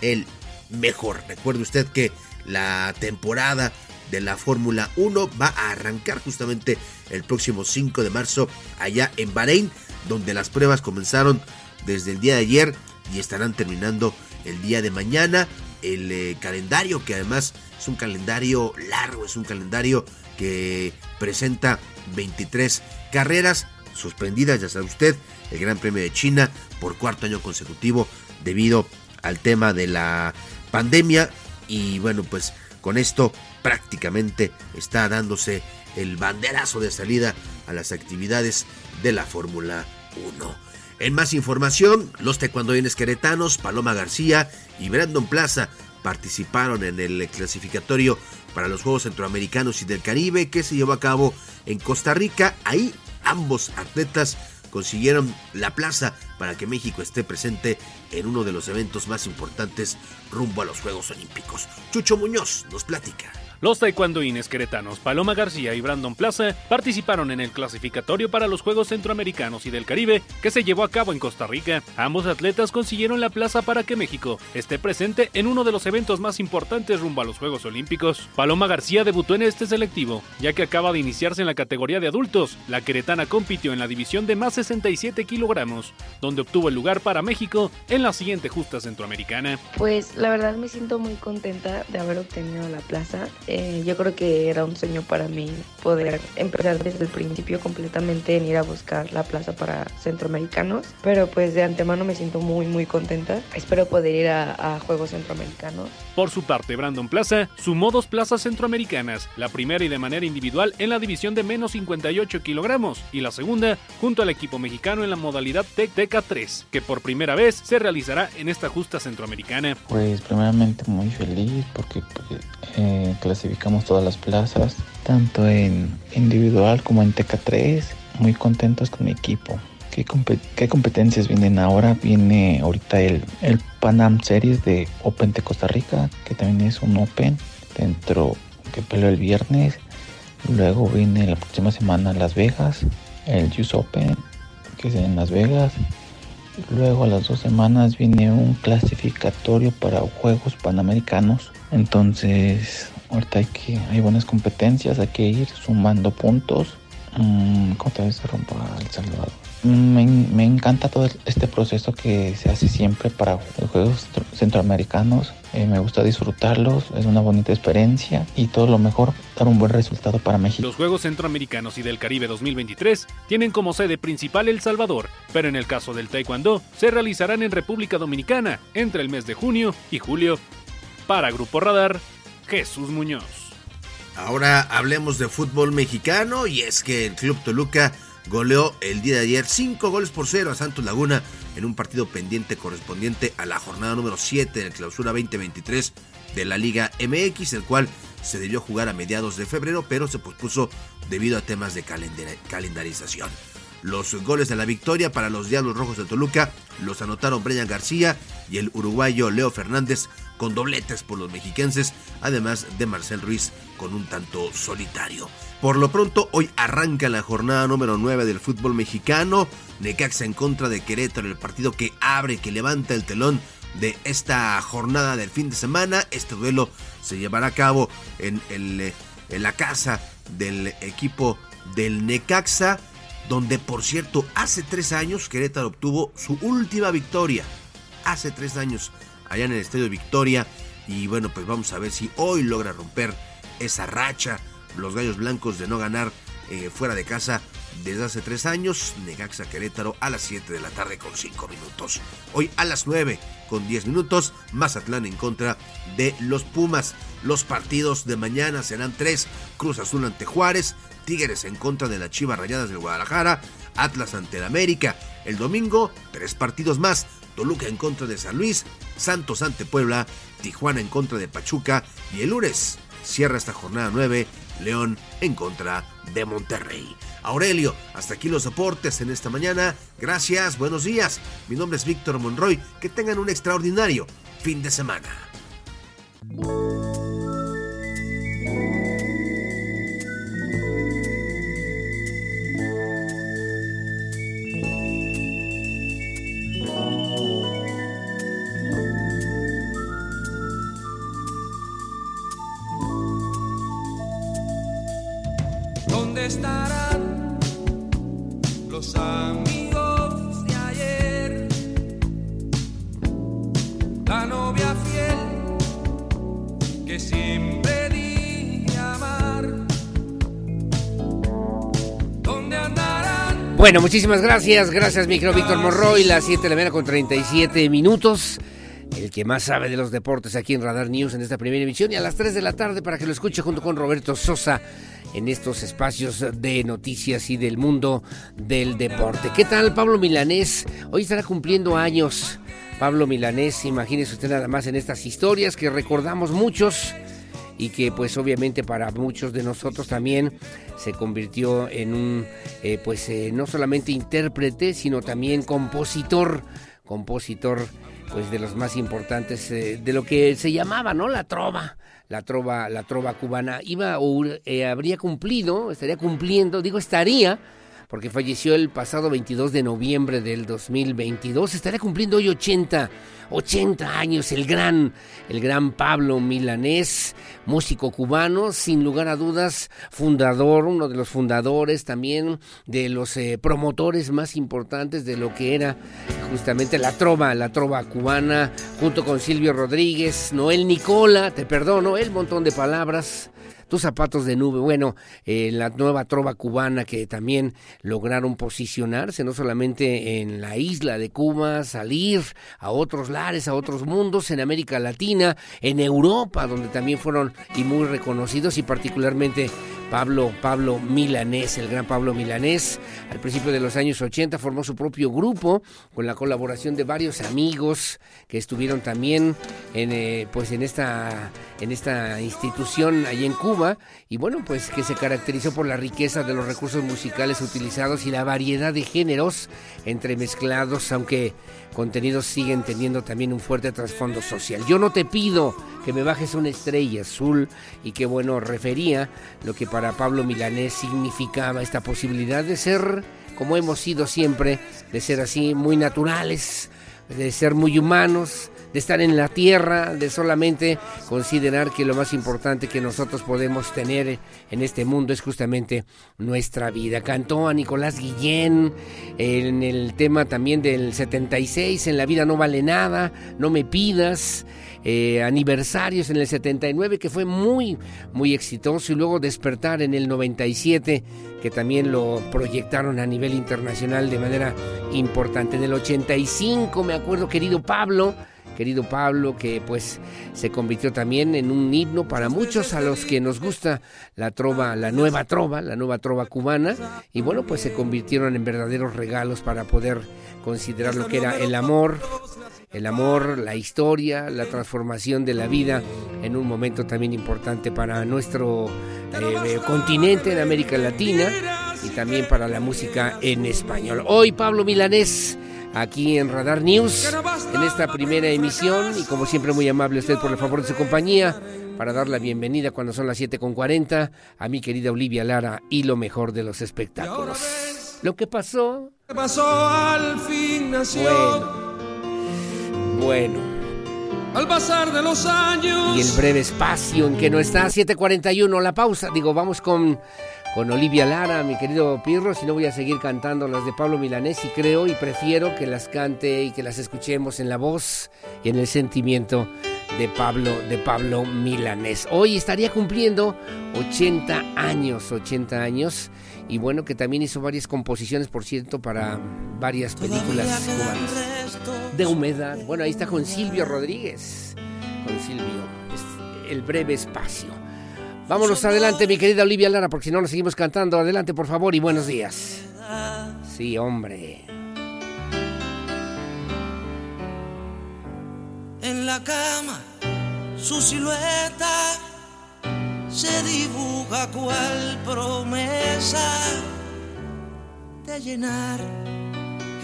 el mejor. Recuerde usted que la temporada de la Fórmula 1 va a arrancar justamente el próximo 5 de marzo allá en Bahrein, donde las pruebas comenzaron desde el día de ayer y estarán terminando el día de mañana. El eh, calendario, que además es un calendario largo, es un calendario que presenta 23 carreras suspendidas, ya sabe usted, el Gran Premio de China por cuarto año consecutivo debido al tema de la pandemia y bueno pues con esto prácticamente está dándose el banderazo de salida a las actividades de la Fórmula 1. En más información, los taekwondoines queretanos Paloma García y Brandon Plaza participaron en el clasificatorio para los Juegos Centroamericanos y del Caribe que se llevó a cabo en Costa Rica. Ahí ambos atletas consiguieron la plaza para que México esté presente en uno de los eventos más importantes rumbo a los Juegos Olímpicos. Chucho Muñoz nos platica. Los taekwondoines queretanos Paloma García y Brandon Plaza participaron en el clasificatorio para los Juegos Centroamericanos y del Caribe que se llevó a cabo en Costa Rica. Ambos atletas consiguieron la plaza para que México esté presente en uno de los eventos más importantes rumbo a los Juegos Olímpicos. Paloma García debutó en este selectivo, ya que acaba de iniciarse en la categoría de adultos. La queretana compitió en la división de más 67 kilogramos, donde obtuvo el lugar para México en la siguiente justa centroamericana. Pues la verdad me siento muy contenta de haber obtenido la plaza. Eh, yo creo que era un sueño para mí poder empezar desde el principio completamente en ir a buscar la plaza para centroamericanos, pero pues de antemano me siento muy muy contenta. Espero poder ir a, a Juegos Centroamericanos. Por su parte, Brandon Plaza sumó dos plazas centroamericanas, la primera y de manera individual en la división de menos 58 kilogramos y la segunda junto al equipo mexicano en la modalidad TEC 3 que por primera vez se realizará en esta justa centroamericana. Pues primeramente muy feliz porque pues, eh, clasificamos todas las plazas, tanto en individual como en TK3. Muy contentos con mi equipo. ¿Qué, ¿Qué, competencias vienen ahora? Viene ahorita el, el Panam Series de Open de Costa Rica, que también es un Open dentro que peleó el viernes. Luego viene la próxima semana Las Vegas, el Use Open, que es en Las Vegas. Luego a las dos semanas viene un clasificatorio para Juegos Panamericanos. Entonces, ahorita hay que hay buenas competencias, hay que ir sumando puntos. Mm, ¿Cómo vez se rompa El Salvador? Me, me, encanta todo este proceso que se hace siempre para los Juegos Centroamericanos. Eh, me gusta disfrutarlos, es una bonita experiencia y todo lo mejor, dar un buen resultado para México. Los Juegos Centroamericanos y del Caribe 2023 tienen como sede principal El Salvador, pero en el caso del Taekwondo se realizarán en República Dominicana entre el mes de junio y julio. Para Grupo Radar, Jesús Muñoz. Ahora hablemos de fútbol mexicano y es que el Club Toluca goleó el día de ayer 5 goles por 0 a Santos Laguna en un partido pendiente correspondiente a la jornada número 7 de la clausura 2023 de la Liga MX, el cual se debió jugar a mediados de febrero, pero se pospuso debido a temas de calendarización. Los goles de la victoria para los Diablos Rojos de Toluca los anotaron Brian García y el uruguayo Leo Fernández con dobletes por los mexiquenses, además de Marcel Ruiz con un tanto solitario. Por lo pronto, hoy arranca la jornada número 9 del fútbol mexicano. Necaxa en contra de Querétaro, el partido que abre, que levanta el telón de esta jornada del fin de semana. Este duelo se llevará a cabo en, el, en la casa del equipo del Necaxa donde por cierto hace tres años Querétaro obtuvo su última victoria. Hace tres años allá en el Estadio Victoria. Y bueno, pues vamos a ver si hoy logra romper esa racha. Los Gallos Blancos de no ganar eh, fuera de casa desde hace tres años. Negaxa Querétaro a las 7 de la tarde con 5 minutos. Hoy a las 9 con 10 minutos. Mazatlán en contra de los Pumas. Los partidos de mañana serán tres. Cruz Azul ante Juárez. Tigres en contra de las Chivas Rayadas de Guadalajara, Atlas ante el América. El domingo, tres partidos más. Toluca en contra de San Luis, Santos ante Puebla, Tijuana en contra de Pachuca y el Ures cierra esta jornada 9, León en contra de Monterrey. Aurelio, hasta aquí los deportes en esta mañana. Gracias, buenos días. Mi nombre es Víctor Monroy. Que tengan un extraordinario fin de semana. Estarán los amigos de ayer? La novia fiel que siempre di amar. ¿Dónde andarán? Bueno, muchísimas gracias. Gracias, micro Víctor Monroy. Las 7 de la mañana con 37 minutos. El que más sabe de los deportes aquí en Radar News en esta primera emisión. Y a las 3 de la tarde para que lo escuche junto con Roberto Sosa en estos espacios de noticias y del mundo del deporte. ¿Qué tal, Pablo Milanés? Hoy estará cumpliendo años. Pablo Milanés, imagínese usted nada más en estas historias que recordamos muchos y que pues obviamente para muchos de nosotros también se convirtió en un eh, pues eh, no solamente intérprete sino también compositor compositor pues de los más importantes eh, de lo que se llamaba no la trova la trova la trova cubana iba o eh, habría cumplido estaría cumpliendo digo estaría porque falleció el pasado 22 de noviembre del 2022 estaría cumpliendo hoy 80 80 años, el gran, el gran Pablo Milanés, músico cubano, sin lugar a dudas, fundador, uno de los fundadores también, de los eh, promotores más importantes de lo que era justamente la trova, la trova cubana, junto con Silvio Rodríguez, Noel Nicola, te perdono, el montón de palabras tus zapatos de nube. Bueno, eh, la nueva trova cubana que también lograron posicionarse, no solamente en la isla de Cuba, salir a otros lares, a otros mundos, en América Latina, en Europa, donde también fueron y muy reconocidos y particularmente Pablo, Pablo Milanés, el gran Pablo Milanés, al principio de los años 80 formó su propio grupo con la colaboración de varios amigos que estuvieron también en, eh, pues en esta, en esta institución allí en Cuba y bueno, pues que se caracterizó por la riqueza de los recursos musicales utilizados y la variedad de géneros entremezclados, aunque contenidos siguen teniendo también un fuerte trasfondo social. Yo no te pido que me bajes una estrella azul y que bueno, refería lo que para Pablo Milanés significaba esta posibilidad de ser, como hemos sido siempre, de ser así muy naturales, de ser muy humanos, de estar en la tierra, de solamente considerar que lo más importante que nosotros podemos tener en este mundo es justamente nuestra vida. Cantó a Nicolás Guillén en el tema también del 76, en La vida no vale nada, no me pidas. Eh, aniversarios en el 79 que fue muy muy exitoso y luego despertar en el 97 que también lo proyectaron a nivel internacional de manera importante en el 85 me acuerdo querido Pablo querido Pablo, que pues se convirtió también en un himno para muchos a los que nos gusta la trova, la nueva trova, la nueva trova cubana, y bueno, pues se convirtieron en verdaderos regalos para poder considerar lo que era el amor, el amor, la historia, la transformación de la vida en un momento también importante para nuestro eh, continente en América Latina y también para la música en español. Hoy Pablo Milanés aquí en Radar News, en esta primera emisión, y como siempre muy amable usted por el favor de su compañía, para dar la bienvenida cuando son las 7.40 a mi querida Olivia Lara y lo mejor de los espectáculos. Lo que pasó... pasó al fin Bueno. Bueno. Al pasar de los años. Y el breve espacio en que no está 7.41, la pausa. Digo, vamos con con Olivia Lara, mi querido Pirro, si no voy a seguir cantando las de Pablo Milanés y creo y prefiero que las cante y que las escuchemos en la voz y en el sentimiento de Pablo, de Pablo Milanés. Hoy estaría cumpliendo 80 años, 80 años, y bueno, que también hizo varias composiciones, por cierto, para varias películas cubanas. De humedad. Bueno, ahí está con Silvio Rodríguez. Con Silvio. El breve espacio. Vámonos adelante, mi querida Olivia Lara, porque si no nos seguimos cantando. Adelante, por favor, y buenos días. Sí, hombre. En la cama, su silueta se dibuja cual promesa de llenar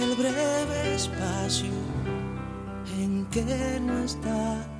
el breve espacio en que no está.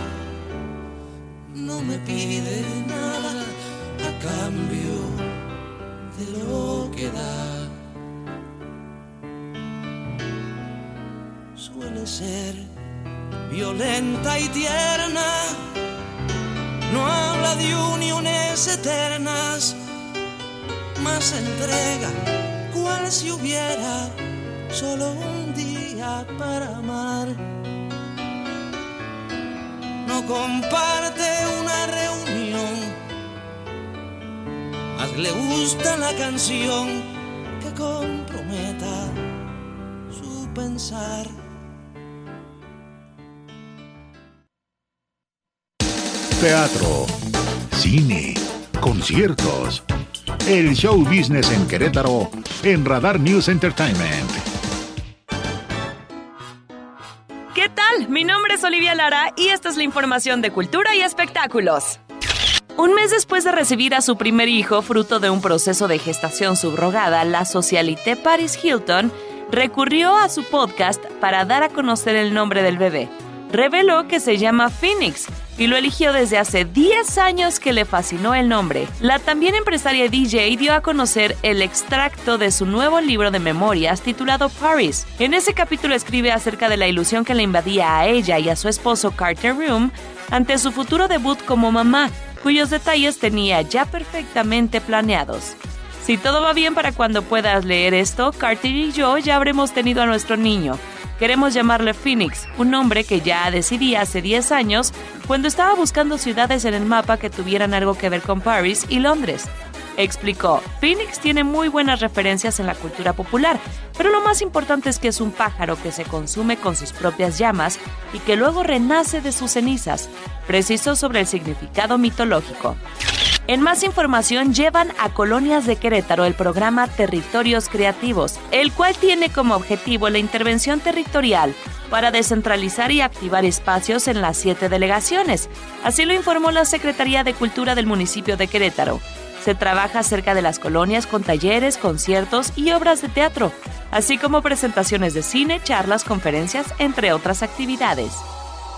No me pide nada a cambio de lo que da. Suele ser violenta y tierna. No habla de uniones eternas, más entrega cual si hubiera solo un día para amar. No comparte una reunión, más le gusta la canción que comprometa su pensar. Teatro, cine, conciertos. El show business en Querétaro en Radar News Entertainment. Olivia Lara y esta es la información de cultura y espectáculos. Un mes después de recibir a su primer hijo, fruto de un proceso de gestación subrogada, la socialité Paris Hilton recurrió a su podcast para dar a conocer el nombre del bebé. Reveló que se llama Phoenix y lo eligió desde hace 10 años que le fascinó el nombre. La también empresaria DJ dio a conocer el extracto de su nuevo libro de memorias titulado Paris. En ese capítulo escribe acerca de la ilusión que le invadía a ella y a su esposo Carter Room ante su futuro debut como mamá, cuyos detalles tenía ya perfectamente planeados. Si todo va bien para cuando puedas leer esto, Carter y yo ya habremos tenido a nuestro niño. Queremos llamarle Phoenix, un nombre que ya decidí hace 10 años cuando estaba buscando ciudades en el mapa que tuvieran algo que ver con París y Londres. Explicó, Phoenix tiene muy buenas referencias en la cultura popular, pero lo más importante es que es un pájaro que se consume con sus propias llamas y que luego renace de sus cenizas. Precisó sobre el significado mitológico. En más información, llevan a Colonias de Querétaro el programa Territorios Creativos, el cual tiene como objetivo la intervención territorial para descentralizar y activar espacios en las siete delegaciones. Así lo informó la Secretaría de Cultura del municipio de Querétaro. Se trabaja cerca de las colonias con talleres, conciertos y obras de teatro, así como presentaciones de cine, charlas, conferencias, entre otras actividades.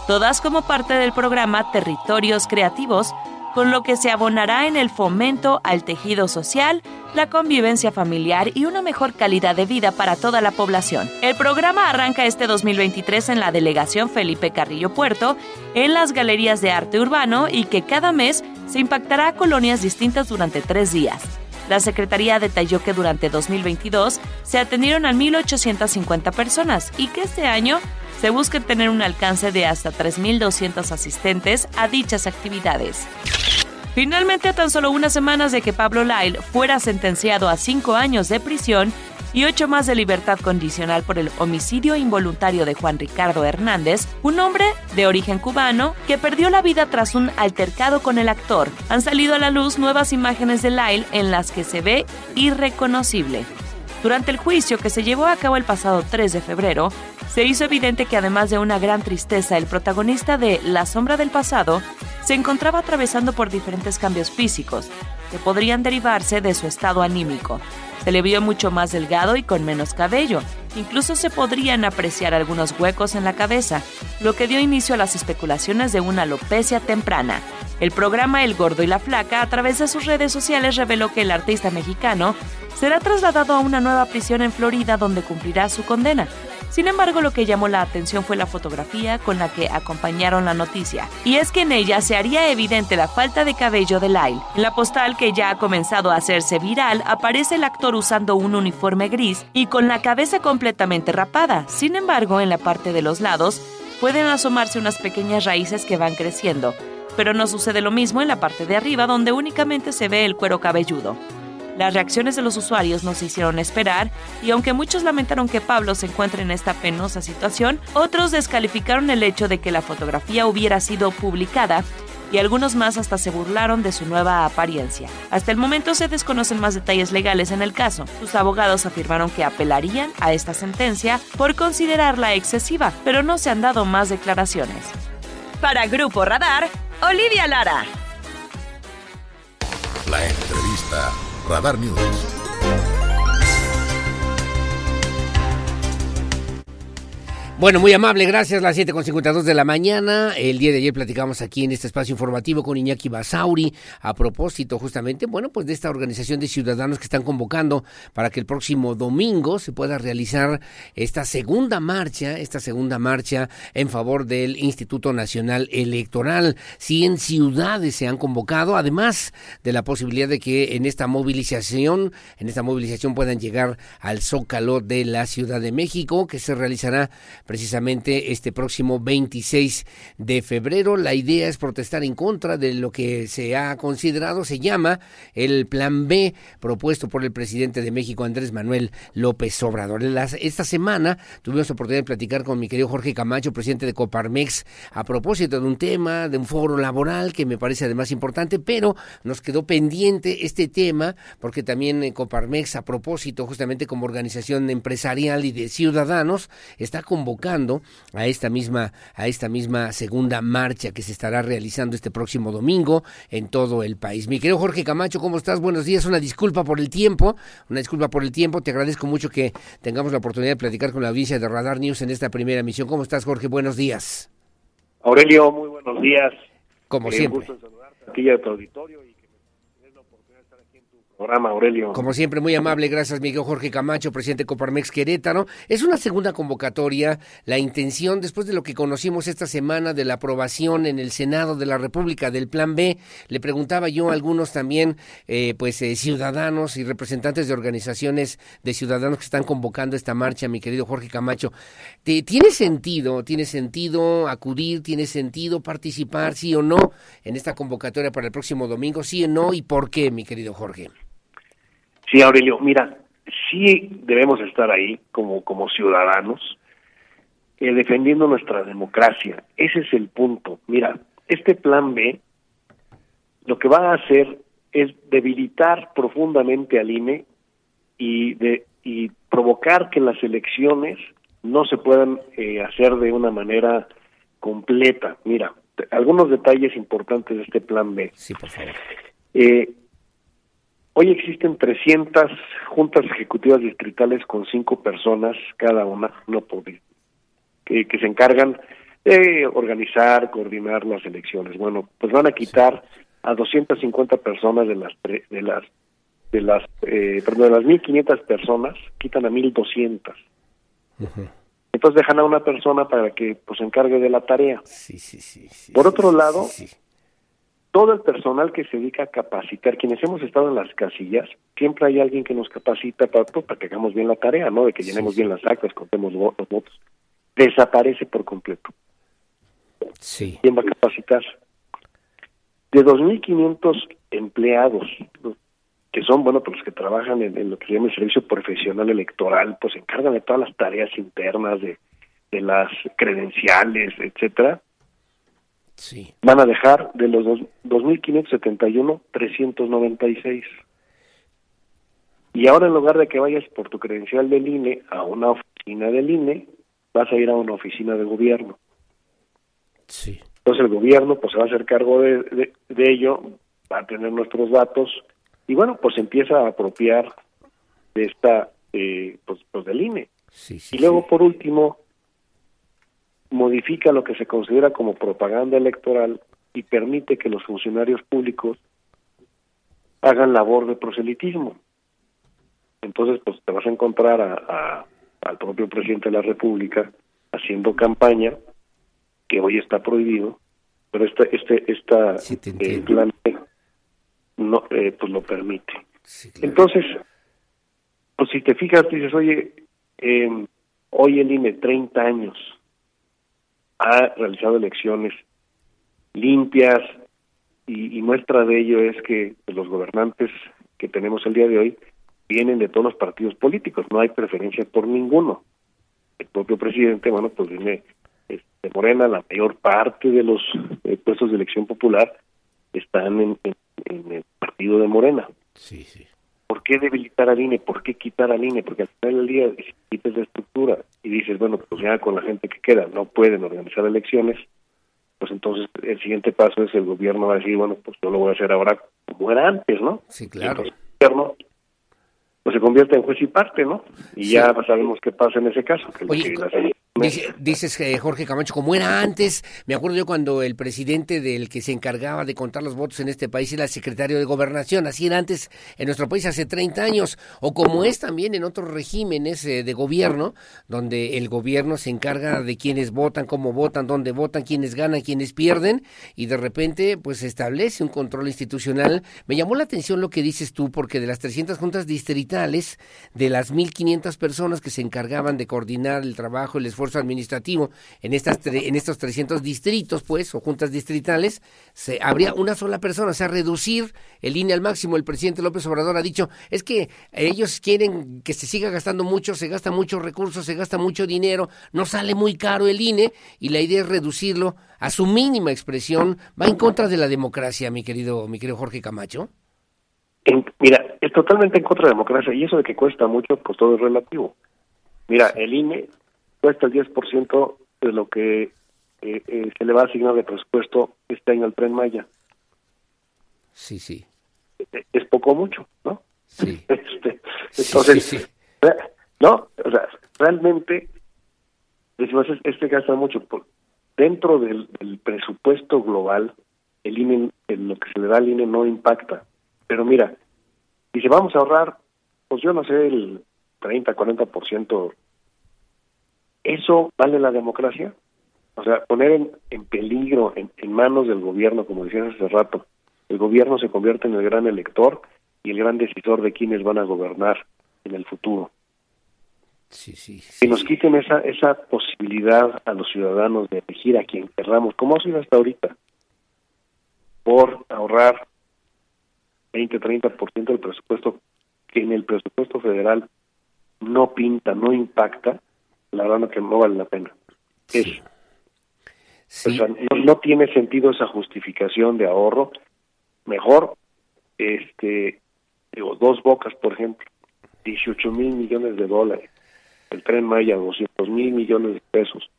Todas como parte del programa Territorios Creativos, con lo que se abonará en el fomento al tejido social, la convivencia familiar y una mejor calidad de vida para toda la población. El programa arranca este 2023 en la delegación Felipe Carrillo Puerto, en las galerías de arte urbano y que cada mes se impactará a colonias distintas durante tres días. La Secretaría detalló que durante 2022 se atendieron a 1.850 personas y que este año se busca tener un alcance de hasta 3.200 asistentes a dichas actividades. Finalmente, a tan solo unas semanas de que Pablo Lyle fuera sentenciado a cinco años de prisión y ocho más de libertad condicional por el homicidio involuntario de Juan Ricardo Hernández, un hombre de origen cubano que perdió la vida tras un altercado con el actor. Han salido a la luz nuevas imágenes de Lyle en las que se ve irreconocible. Durante el juicio que se llevó a cabo el pasado 3 de febrero, se hizo evidente que además de una gran tristeza, el protagonista de La sombra del pasado se encontraba atravesando por diferentes cambios físicos que podrían derivarse de su estado anímico. Se le vio mucho más delgado y con menos cabello. Incluso se podrían apreciar algunos huecos en la cabeza, lo que dio inicio a las especulaciones de una alopecia temprana. El programa El Gordo y la Flaca, a través de sus redes sociales, reveló que el artista mexicano será trasladado a una nueva prisión en Florida donde cumplirá su condena. Sin embargo, lo que llamó la atención fue la fotografía con la que acompañaron la noticia. Y es que en ella se haría evidente la falta de cabello de Lyle. En la postal que ya ha comenzado a hacerse viral, aparece el actor usando un uniforme gris y con la cabeza completamente rapada. Sin embargo, en la parte de los lados pueden asomarse unas pequeñas raíces que van creciendo. Pero no sucede lo mismo en la parte de arriba donde únicamente se ve el cuero cabelludo. Las reacciones de los usuarios no se hicieron esperar y aunque muchos lamentaron que Pablo se encuentre en esta penosa situación, otros descalificaron el hecho de que la fotografía hubiera sido publicada y algunos más hasta se burlaron de su nueva apariencia. Hasta el momento se desconocen más detalles legales en el caso. Sus abogados afirmaron que apelarían a esta sentencia por considerarla excesiva, pero no se han dado más declaraciones. Para Grupo Radar, Olivia Lara. La entrevista Radar News. Bueno, muy amable, gracias. Las 7.52 de la mañana. El día de ayer platicamos aquí en este espacio informativo con Iñaki Basauri a propósito justamente, bueno, pues de esta organización de ciudadanos que están convocando para que el próximo domingo se pueda realizar esta segunda marcha, esta segunda marcha en favor del Instituto Nacional Electoral. 100 ciudades se han convocado, además de la posibilidad de que en esta movilización, en esta movilización puedan llegar al Zócalo de la Ciudad de México, que se realizará precisamente este próximo 26 de febrero. La idea es protestar en contra de lo que se ha considerado, se llama el Plan B propuesto por el presidente de México, Andrés Manuel López Obrador. esta semana tuvimos la oportunidad de platicar con mi querido Jorge Camacho, presidente de Coparmex, a propósito de un tema, de un foro laboral que me parece además importante, pero nos quedó pendiente este tema porque también en Coparmex, a propósito, justamente como organización empresarial y de ciudadanos, está convocando a esta misma a esta misma segunda marcha que se estará realizando este próximo domingo en todo el país. Mi querido Jorge Camacho, ¿cómo estás? Buenos días. Una disculpa por el tiempo, una disculpa por el tiempo. Te agradezco mucho que tengamos la oportunidad de platicar con la audiencia de Radar News en esta primera emisión. ¿Cómo estás, Jorge? Buenos días. Aurelio, muy buenos días. Como Eh, siempre. gusto en saludarte a tu auditorio y programa, Aurelio. Como siempre, muy amable, gracias Miguel Jorge Camacho, presidente de Coparmex Querétaro. Es una segunda convocatoria, la intención, después de lo que conocimos esta semana de la aprobación en el Senado de la República del Plan B, le preguntaba yo a algunos también, eh, pues eh, ciudadanos y representantes de organizaciones de ciudadanos que están convocando esta marcha, mi querido Jorge Camacho, ¿te- ¿tiene sentido, tiene sentido acudir, tiene sentido participar, sí o no, en esta convocatoria para el próximo domingo, sí o no, y por qué, mi querido Jorge? Sí, Aurelio, mira, sí debemos estar ahí como, como ciudadanos, eh, defendiendo nuestra democracia. Ese es el punto. Mira, este plan B lo que va a hacer es debilitar profundamente al INE y, de, y provocar que las elecciones no se puedan eh, hacer de una manera completa. Mira, algunos detalles importantes de este plan B. Sí, por favor. Eh, hoy existen 300 juntas ejecutivas distritales con cinco personas cada una, no por que, que se encargan de organizar, coordinar las elecciones. Bueno, pues van a quitar a 250 personas de las tre- de las de las eh, perdón, de las 1500 personas, quitan a 1200. Entonces dejan a una persona para que pues se encargue de la tarea. Sí, sí, sí. Por otro lado, todo el personal que se dedica a capacitar, quienes hemos estado en las casillas, siempre hay alguien que nos capacita para, pues, para que hagamos bien la tarea, ¿no? De que llenemos bien las actas, contemos los votos. Desaparece por completo. Sí. ¿Quién va a capacitar? De 2.500 empleados, ¿no? que son, bueno, pues los que trabajan en, en lo que se llama el servicio profesional electoral, pues se encargan de todas las tareas internas, de, de las credenciales, etcétera, Sí. van a dejar de los dos- 2.571, 396. Y ahora en lugar de que vayas por tu credencial del INE a una oficina del INE, vas a ir a una oficina de gobierno. Sí. Entonces el gobierno pues se va a hacer cargo de, de, de ello, va a tener nuestros datos y bueno, pues empieza a apropiar de esta, eh, pues, pues del INE. Sí, sí, y luego por último, modifica lo que se considera como propaganda electoral y permite que los funcionarios públicos hagan labor de proselitismo. Entonces, pues te vas a encontrar a, a- al propio presidente de la República haciendo campaña, que hoy está prohibido, pero este este esta eh, plan no eh, pues lo permite. Entonces, pues si te fijas, dices, oye, eh, hoy el INE 30 años ha realizado elecciones limpias y, y muestra de ello es que pues, los gobernantes que tenemos el día de hoy vienen de todos los partidos políticos, no hay preferencia por ninguno. El propio presidente, bueno, pues viene este, de Morena, la mayor parte de los eh, puestos de elección popular están en, en- en el partido de Morena. Sí, sí. ¿Por qué debilitar al INE? ¿Por qué quitar al INE? Porque al final del día, si quitas la estructura y dices, bueno, pues ya con la gente que queda no pueden organizar elecciones, pues entonces el siguiente paso es el gobierno va a decir, bueno, pues yo lo voy a hacer ahora como era antes, ¿no? Sí, claro. Entonces el gobierno pues se convierte en juez y parte, ¿no? Y ya sabemos qué pasa en ese caso, que, Oye, Dice- dices, eh, Jorge Camacho, como era antes, me acuerdo yo cuando el presidente del que se encargaba de contar los votos en este país era el secretario de Gobernación, así era antes en nuestro país hace 30 años, o como es también en otros regímenes eh, de gobierno, donde el gobierno se encarga de quienes votan, cómo votan, dónde votan, quiénes ganan, quiénes pierden, y de repente pues se establece un control institucional. Me llamó la atención lo que dices tú, porque de las 300 juntas distritales, de las 1.500 personas que se encargaban de coordinar el trabajo, el esfuerzo administrativo en, estas tre- en estos 300 distritos, pues, o juntas distritales, se, habría una sola persona, o sea, reducir el INE al máximo. El presidente López Obrador ha dicho, es que ellos quieren que se siga gastando mucho, se gasta muchos recursos, se gasta mucho dinero, no sale muy caro el INE, y la idea es reducirlo a su mínima expresión. Va en contra de la democracia, mi querido, mi querido Jorge Camacho. Mira, es totalmente en contra de la democracia y eso de que cuesta mucho, pues todo es relativo. Mira, el INE cuesta el 10% de lo que eh, eh, se le va a asignar de presupuesto este año al Tren Maya. Sí, sí. Eh, Es poco o mucho, ¿no? Sí. [LAUGHS] Este, entonces, no, o sea, realmente, decimos, es- este gasta mucho. Por, dentro del, del presupuesto global, el INE, el- lo que se le da al INE no impacta. Pero mira, dice, vamos a ahorrar, pues yo no sé, el 30, 40%. ¿Eso vale la democracia? O sea, poner en, en peligro, en, en manos del gobierno, como decías hace rato, el gobierno se convierte en el gran elector y el gran decisor de quiénes van a gobernar en el futuro. Sí, sí. Que nos quiten esa esa posibilidad a los ciudadanos de elegir a quien querramos, como ha sido hasta ahorita, por ahorrar 20, 30% del presupuesto que en el presupuesto federal no pinta, no impacta, la verdad no que no vale la pena. Es, o sea, no, no tiene sentido esa justificación de ahorro. Mejor, este, digo, dos bocas, por ejemplo, 18 mil millones de dólares. El tren Maya, 200 mil millones de pesos.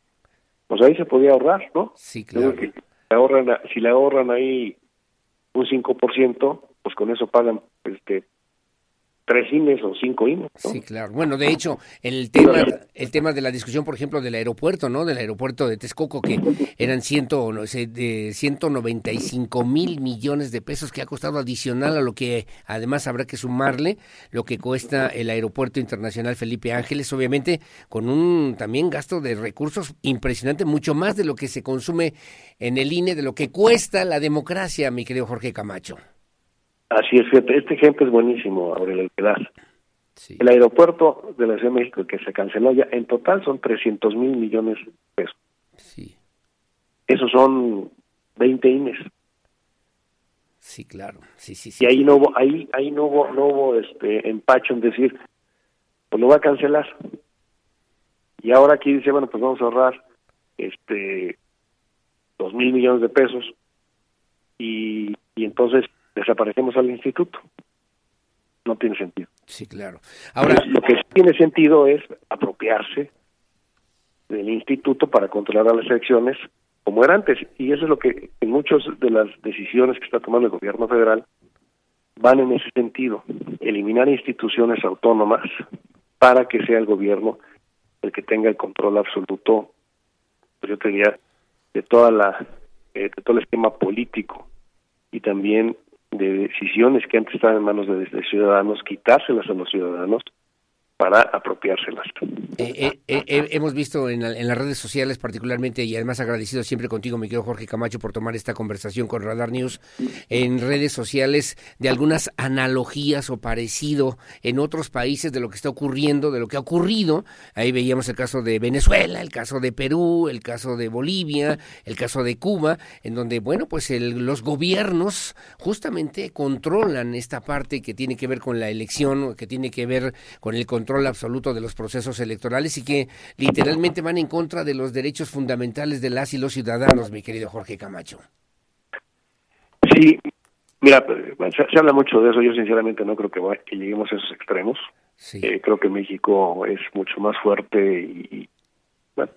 Pues ahí se podía ahorrar, ¿no? Sí, creo que le ahorran, si le ahorran ahí un 5%, pues con eso pagan este tres INES o cinco INES. ¿no? Sí, claro. Bueno, de hecho, el tema, el tema de la discusión, por ejemplo, del aeropuerto, ¿no? Del aeropuerto de Texcoco, que eran ciento, no sé, de 195 mil millones de pesos que ha costado adicional a lo que además habrá que sumarle lo que cuesta el aeropuerto internacional Felipe Ángeles, obviamente con un también gasto de recursos impresionante, mucho más de lo que se consume en el INE, de lo que cuesta la democracia, mi querido Jorge Camacho. Así es, fíjate, este ejemplo es buenísimo, Aurelio, el que das. El aeropuerto de la Ciudad de México que se canceló ya, en total son 300 mil millones de pesos. Sí. Esos son 20 INES. Sí, claro. Sí, sí, sí. Y ahí no hubo, ahí, ahí no hubo, no hubo este empacho en decir, pues lo va a cancelar. Y ahora aquí dice, bueno, pues vamos a ahorrar este dos mil millones de pesos y, y entonces desaparecemos al instituto. No tiene sentido. Sí, claro. Ahora, lo que sí tiene sentido es apropiarse del instituto para controlar las elecciones como era antes. Y eso es lo que en muchas de las decisiones que está tomando el gobierno federal van en ese sentido. Eliminar instituciones autónomas para que sea el gobierno el que tenga el control absoluto, pues yo te diría, de toda la, eh, de todo el esquema político y también de decisiones que antes estaban en manos de, de ciudadanos, quitárselas a los ciudadanos para apropiárselas. Eh, eh, eh, eh, hemos visto en, en las redes sociales particularmente y además agradecido siempre contigo, mi querido Jorge Camacho, por tomar esta conversación con Radar News en redes sociales de algunas analogías o parecido en otros países de lo que está ocurriendo, de lo que ha ocurrido. Ahí veíamos el caso de Venezuela, el caso de Perú, el caso de Bolivia, el caso de Cuba, en donde, bueno, pues el- los gobiernos justamente controlan esta parte que tiene que ver con la elección, que tiene que ver con el control absoluto de los procesos electorales y que literalmente van en contra de los derechos fundamentales de las y los ciudadanos, mi querido Jorge Camacho. Sí, mira, pues, se, se habla mucho de eso. Yo sinceramente no creo que, lleguemos a esos extremos. Eh, creo que México es mucho más fuerte y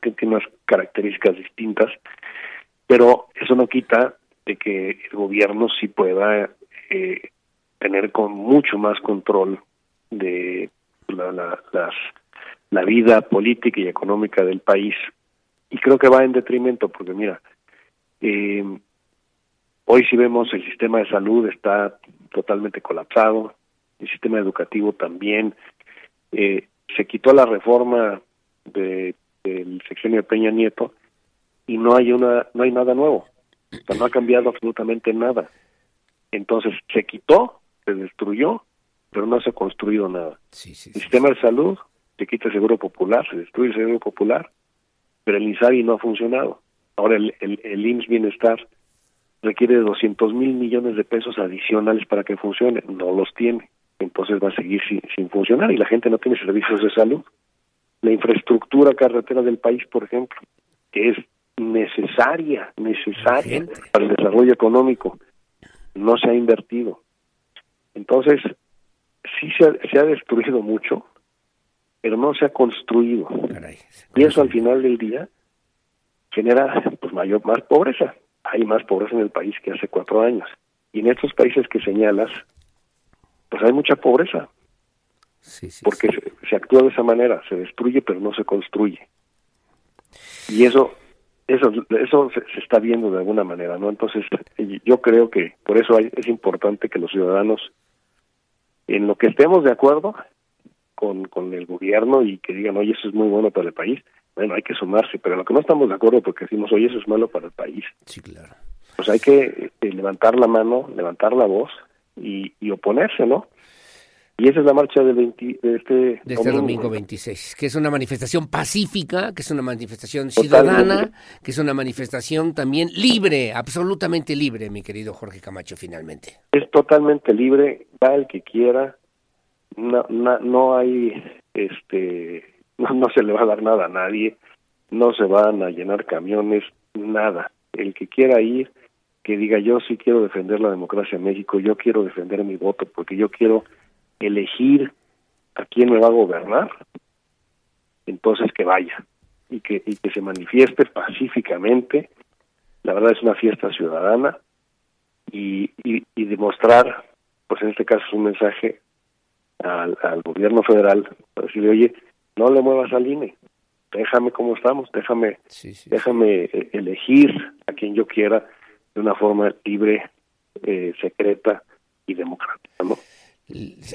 que tiene unas características distintas, pero eso no quita de que el gobierno sí pueda eh, tener con mucho más control de la- la- las la vida política y económica del país. Y creo que va en detrimento, porque mira, eh, hoy si vemos el sistema de salud está totalmente colapsado, el sistema educativo también. Eh, se quitó la reforma de, del sexenio de Peña Nieto y no hay una no hay nada nuevo. O sea, no ha cambiado absolutamente nada. Entonces se quitó, se destruyó, pero no se ha construido nada. el sistema de salud se quita el seguro popular, se destruye el seguro popular, pero el INSABI no ha funcionado. Ahora el, el, el IMSS Bienestar requiere de 200 mil millones de pesos adicionales para que funcione, no los tiene, entonces va a seguir sin, sin funcionar y la gente no tiene servicios de salud. La infraestructura carretera del país, por ejemplo, que es necesaria, necesaria para el desarrollo económico, no se ha invertido. Entonces, sí se ha, se ha destruido mucho, pero no se ha construido. y eso al final del día genera pues mayor más pobreza. Hay más pobreza en el país que hace cuatro años. Y en estos países que señalas, pues hay mucha pobreza. porque Se, se actúa de esa manera, se destruye pero no se construye. Y eso eso eso se, se, está viendo de alguna manera, ¿no? Entonces, yo creo que por eso hay, es importante que los ciudadanos en lo que estemos de acuerdo con, con el gobierno y que digan, oye, eso es muy bueno para el país, bueno, hay que sumarse, pero lo que no estamos de acuerdo porque decimos, oye, eso es malo para el país. Sí, claro. Pues hay que eh, levantar la mano, levantar la voz y, y oponerse, ¿no? Y esa es la marcha del 20, de este, de este domingo. domingo 26, que es una manifestación pacífica, que es una manifestación ciudadana, Totalmente. que es una manifestación también libre, absolutamente libre, mi querido Jorge Camacho, finalmente. Es totalmente libre, va el que quiera, no, no, no hay, este, [LAUGHS] no, no se le va a dar nada a nadie, no se van a llenar camiones, nada. El que quiera ir, que diga yo sí quiero defender la democracia en México, yo quiero defender mi voto porque yo quiero elegir a quién me va a gobernar, entonces que vaya y que, y que se manifieste pacíficamente. La verdad es una fiesta ciudadana y, y, y demostrar, pues en este caso es un mensaje al, al gobierno federal para decirle, oye, no le muevas al INE, déjame como estamos, déjame, sí, sí, déjame sí. elegir a quien yo quiera de una forma libre, eh, secreta y democrática, ¿no?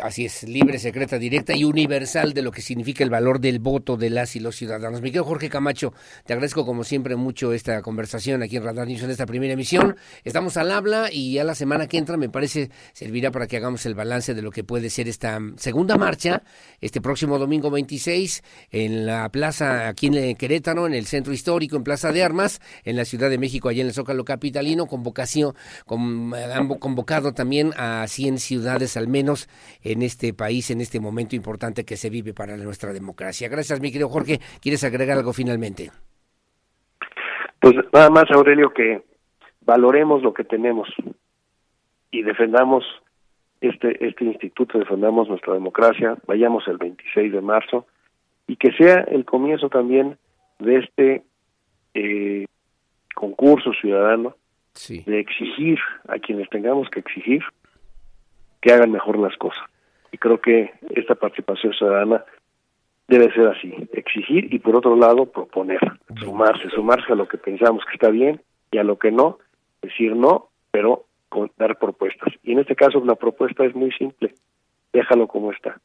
Así es, libre, secreta, directa y universal de lo que significa el valor del voto de las y los ciudadanos. Mi querido Jorge Camacho, te agradezco como siempre mucho esta conversación aquí en Radar News en esta primera emisión. Estamos al habla y ya la semana que entra me parece servirá para que hagamos el balance de lo que puede ser esta segunda marcha este próximo domingo 26 en la plaza aquí en Querétaro, en el centro histórico, en Plaza de Armas, en la Ciudad de México, allá en el Zócalo Capitalino, convocación, con, han convocado también a 100 ciudades al menos en este país, en este momento importante que se vive para nuestra democracia. Gracias, mi querido Jorge. ¿Quieres agregar algo finalmente? Pues nada más, Aurelio, que valoremos lo que tenemos y defendamos este, este instituto, defendamos nuestra democracia, vayamos el 26 de marzo y que sea el comienzo también de este eh, concurso ciudadano sí. de exigir a quienes tengamos que exigir que hagan mejor las cosas. Y creo que esta participación ciudadana debe ser así, exigir y por otro lado proponer, sumarse, sumarse a lo que pensamos que está bien y a lo que no, decir no, pero con, dar propuestas. Y en este caso la propuesta es muy simple, déjalo como está.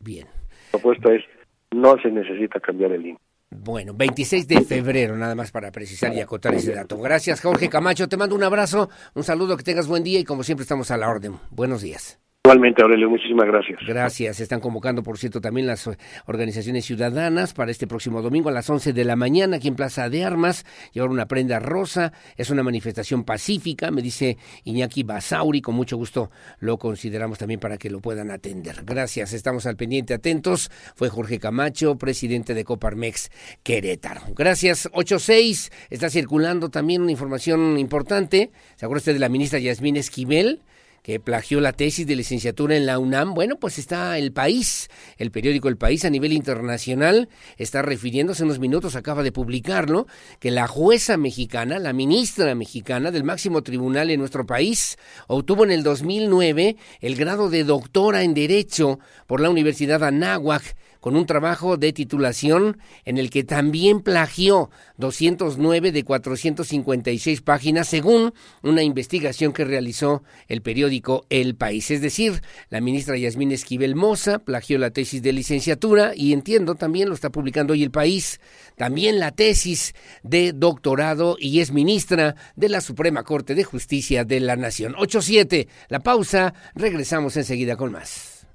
Bien. La propuesta es, no se necesita cambiar el INE. Bueno, 26 de febrero, nada más para precisar y acotar ese dato. Gracias, Jorge Camacho. Te mando un abrazo, un saludo, que tengas buen día y como siempre estamos a la orden. Buenos días. Igualmente, Aurelio, muchísimas gracias. Gracias. Están convocando, por cierto, también las organizaciones ciudadanas para este próximo domingo a las 11 de la mañana aquí en Plaza de Armas. Llevar una prenda rosa. Es una manifestación pacífica, me dice Iñaki Basauri. Con mucho gusto lo consideramos también para que lo puedan atender. Gracias. Estamos al pendiente, atentos. Fue Jorge Camacho, presidente de Coparmex Querétaro. Gracias. 8-6. Está circulando también una información importante. ¿Se acuerda usted de la ministra Yasmín Esquivel? Que plagió la tesis de licenciatura en la UNAM, bueno, pues está El País, el periódico El País a nivel internacional, está refiriéndose en unos minutos, acaba de publicarlo, que la jueza mexicana, la ministra mexicana del máximo tribunal en nuestro país, obtuvo en el 2009 el grado de doctora en Derecho por la Universidad Anáhuac, con un trabajo de titulación en el que también plagió 209 de 456 páginas según una investigación que realizó el periódico El País. Es decir, la ministra Yasmín Esquivel Moza plagió la tesis de licenciatura y entiendo también lo está publicando hoy El País, también la tesis de doctorado y es ministra de la Suprema Corte de Justicia de la Nación. 8-7, la pausa, regresamos enseguida con más.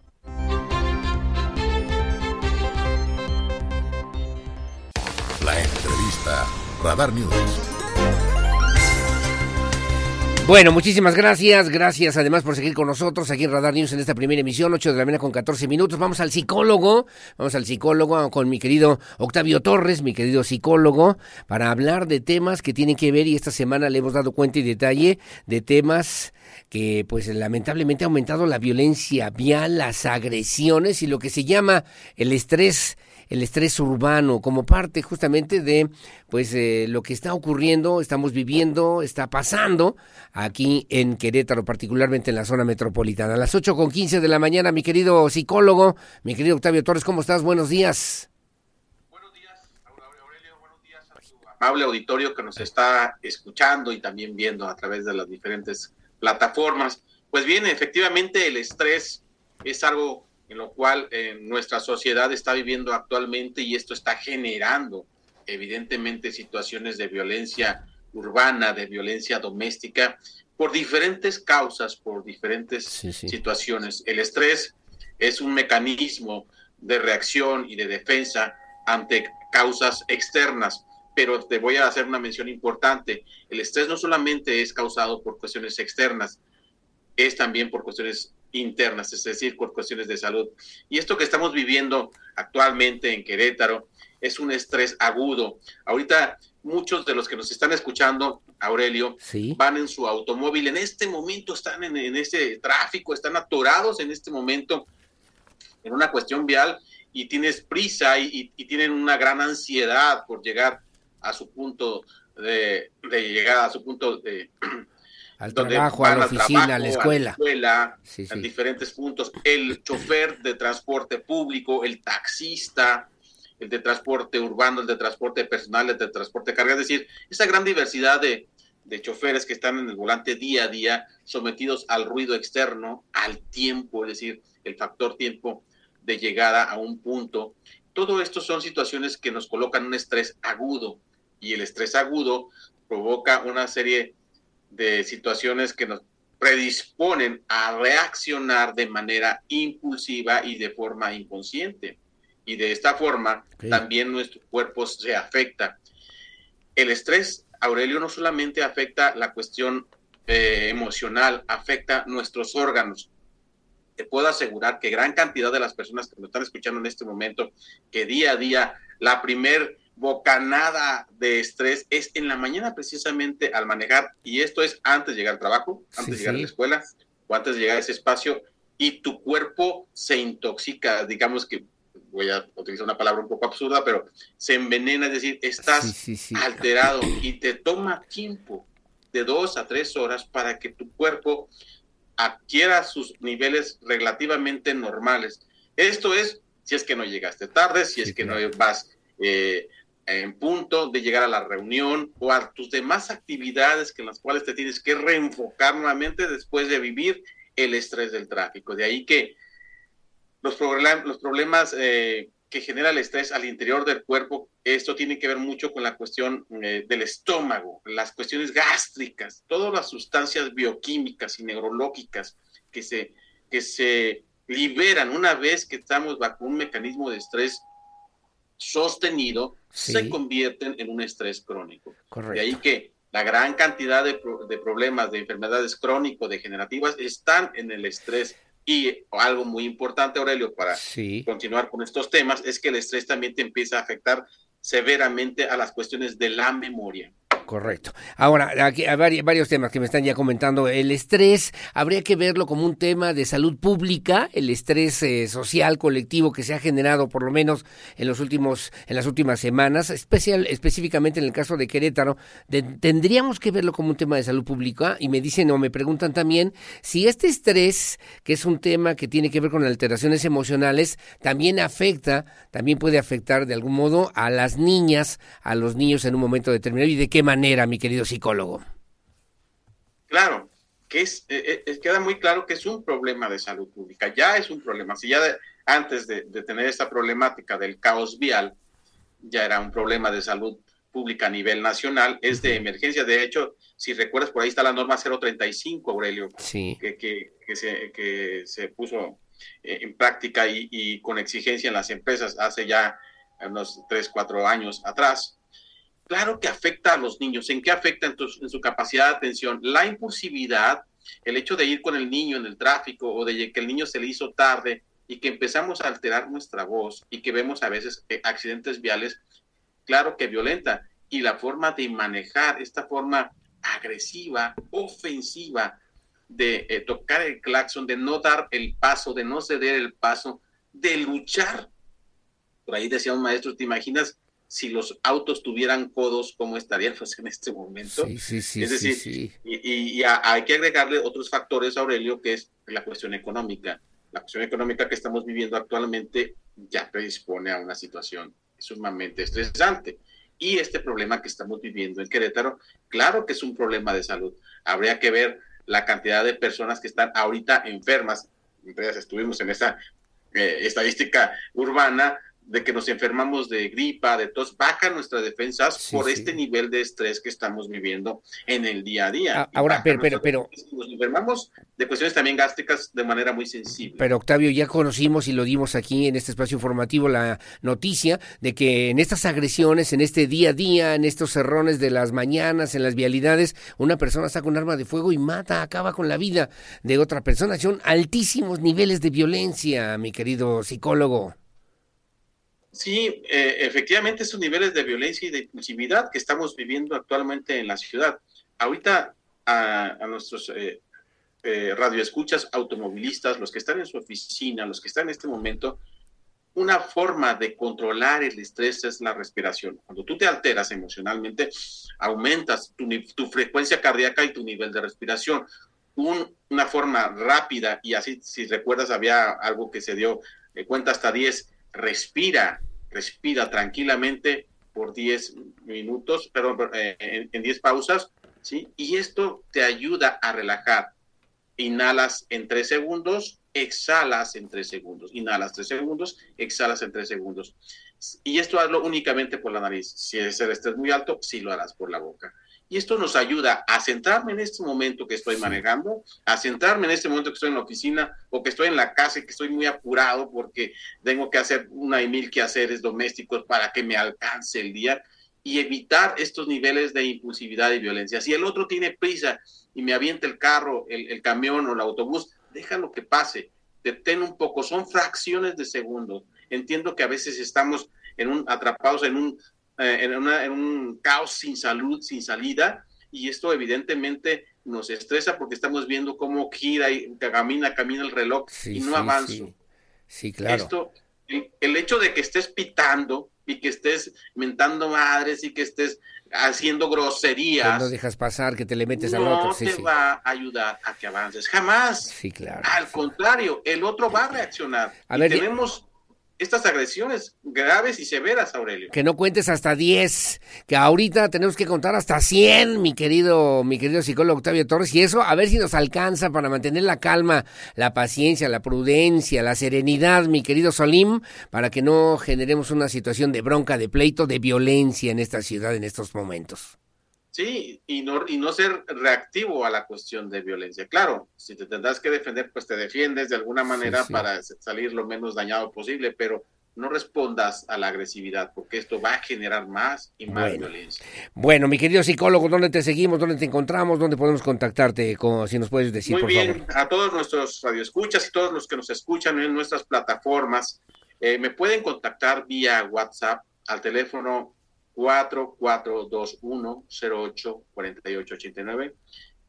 Radar News. Bueno, muchísimas gracias. Gracias además por seguir con nosotros aquí en Radar News en esta primera emisión, 8 de la mañana con 14 minutos. Vamos al psicólogo, vamos al psicólogo con mi querido Octavio Torres, mi querido psicólogo, para hablar de temas que tienen que ver y esta semana le hemos dado cuenta y detalle de temas que pues lamentablemente ha aumentado la violencia vial, las agresiones y lo que se llama el estrés el estrés urbano como parte justamente de pues eh, lo que está ocurriendo, estamos viviendo, está pasando aquí en Querétaro, particularmente en la zona metropolitana. A las ocho con quince de la mañana, mi querido psicólogo, mi querido Octavio Torres, ¿cómo estás? Buenos días. amable auditorio que nos está escuchando y también viendo a través de las diferentes plataformas. Pues bien, efectivamente el estrés es algo en lo cual eh, nuestra sociedad está viviendo actualmente y esto está generando evidentemente situaciones de violencia urbana, de violencia doméstica, por diferentes causas, por diferentes situaciones. El estrés es un mecanismo de reacción y de defensa ante causas externas, pero te voy a hacer una mención importante. El estrés no solamente es causado por cuestiones externas, es también por cuestiones internas, es decir, por cuestiones de salud. Y esto que estamos viviendo actualmente en Querétaro es un estrés agudo. Ahorita muchos de los que nos están escuchando, Aurelio, van en su automóvil, en este momento están en, en este tráfico, están atorados en este momento en una cuestión vial y tienes prisa y, y, tienen una gran ansiedad por llegar a su punto de, de llegar a su punto de, [CLEARS THROAT] al trabajo, a la oficina, a la escuela, a escuela en diferentes puntos. El chofer de transporte público, el taxista, el de transporte urbano, el de transporte personal, el de transporte de carga, es decir, esa gran diversidad de, de choferes que están en el volante día a día, sometidos al ruido externo, al tiempo, es decir, el factor tiempo de llegada a un punto. Todo esto son situaciones que nos colocan un estrés agudo y el estrés agudo provoca una serie de situaciones que nos predisponen a reaccionar de manera impulsiva y de forma inconsciente. Y de esta forma también nuestro cuerpo se afecta. El estrés, Aurelio, no solamente afecta la cuestión eh, emocional, afecta nuestros órganos. Te puedo asegurar que gran cantidad de las personas que me están escuchando en este momento, que día a día la primer bocanada de estrés es en la mañana precisamente al manejar, y esto es antes de llegar al trabajo, antes de llegar a la escuela o antes de llegar a ese espacio, y tu cuerpo se intoxica, digamos que voy a utilizar una palabra un poco absurda, pero se envenena, es decir, estás alterado y te toma tiempo de dos a tres horas para que tu cuerpo adquiera sus niveles relativamente normales. Esto es si es que no llegaste tarde, si es que no vas eh, en punto de llegar a la reunión o a tus demás actividades que en las cuales te tienes que reenfocar nuevamente después de vivir el estrés del tráfico. De ahí que los, problemas, los problemas eh, que genera el estrés al interior del cuerpo, esto tiene que ver mucho con la cuestión eh, del estómago, las cuestiones gástricas, todas las sustancias bioquímicas y neurológicas que se, que se liberan una vez que estamos bajo un mecanismo de estrés sostenido, se convierten en un estrés crónico. De ahí que la gran cantidad de, de problemas, de enfermedades crónico-degenerativas están en el estrés. Y algo muy importante, Aurelio, para continuar con estos temas, es que el estrés también te empieza a afectar severamente a las cuestiones de la memoria. Correcto. Ahora, aquí hay vari- varios temas que me están ya comentando. El estrés, habría que verlo como un tema de salud pública, el estrés eh, social colectivo que se ha generado por lo menos en los últimos, en las últimas semanas, especial, específicamente en el caso de Querétaro, tendríamos que verlo como un tema de salud pública y me dicen o me preguntan también si este estrés, que es un tema que tiene que ver con alteraciones emocionales, también afecta, también puede afectar de algún modo a las niñas, a los niños en un momento determinado y de qué manera, mi querido psicólogo. Claro, que es, eh, eh, queda muy claro que es un problema de salud pública, ya es un problema. Si ya de- antes de, de tener esta problemática del caos vial, ya era un problema de salud pública a nivel nacional, es de emergencia. De hecho, si recuerdas, por ahí está la norma 035, Aurelio, Sí. que, que, que se, que se puso eh, en práctica y, y con exigencia en las empresas hace ya unos 3, 4 años atrás. Claro que afecta a los niños. ¿En qué afecta en, tu- en su capacidad de atención? La impulsividad, el hecho de ir con el niño en el tráfico o de que el niño se le hizo tarde y que empezamos a alterar nuestra voz y que vemos a veces eh, accidentes viales, claro que violenta. Y la forma de manejar esta forma agresiva, ofensiva, de eh, tocar el claxon, de no dar el paso, de no ceder el paso, de luchar. Por ahí decía un maestro, ¿te imaginas si los autos tuvieran codos, cómo estaríamos en este momento? Sí, sí, sí, es decir, y- y a- hay que agregarle otros factores, Aurelio, que es la cuestión económica. La cuestión económica que estamos viviendo actualmente ya predispone a una situación sumamente estresante. Y este problema que estamos viviendo en Querétaro, claro que es un problema de salud. Habría que ver la cantidad de personas que están ahorita enfermas. Entonces estuvimos en esa eh, estadística urbana de que nos enfermamos de gripa, de tos, bajan nuestras defensas por sí. este nivel de estrés que estamos viviendo en el día a día. Ah, ahora, pero- pero- y Nos enfermamos de cuestiones también gástricas de manera muy sensible. Pero Octavio, ya conocimos y lo dimos aquí en este espacio informativo la noticia de que en estas agresiones, en este día a día, en estos cerrones de las mañanas, en las vialidades, una persona saca un arma de fuego y mata, acaba con la vida de otra persona. Son altísimos niveles de violencia, mi querido psicólogo. Sí, eh, efectivamente esos niveles de violencia y de impulsividad que estamos viviendo actualmente en la ciudad. Ahorita a, nuestros eh, eh, radioescuchas automovilistas, los que están en su oficina, los que están en este momento, una forma de controlar el estrés es la respiración. Cuando tú te alteras emocionalmente, aumentas tu, frecuencia cardíaca y tu nivel de respiración. Un- una forma rápida, y así, si recuerdas, había algo que se dio cuenta hasta 10, respira, respira tranquilamente por 10 minutos, perdón, eh, en, en 10 pausas, ¿sí? Y esto te ayuda a relajar. Inhalas en 3 segundos, exhalas en 3 segundos. Inhalas 3 segundos, exhalas en 3 segundos. Y esto hazlo únicamente por la nariz. Si es el estrés muy alto, sí lo harás por la boca. Y esto nos ayuda a centrarme en este momento que estoy manejando, a centrarme en este momento que estoy en la oficina o que estoy en la casa y que estoy muy apurado porque tengo que hacer una y mil quehaceres domésticos para que me alcance el día y evitar estos niveles de impulsividad y violencia. Si el otro tiene prisa y me avienta el carro, el, el camión o el autobús, déjalo que pase, detén un poco, son fracciones de segundos. Entiendo que a veces estamos en un, atrapados en un, eh, en, una- en un caos sin salud, sin salida, y esto evidentemente nos estresa porque estamos viendo cómo gira y camina, camina el reloj Sí, y no sí, avanzo. sí. Sí, claro. Esto, el, el hecho de que estés pitando y que estés mentando madres y que estés haciendo Que groserías, no dejas pasar, que te le metes al no otro. Sí, te sí. va a ayudar a que avances. Jamás. Sí, claro. Al contrario, el otro va a reaccionar. A y ver, tenemos estas agresiones graves y severas, Aurelio. Que no cuentes hasta 10, que ahorita tenemos que contar hasta 100, mi querido, mi querido psicólogo Octavio Torres, y eso a ver si nos alcanza para mantener la calma, la paciencia, la prudencia, la serenidad, mi querido Solim, para que no generemos una situación de bronca, de pleito, de violencia en esta ciudad en estos momentos. Sí, y no, y no ser reactivo a la cuestión de violencia. Claro, si te tendrás que defender, pues te defiendes de alguna manera sí. para salir lo menos dañado posible, pero no respondas a la agresividad, porque esto va a generar más y más Bueno. violencia. Bueno, mi querido psicólogo, ¿dónde te seguimos? ¿Dónde te encontramos? ¿Dónde podemos contactarte? Como, si nos puedes decir, Muy por bien, favor. a todos nuestros radioescuchas y todos los que nos escuchan en nuestras plataformas, eh, me pueden contactar vía WhatsApp al teléfono 4421-084889.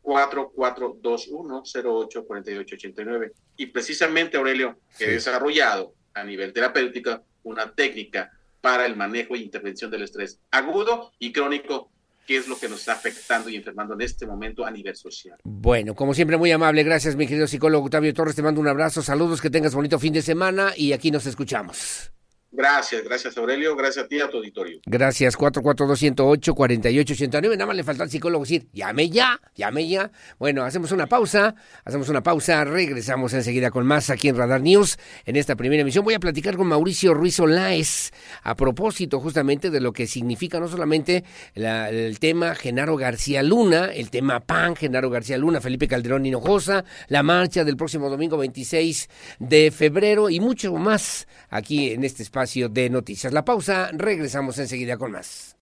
4421-084889. Y precisamente, Aurelio, que he desarrollado a nivel terapéutico una técnica para el manejo e intervención del estrés agudo y crónico que es lo que nos está afectando y enfermando en este momento a nivel social. Bueno, como siempre, muy amable. Gracias, mi querido psicólogo Octavio Torres. Te mando un abrazo, saludos, que tengas bonito fin de semana y aquí nos escuchamos. Gracias, gracias Aurelio, gracias a ti a tu auditorio. Gracias, 442-108-4889. Nada más le falta al psicólogo decir, llame ya, llame ya. Bueno, hacemos una pausa, hacemos una pausa, regresamos enseguida con más aquí en Radar News. En esta primera emisión voy a platicar con Mauricio Ruiz Olaez a propósito justamente de lo que significa no solamente la- el tema Genaro García Luna, el tema PAN, Genaro García Luna, Felipe Calderón Hinojosa, la marcha del próximo domingo 26 de febrero y mucho más aquí en este espacio de noticias. La pausa, regresamos enseguida con más.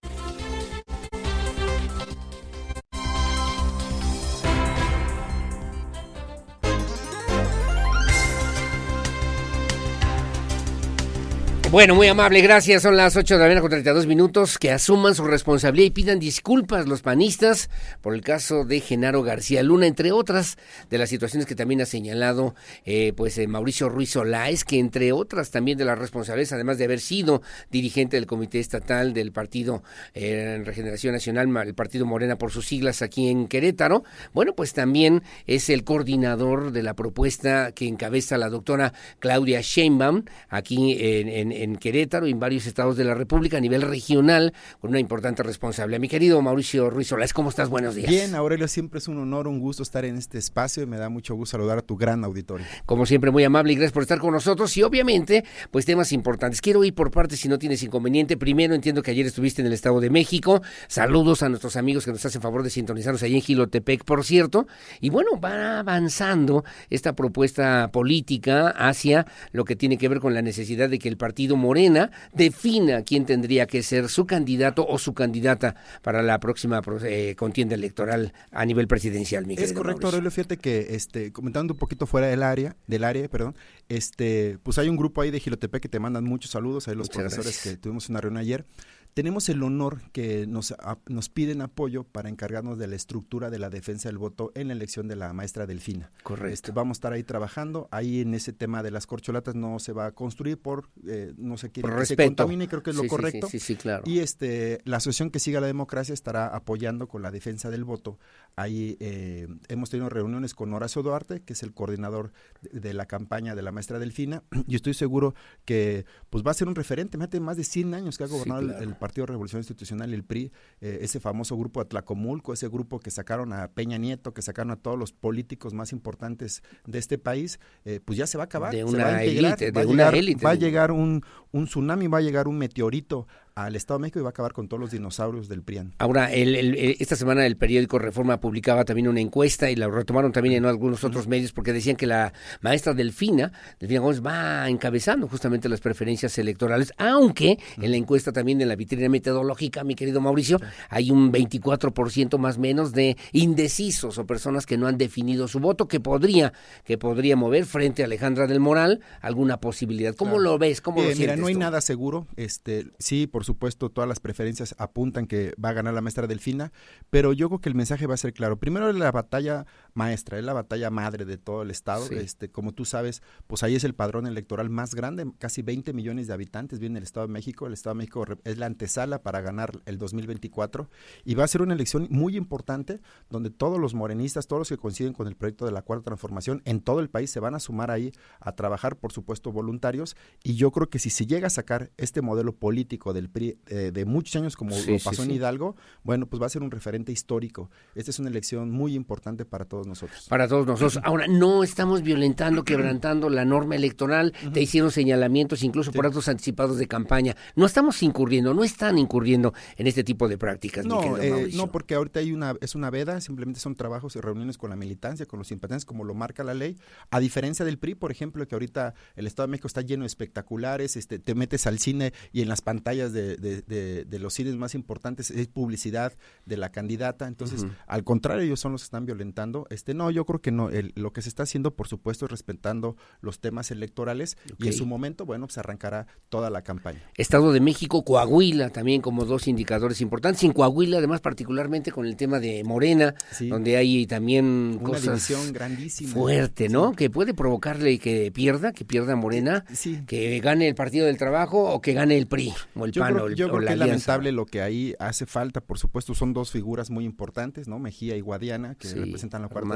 Bueno, muy amable, gracias. Son las 8 de la mañana con 32 minutos. Que asuman su responsabilidad y pidan disculpas los panistas por el caso de Genaro García Luna, entre otras de las situaciones que también ha señalado eh, pues eh, Mauricio Ruiz Olaez, que entre otras también de las responsabilidades, además de haber sido dirigente del Comité Estatal del Partido eh, en Regeneración Nacional, el Partido Morena por sus siglas aquí en Querétaro, bueno, pues también es el coordinador de la propuesta que encabeza la doctora Claudia Sheinbaum aquí en, en- en Querétaro y en varios estados de la República a nivel regional, con una importante responsabilidad. Mi querido Mauricio Ruiz Olaez, ¿cómo estás? Buenos días. Bien, Aurelio, siempre es un honor, un gusto estar en este espacio y me da mucho gusto saludar a tu gran auditorio. Como siempre, muy amable y gracias por estar con nosotros. Y obviamente, pues temas importantes. Quiero ir por partes si no tienes inconveniente. Primero, entiendo que ayer estuviste en el Estado de México. Saludos a nuestros amigos que nos hacen favor de sintonizarnos allí en Gilotepec, por cierto. Y bueno, va avanzando esta propuesta política hacia lo que tiene que ver con la necesidad de que el partido Morena defina quién tendría que ser su candidato o su candidata para la próxima eh, contienda electoral a nivel presidencial. Mi Es correcto. Aurelio, fíjate que este, comentando un poquito fuera del área, del área, perdón, este, pues hay un grupo ahí de Gilotepec que te mandan muchos saludos, ahí los Muchas profesores gracias. que tuvimos una reunión ayer. Tenemos el honor que nos, a- nos piden apoyo para encargarnos de la estructura de la defensa del voto en la elección de la maestra Delfina. Correcto. Este, vamos a estar ahí trabajando. Ahí en ese tema de las corcholatas no se va a construir por, eh, no se quiere Por que se respeto. contamine, creo que es Sí, lo correcto. sí, sí, sí, claro. Y este, la asociación que siga la democracia estará apoyando con la defensa del voto. Ahí eh, hemos tenido reuniones con Horacio Duarte, que es el coordinador de, de la campaña de la maestra Delfina, [CLEARS THROAT] y estoy seguro que pues va a ser un referente. Fíjate, más de 100 años que ha Sí, gobernado el- el, Partido Revolución Institucional, el PRI, eh, ese famoso grupo Atlacomulco, ese grupo que sacaron a Peña Nieto, que sacaron a todos los políticos más importantes de este país, eh, pues ya se va a acabar. De se una va a integrar, élite, va a de una llegar- élite, Va a llegar un, un tsunami, va a llegar un meteorito al Estado de México y va a acabar con todos los dinosaurios del PRIAN. Ahora, el- el- esta semana el periódico Reforma publicaba también una encuesta y la retomaron también en algunos otros medios porque decían que la maestra Delfina, Delfina Gómez, va encabezando justamente las preferencias electorales, aunque en la encuesta también en la vitrina metodológica, mi querido Mauricio, hay un 24% más menos de indecisos o personas que no han definido su voto que podría, que podría mover frente a Alejandra del Moral alguna posibilidad. ¿Cómo Claro. lo ves? ¿Cómo Eh, lo mira, sientes no hay tú? nada seguro. Este, sí, por supuesto, todas las preferencias apuntan que va a ganar la maestra Delfina, pero yo creo que el mensaje va a ser claro. Primero es la batalla maestra, es la batalla madre de todo el estado. Sí. Este, como tú sabes, pues ahí es el padrón electoral más grande, casi 20 millones de habitantes viene el Estado de México. El Estado de México es la antesala para ganar el 2024 y va a ser una elección muy importante donde todos los morenistas, todos los que coinciden con el proyecto de la Cuarta Transformación en todo el país se van a sumar ahí a trabajar, por supuesto, voluntarios y yo creo que si se llega a sacar este modelo político del PRI eh, de muchos años como Sí, lo sí, pasó en. Hidalgo, bueno, pues va a ser un referente histórico. Esta es una elección muy importante para todos nosotros. para todos nosotros. [CLEARS THROAT] Ahora, no estamos violentando, quebrantando la norma electoral, te hicieron señalamientos incluso por actos anticipados de campaña. No estamos incurriendo, no están incurriendo en este tipo de prácticas, No, eh, no, porque ahorita hay una, es una veda, simplemente son trabajos y reuniones con la militancia, con los simpatizantes, como lo marca la ley. A diferencia del PRI, por ejemplo, que ahorita el Estado de México está lleno de espectaculares, este, te metes al cine y en las pantallas de, de, de- de- de los cines más importantes es publicidad de la candidata. Entonces, al contrario, ellos son los que están violentando. Este, no, yo creo que no. El- lo que se está haciendo, por supuesto, es respetando los temas electorales y en su momento, bueno, pues arrancará toda la campaña. Estado de México, Coahuila también como dos indicadores importantes. En Coahuila, además, particularmente con el tema de Morena, Sí. donde hay también Una cosas división grandísima. fuerte, ¿no? Que puede provocarle que pierda, que pierda Morena, que gane el Partido del Trabajo o que gane el PRI o el PAN creo, o, el, yo o creo la que es lamentable lo que ahí hace falta, por supuesto, son dos figuras muy importantes, ¿no? Mejía y Guadiana, que Sí, representan la cuarta.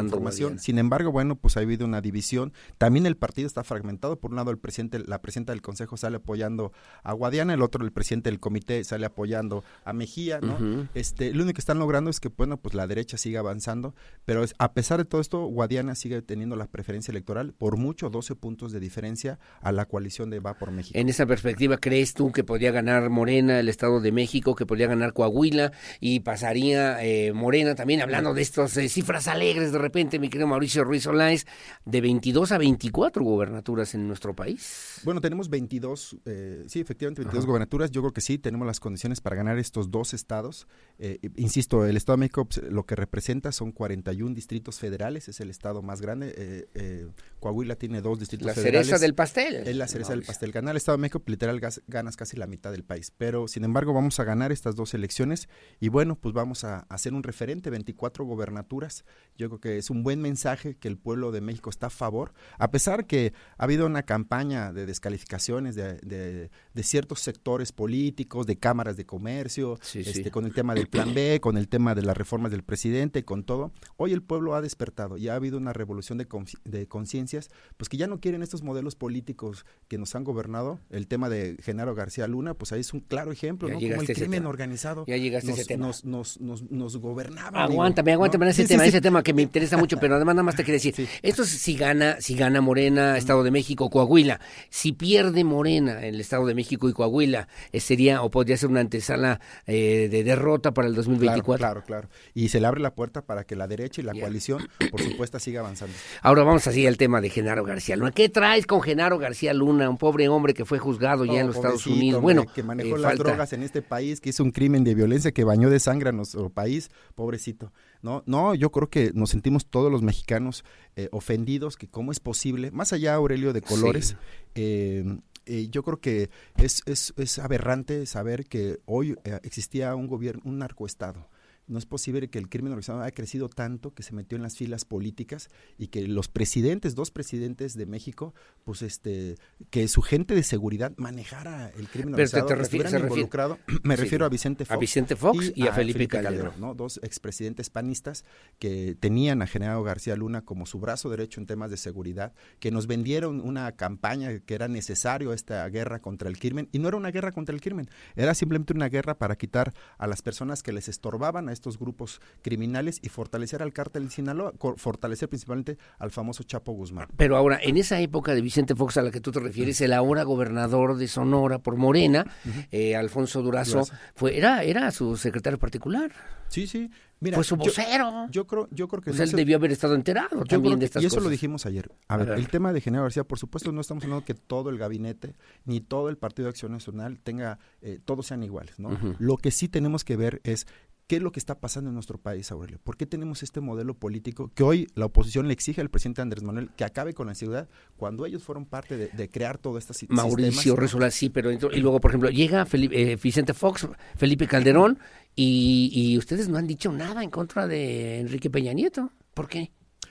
Guadiana. Sin embargo, bueno, pues ha habido una división. También el partido está fragmentado. Por un lado, el presidente, la presidenta del consejo sale apoyando a Guadiana, el otro, el presidente del comité, sale apoyando a Mejía, ¿no? Este, lo único que están logrando es que, bueno, pues la derecha siga avanzando, pero es- a pesar de todo esto, Guadiana sigue teniendo la preferencia electoral por mucho, 12 puntos de diferencia a la coalición de Va por México. En esa perspectiva, ¿crees tú que podría ganar Morena el Estado de México, que podría ganar Coahuila y pasaría eh, Morena también, hablando de estas cifras alegres de repente, mi querido Mauricio Ruiz Olaez, de 22 a 24 gubernaturas en nuestro país? Bueno, tenemos 22, eh, sí, efectivamente 22 Ajá. gobernaturas. Yo creo que sí, tenemos las condiciones para ganar estos dos estados. Eh, insisto, el Estado de México pues, lo que representa son 41 distritos federales, es el estado más grande. Eh, eh, Coahuila tiene dos distritos La federales. cereza del pastel. Es la cereza del pastel. Ganar el Estado de México, literal, ganas casi la mitad del país. Pero, sin embargo, vamos a ganar estas dos elecciones y bueno, pues vamos a hacer un referente, 24 gobernaturas. Yo creo que es un buen mensaje que el pueblo de México está a favor, a pesar que ha habido una campaña de descalificaciones de, de- de ciertos sectores políticos, de cámaras de comercio, Sí, este, sí. con el tema del plan B, con el tema de las reformas del presidente, con todo. Hoy el pueblo ha despertado y ha habido una revolución de, de conciencias, pues que ya no quieren estos modelos políticos que nos han gobernado. El tema de Genaro García Luna, pues ahí es un claro ejemplo, Ya ¿no? Como el crimen tema. organizado Ya llegaste a nos, ese tema. Nos, nos, nos, nos gobernaba. Aguántame, aguántame ¿no? ese Sí, tema, sí, ese sí. tema que me interesa mucho, pero además nada más te quiero decir, esto es si gana, si gana Morena, Estado de México, Coahuila, si pierde Morena el Estado de México y Coahuila, eh, sería o podría ser una antesala eh, de derrota para el 2024. Claro, claro, claro. Y se le abre la puerta para que la derecha y la coalición, por supuesto, siga avanzando. Ahora vamos así al tema de Genaro García Luna. ¿Qué traes con Genaro García Luna, un pobre hombre que fue juzgado ya Oh, en los Estados pobrecito, Unidos? hombre, Bueno, que manejó eh, las falta- drogas en este país, que hizo un crimen de violencia, que bañó de sangre a nuestro país, pobrecito. No, no, yo creo que nos sentimos todos los mexicanos eh, ofendidos, que cómo es posible, más allá, Aurelio, de colores, Sí. eh, eh, yo creo que es, es, es aberrante saber que hoy eh, existía un gobierno, un narcoestado. No es posible que el crimen organizado haya crecido tanto que se metió en las filas políticas y que los presidentes, dos presidentes de México, pues este, que su gente de seguridad manejara el crimen Pero organizado, te refi- estuvieran se refiere- involucrado. Me Sí. refiero a Vicente A Fox. Vicente Fox y a Felipe Calderón. ¿no? Dos expresidentes panistas que tenían a General García Luna como su brazo derecho en temas de seguridad, que nos vendieron una campaña que era necesario esta guerra contra el crimen, y no era una guerra contra el crimen, era simplemente una guerra para quitar a las personas que les estorbaban a estos grupos criminales y fortalecer al cártel de Sinaloa, fortalecer principalmente al famoso Chapo Guzmán. Pero ahora, en esa época de Vicente Fox a la que tú te refieres, el ahora gobernador de Sonora por Morena, eh, Alfonso Durazo, Durazo. fue era era su secretario particular. Sí, sí. Mira, fue su vocero. Yo, creo, yo creo que Pues él debió haber estado enterado también de estas y eso lo dijimos ayer. A A ver, el tema de Genaro García, por supuesto, no estamos hablando que todo el gabinete ni todo el Partido de Acción Nacional tenga, eh, todos sean iguales, ¿no? Lo que sí tenemos que ver es qué es lo que está pasando en nuestro país, Aurelio. ¿Por qué tenemos este modelo político que hoy la oposición le exige al presidente Andrés Manuel que acabe con la ciudad cuando ellos fueron parte de, de crear todo este si- Mauricio. Resola, sí, pero y luego, por ejemplo, llega Felipe, eh, Vicente Fox, Felipe Calderón, y, y ustedes no han dicho nada en contra de Enrique Peña Nieto. ¿Por qué?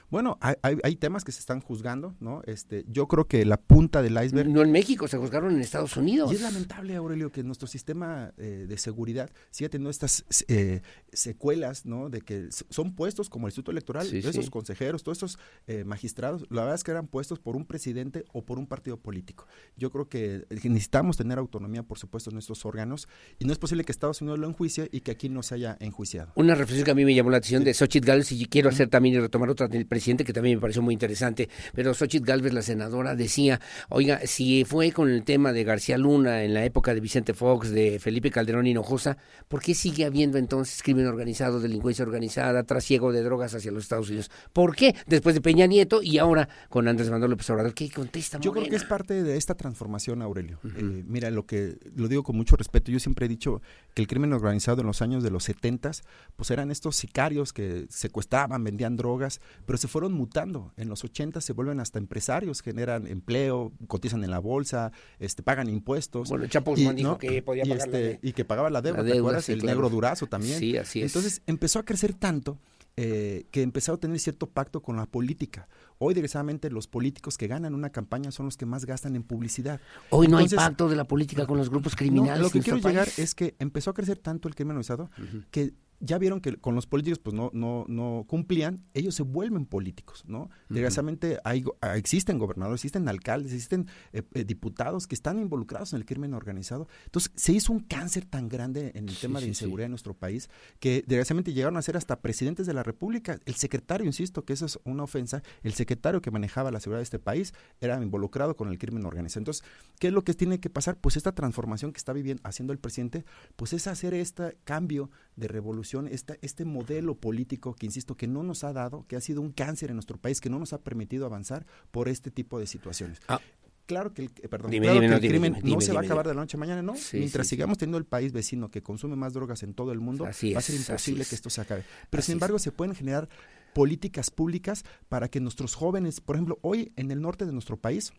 Bueno, hay, hay- hay temas que se están juzgando, ¿no? Este, yo creo que la punta del iceberg No en México, se juzgaron en Estados Unidos. Y es lamentable, Aurelio, que nuestro sistema eh, de seguridad siga teniendo estas eh, secuelas, ¿no? De que son puestos como el Instituto Electoral, Sí, esos sí. consejeros, todos estos eh, magistrados, la verdad es que eran puestos por un presidente o por un partido político. Yo creo que eh, necesitamos tener autonomía, por supuesto, en nuestros órganos, y no es posible que Estados Unidos lo enjuicie y que aquí no se haya enjuiciado. Una reflexión que a mí me llamó la atención de Xochitl Gálvez y quiero hacer también y retomar otra del presidente, que también me pareció muy interesante. Pero Xochitl Galvez, la senadora, decía, oiga, si fue con el tema de García Luna en la época de Vicente Fox, de Felipe Calderón Hinojosa, ¿por qué sigue habiendo entonces crimen organizado, delincuencia organizada, trasiego de drogas hacia los Estados Unidos? ¿Por qué? Después de Peña Nieto y ahora con Andrés Manuel López Obrador. ¿Qué contesta Yo creo que es parte de esta transformación, Aurelio. Eh, mira, lo que lo digo con mucho respeto, yo siempre he dicho que el crimen organizado en los años de los 70 pues eran estos sicarios que secuestraban, vendían drogas, pero se fueron mutando. En los 80 se vuelven hasta empresarios, generan empleo, cotizan en la bolsa, este pagan impuestos. Bueno, Chapo Guzmán dijo que podía y, pagar la este, y que pagaba la deuda, la ¿te acuerdas? sí, el claro. negro durazo también. Sí, así es. Entonces empezó a crecer tanto eh, que empezó a tener cierto pacto con la política. Hoy, desgraciadamente, los políticos que ganan una campaña son los que más gastan en publicidad. Hoy no hay pacto de la política con los grupos no, criminales. lo que en quiero llegar país. es que empezó a crecer tanto el crimen organizado que ya vieron que con los políticos pues no, no, no cumplían, ellos se vuelven políticos, ¿no? Desgraciadamente hay, ah, existen gobernadores, existen alcaldes, existen eh, eh, diputados que están involucrados en el crimen organizado. Entonces se hizo un cáncer tan grande en el tema de sí, sí. inseguridad en nuestro país que desgraciadamente llegaron a ser hasta presidentes de la República. El secretario, insisto, que eso es una ofensa, el secretario que manejaba la seguridad de este país era involucrado con el crimen organizado. Entonces, ¿qué es lo que tiene que pasar? Pues esta transformación que está viviendo, haciendo el presidente, pues es hacer este cambio de revolución, esta, este modelo político que, insisto, que no nos ha dado, que ha sido un cáncer en nuestro país, que no nos ha permitido avanzar por este tipo de situaciones. Claro que el, eh, perdón, Dime, claro dime, que no, el crimen dime, no se va a acabar de la noche a mañana, ¿no? Sí, Mientras sí, sí. sigamos teniendo el país vecino que consume más drogas en todo el mundo, Así va a ser imposible es. que esto se acabe. Pero Así sin es. embargo se pueden generar políticas públicas para que nuestros jóvenes, por ejemplo, hoy en el norte de nuestro país,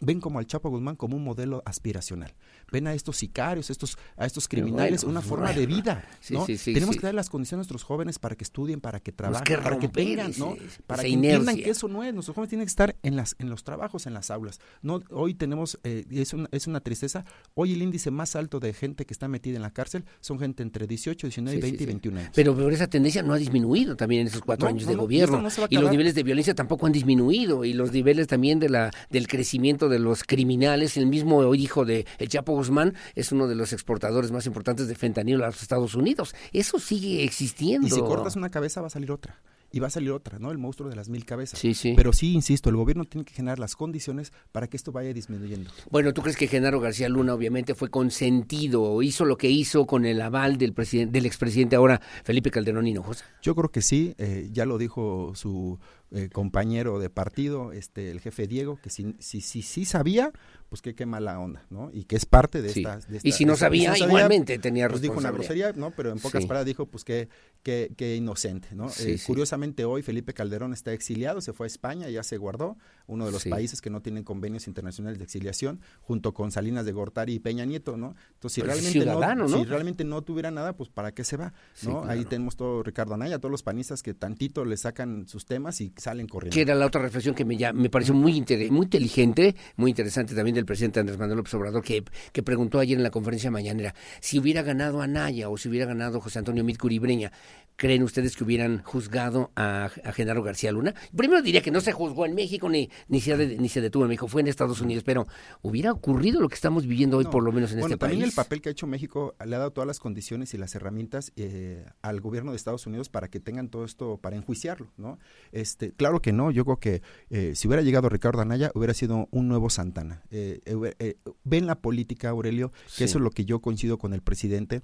ven como al Chapo Guzmán como un modelo aspiracional. Ven a estos sicarios, estos, a estos criminales, bueno, una forma de vida. [LAUGHS] ¿no? sí, sí, Tenemos que dar las condiciones a nuestros jóvenes para que estudien, para que trabajen, que para que tengan, ese- ¿no? Para que entiendan que eso no es. Nuestros jóvenes tienen que estar en las, en los trabajos, en las aulas. No, hoy tenemos, eh, es, una, es una tristeza, hoy el índice más alto de gente que está metida en la cárcel son gente entre 18, 19, Sí, sí, 20 y sí. 21 años. Pero, pero esa tendencia no ha disminuido también en esos cuatro No, años no, de gobierno. y los niveles de violencia tampoco han disminuido. Y los niveles también de la del crecimiento de los criminales. El mismo hijo de el Chapo Guzmán es uno de los exportadores más importantes de fentanilo a los Estados Unidos. Eso sigue existiendo. Y si cortas una cabeza va a salir otra. Y va a salir otra, ¿no? El monstruo de las mil cabezas. Sí, sí. Pero sí, insisto, el gobierno tiene que generar las condiciones para que esto vaya disminuyendo. Bueno, ¿tú crees que Genaro García Luna obviamente fue consentido, hizo lo que hizo con el aval del presidente, del expresidente ahora Felipe Calderón Hinojosa? Yo creo que sí, eh, ya lo dijo su eh, compañero de partido, este, el jefe Diego, que si sí si, si, sabía, pues que qué mala onda, ¿no? Y que es parte de, Sí. esta, de Y esta- si no esta- sabía, igualmente tenía Pues dijo una grosería, ¿no? Pero en pocas Sí. palabras dijo, pues que, que, que inocente, ¿no? Sí, Eh. Curiosamente hoy Felipe Calderón está exiliado, se fue a España, ya se guardó, uno de los países que no tienen convenios internacionales de exiliación, junto con Salinas de Gortari y Peña Nieto, ¿no? Entonces, si Pero realmente no, ¿no? si realmente no tuviera nada, pues ¿para qué se va? ¿no? Ahí tenemos todo Ricardo Anaya, todos los panistas que tantito le sacan sus temas y salen corriendo. Que era la otra reflexión que me, ya- me pareció muy, inter- muy inteligente, muy interesante también del presidente Andrés Manuel López Obrador, que, que preguntó ayer en la conferencia mañanera, si hubiera ganado Anaya o si hubiera ganado José Antonio Mit Curibreña, ¿creen ustedes que hubieran juzgado a, a Genaro García Luna? Primero diría que no se juzgó en México ni, ni, se, de- ni se detuvo en México, fue en Estados Unidos, pero ¿hubiera ocurrido lo que estamos viviendo hoy, No, por lo menos en bueno, este también país? el papel que ha hecho México le ha dado todas las condiciones y las herramientas eh, al gobierno de Estados Unidos para que tengan todo esto para enjuiciarlo, ¿no? Este, claro que no, yo creo que eh, si hubiera llegado Ricardo Anaya hubiera sido un nuevo Santana. Eh, eh, eh, ven la política, Aurelio, que Sí. eso es lo que yo coincido con el presidente.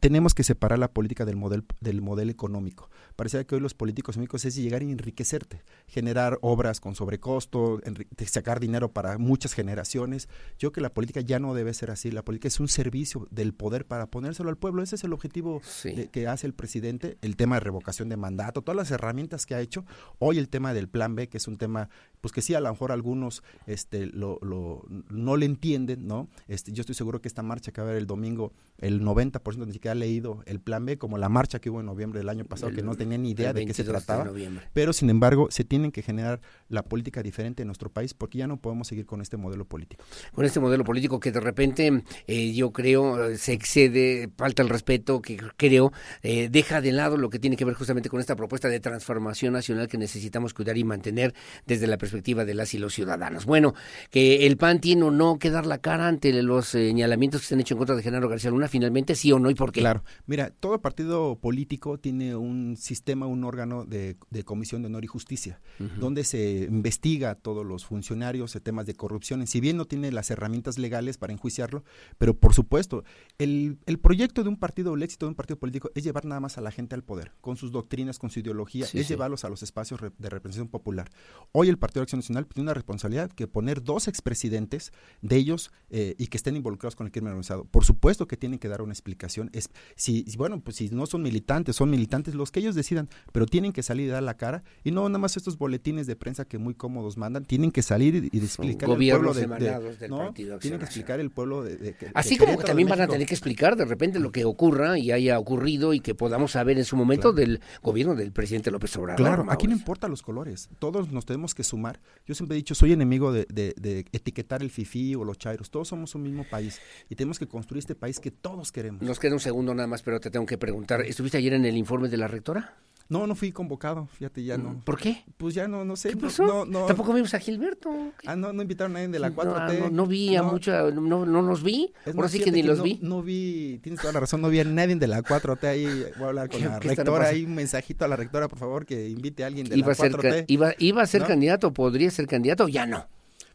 Tenemos que separar la política del modelo del modelo económico. Parece que hoy los políticos económicos es llegar y enriquecerte, generar obras con sobrecosto, sacar dinero para muchas generaciones. Yo creo que la política ya no debe ser así. La política es un servicio del poder para ponérselo al pueblo. Ese es el objetivo de- que hace el presidente. El tema de revocación de mandato, todas las herramientas que ha hecho. Hoy el tema del plan B, que es un tema, pues que sí, a lo mejor algunos este, lo, lo- no le entienden, ¿no? Este, yo estoy seguro que esta marcha que va a haber el domingo, el 90% ni siquiera ha leído el plan B, como la marcha que hubo en noviembre del año pasado, El- que no tenía ni idea de qué se 22 de trataba. Pero sin embargo, se tienen que generar la política diferente en nuestro país porque ya no podemos seguir con este modelo político. con este modelo político que de repente eh, yo creo eh, se excede, falta el respeto, que creo eh, deja de lado lo que tiene que ver justamente con esta propuesta de transformación nacional que necesitamos cuidar y mantener desde la perspectiva perspectiva de las y los ciudadanos. Bueno, que el PAN tiene o no que dar la cara ante los señalamientos que se han hecho en contra de Genaro García Luna, finalmente sí o no y por qué. Claro, mira, todo partido político tiene un sistema, un órgano de, de comisión de honor y justicia, donde se investiga a todos los funcionarios de temas de corrupción, si bien no tiene las herramientas legales para enjuiciarlo, pero por supuesto, el, el proyecto de un partido, el éxito de un partido político es llevar nada más a la gente al poder, con sus doctrinas, con su ideología, Sí, es sí. llevarlos a los espacios de representación popular. Hoy el Partido de Acción Nacional tiene una responsabilidad que poner dos expresidentes de ellos eh, y que estén involucrados con el crimen organizado. Por supuesto que tienen que dar una explicación. Es, si, bueno, pues si no son militantes, son militantes los que ellos decidan, pero tienen que salir y dar la cara y no nada más estos boletines de prensa que muy cómodos mandan, tienen que salir y, explicar gobiernos pueblo de, de- del ¿no? Tienen que explicar el pueblo de, de- de Así como que también van a tener que explicar de repente lo que ocurra y haya ocurrido y que podamos saber en su momento del gobierno del presidente López Obrador. Claro, aquí no importa los colores, todos nos tenemos que sumar. Yo siempre he dicho, soy enemigo de, de- etiquetar el fifí o los chairos, todos somos un mismo país y tenemos que construir este país que todos queremos. Nos queda un segundo nada más, pero te tengo que preguntar. ¿Estuviste ayer en el informe de la rectora? No, no fui convocado, fíjate, ya no. ¿Por qué? Pues ya no, no sé. ¿Qué pasó? No, no. Tampoco vimos a Gilberto. Ah, no, no invitaron a nadie de la No, 4T. no, no vi a No. mucha, no, no los vi. Es Ahora sí que ni los no, vi. No vi, tienes toda la razón, no vi a nadie de la 4T ahí. Voy a hablar con ¿Qué- la rectora, ahí un mensajito a la rectora, por favor, que invite a alguien de Iba la ser, 4T. ca- iba, iba a ser candidato, podría ser candidato, ya no.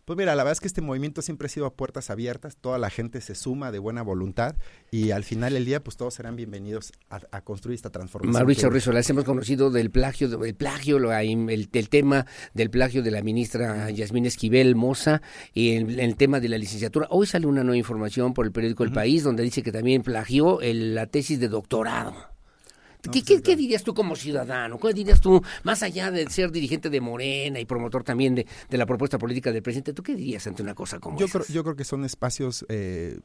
Pues mira, la verdad es que este movimiento siempre ha sido a puertas abiertas, toda la gente se suma de buena voluntad y al final del día pues todos serán bienvenidos a, a construir esta transformación. Mauricio Rizolas, hemos conocido del plagio, del plagio, el, el tema del plagio de la ministra Yasmín Esquivel Moza y el, el tema de la licenciatura. Hoy sale una nueva información por el periódico El País donde dice que también plagió el- la tesis de doctorado. ¿Qué, qué- qué dirías tú como ciudadano? ¿Qué dirías tú, más allá de ser dirigente de Morena y promotor también de, de la propuesta política del presidente, ¿tú qué dirías ante una cosa como yo esa? creo, yo creo que son espacios eh,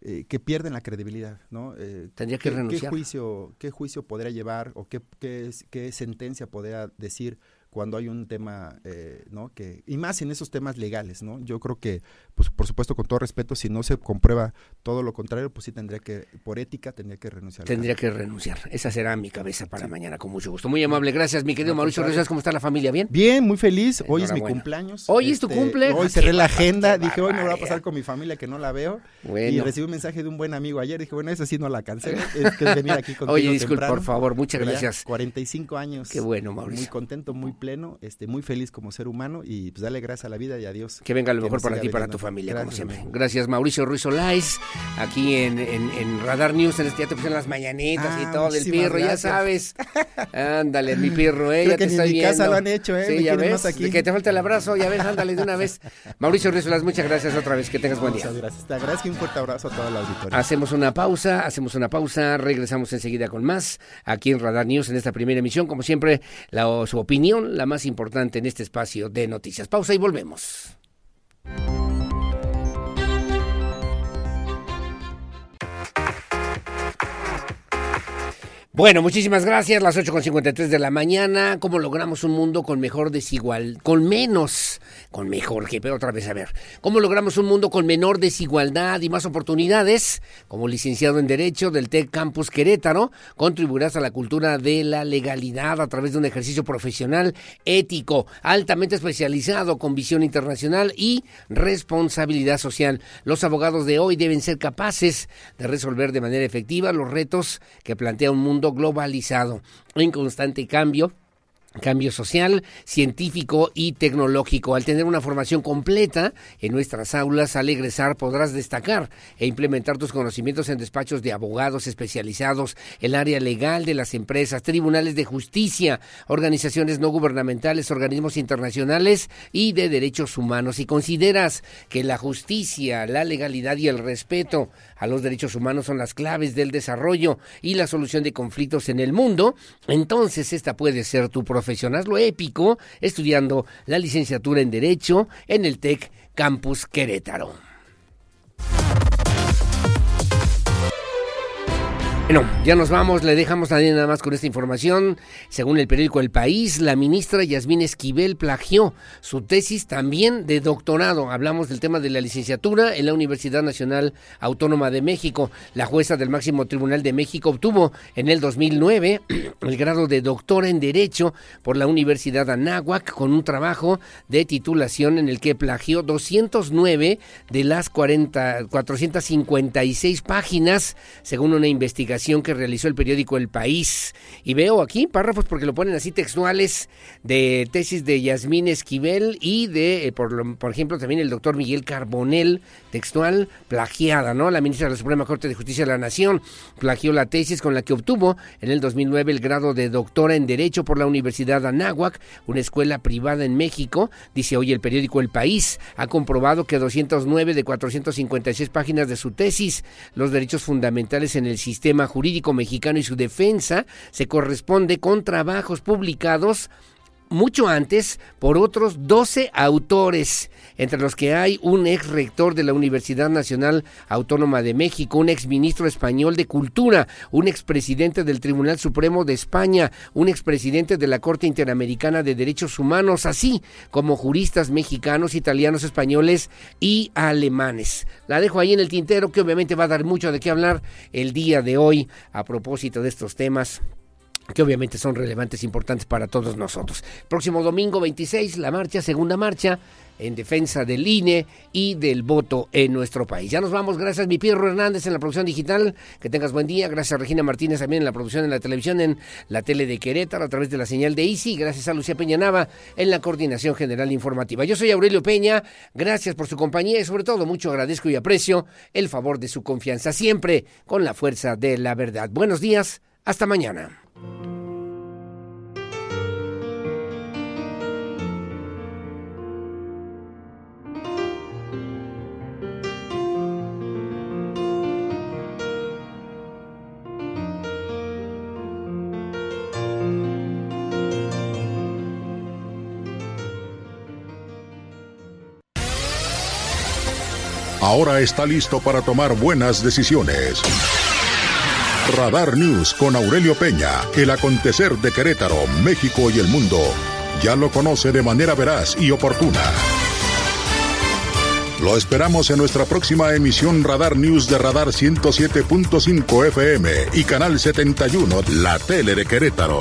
eh, que pierden la credibilidad, ¿no? Eh, Tendría que ¿qué- renunciar. ¿Qué juicio, qué juicio podría llevar o qué, qué, qué sentencia podría decir cuando hay un tema, eh, ¿no? Que, y más en esos temas legales, ¿no? Yo creo que, pues, por supuesto, con todo respeto, si no se comprueba todo lo contrario, pues sí tendría que, por ética, tendría que renunciar. Tendría que renunciar. Esa será mi cabeza para mañana, con mucho gusto. Muy amable, gracias, mi querido Al Mauricio. Rizos. ¿Cómo está la familia? ¿Bien? Bien, muy feliz. Hoy es mi cumpleaños. Hoy es tu Este, cumple. Hoy Ah, cerré la agenda. Dije, hoy me voy a pasar con mi familia que no la veo. Y Bueno. recibí un mensaje de un buen amigo ayer. Dije, bueno, esa sí no la cansé. Es que es venir aquí [LAUGHS] contigo Oye, disculpe, por favor, muchas ya gracias. 45 años. Qué bueno, Mauricio. Muy contento, muy pleno, este, muy feliz como ser humano y pues dale gracias a la vida y a Dios. Que venga lo mejor para ti y para tu familia, como Gracias, siempre. amigo. Gracias, Mauricio Ruiz Olais, aquí en, en, en Radar News, en este ya te pusieron las mañanitas Ah, y todo del pirro, ya gracias. sabes. [LAUGHS] Ándale, mi pirro, eh, Creo ya que te ni en estoy mi casa viendo. lo han hecho, ¿eh? Sí, ya ves, más aquí. que te falta el abrazo, ya ves, ándale de una vez. [LAUGHS] Mauricio Ruiz Olais, muchas gracias otra vez, que tengas buen día. Muchas gracias. Te agradezco un fuerte abrazo a toda la auditoría. Hacemos una pausa, hacemos una pausa, regresamos enseguida con más aquí en Radar News en esta primera emisión. Como siempre, la, su opinión, la más importante en este espacio de noticias. Pausa y volvemos. Bueno, muchísimas gracias. Las 8.53 de la mañana. ¿Cómo logramos un mundo con mejor desigual, con menos, con mejor, que pero otra vez a ver. ¿Cómo logramos un mundo con menor desigualdad y más oportunidades? Como licenciado en Derecho del TEC Campus Querétaro, contribuirás a la cultura de la legalidad a través de un ejercicio profesional ético, altamente especializado, con visión internacional y responsabilidad social. Los abogados de hoy deben ser capaces de resolver de manera efectiva los retos que plantea un mundo globalizado, en constante cambio cambio social, científico y tecnológico. Al tener una formación completa en nuestras aulas, al egresar podrás destacar e implementar tus conocimientos en despachos de abogados especializados, el área legal de las empresas, tribunales de justicia, organizaciones no gubernamentales, organismos internacionales y de derechos humanos. Si consideras que la justicia, la legalidad y el respeto a los derechos humanos son las claves del desarrollo y la solución de conflictos en el mundo, entonces esta puede ser tu profesión. Hazlo épico estudiando la licenciatura en Derecho en el TEC Campus Querétaro. Bueno, ya nos vamos, le dejamos a nada más con esta información. Según el periódico El País, la ministra Yasmín Esquivel plagió su tesis también de doctorado. Hablamos del tema de la licenciatura en la Universidad Nacional Autónoma de México. La jueza del máximo tribunal de México obtuvo en el 2009 [CLEARS THROAT] el grado de doctora en Derecho por la Universidad Anáhuac con un trabajo de titulación en el que plagió 209 de las 40, 456 páginas, según una investigación que realizó el periódico El País. Y veo aquí párrafos porque lo ponen así textuales de tesis de Yasmín Esquivel y de, eh, por, por ejemplo, también el doctor Miguel Carbonel, textual, plagiada, ¿no? La ministra de la Suprema Corte de Justicia de la Nación plagió la tesis con la que obtuvo en el 2009 el grado de doctora en Derecho por la Universidad Anáhuac, una escuela privada en México. Dice hoy el periódico El País ha comprobado que 209 de 456 páginas de su tesis, los derechos fundamentales en el sistema jurídico mexicano y su defensa se corresponde con trabajos publicados mucho antes por otros 12 autores, entre los que hay un ex rector de la Universidad Nacional Autónoma de México, un ex ministro español de Cultura, un expresidente del Tribunal Supremo de España, un expresidente de la Corte Interamericana de Derechos Humanos, así como juristas mexicanos, italianos, españoles y alemanes. La dejo ahí en el tintero que obviamente va a dar mucho de qué hablar el día de hoy a propósito de estos temas que obviamente son relevantes e importantes para todos nosotros. Próximo domingo 26, la marcha, segunda marcha, en defensa del INE y del voto en nuestro país. Ya nos vamos, gracias mi Pierro Hernández en la producción digital, que tengas buen día, gracias a Regina Martínez también en la producción en la televisión, en la tele de Querétaro a través de la señal de ICI, gracias a Lucía Peña Nava en la coordinación general informativa. Yo soy Aurelio Peña, gracias por su compañía y sobre todo mucho agradezco y aprecio el favor de su confianza siempre con la fuerza de la verdad. Buenos días, hasta mañana. Ahora está listo para tomar buenas decisiones. Radar News con Aurelio Peña, el acontecer de Querétaro, México y el mundo. Ya lo conoce de manera veraz y oportuna. Lo esperamos en nuestra próxima emisión Radar News de Radar 107.5 FM y Canal 71, la tele de Querétaro.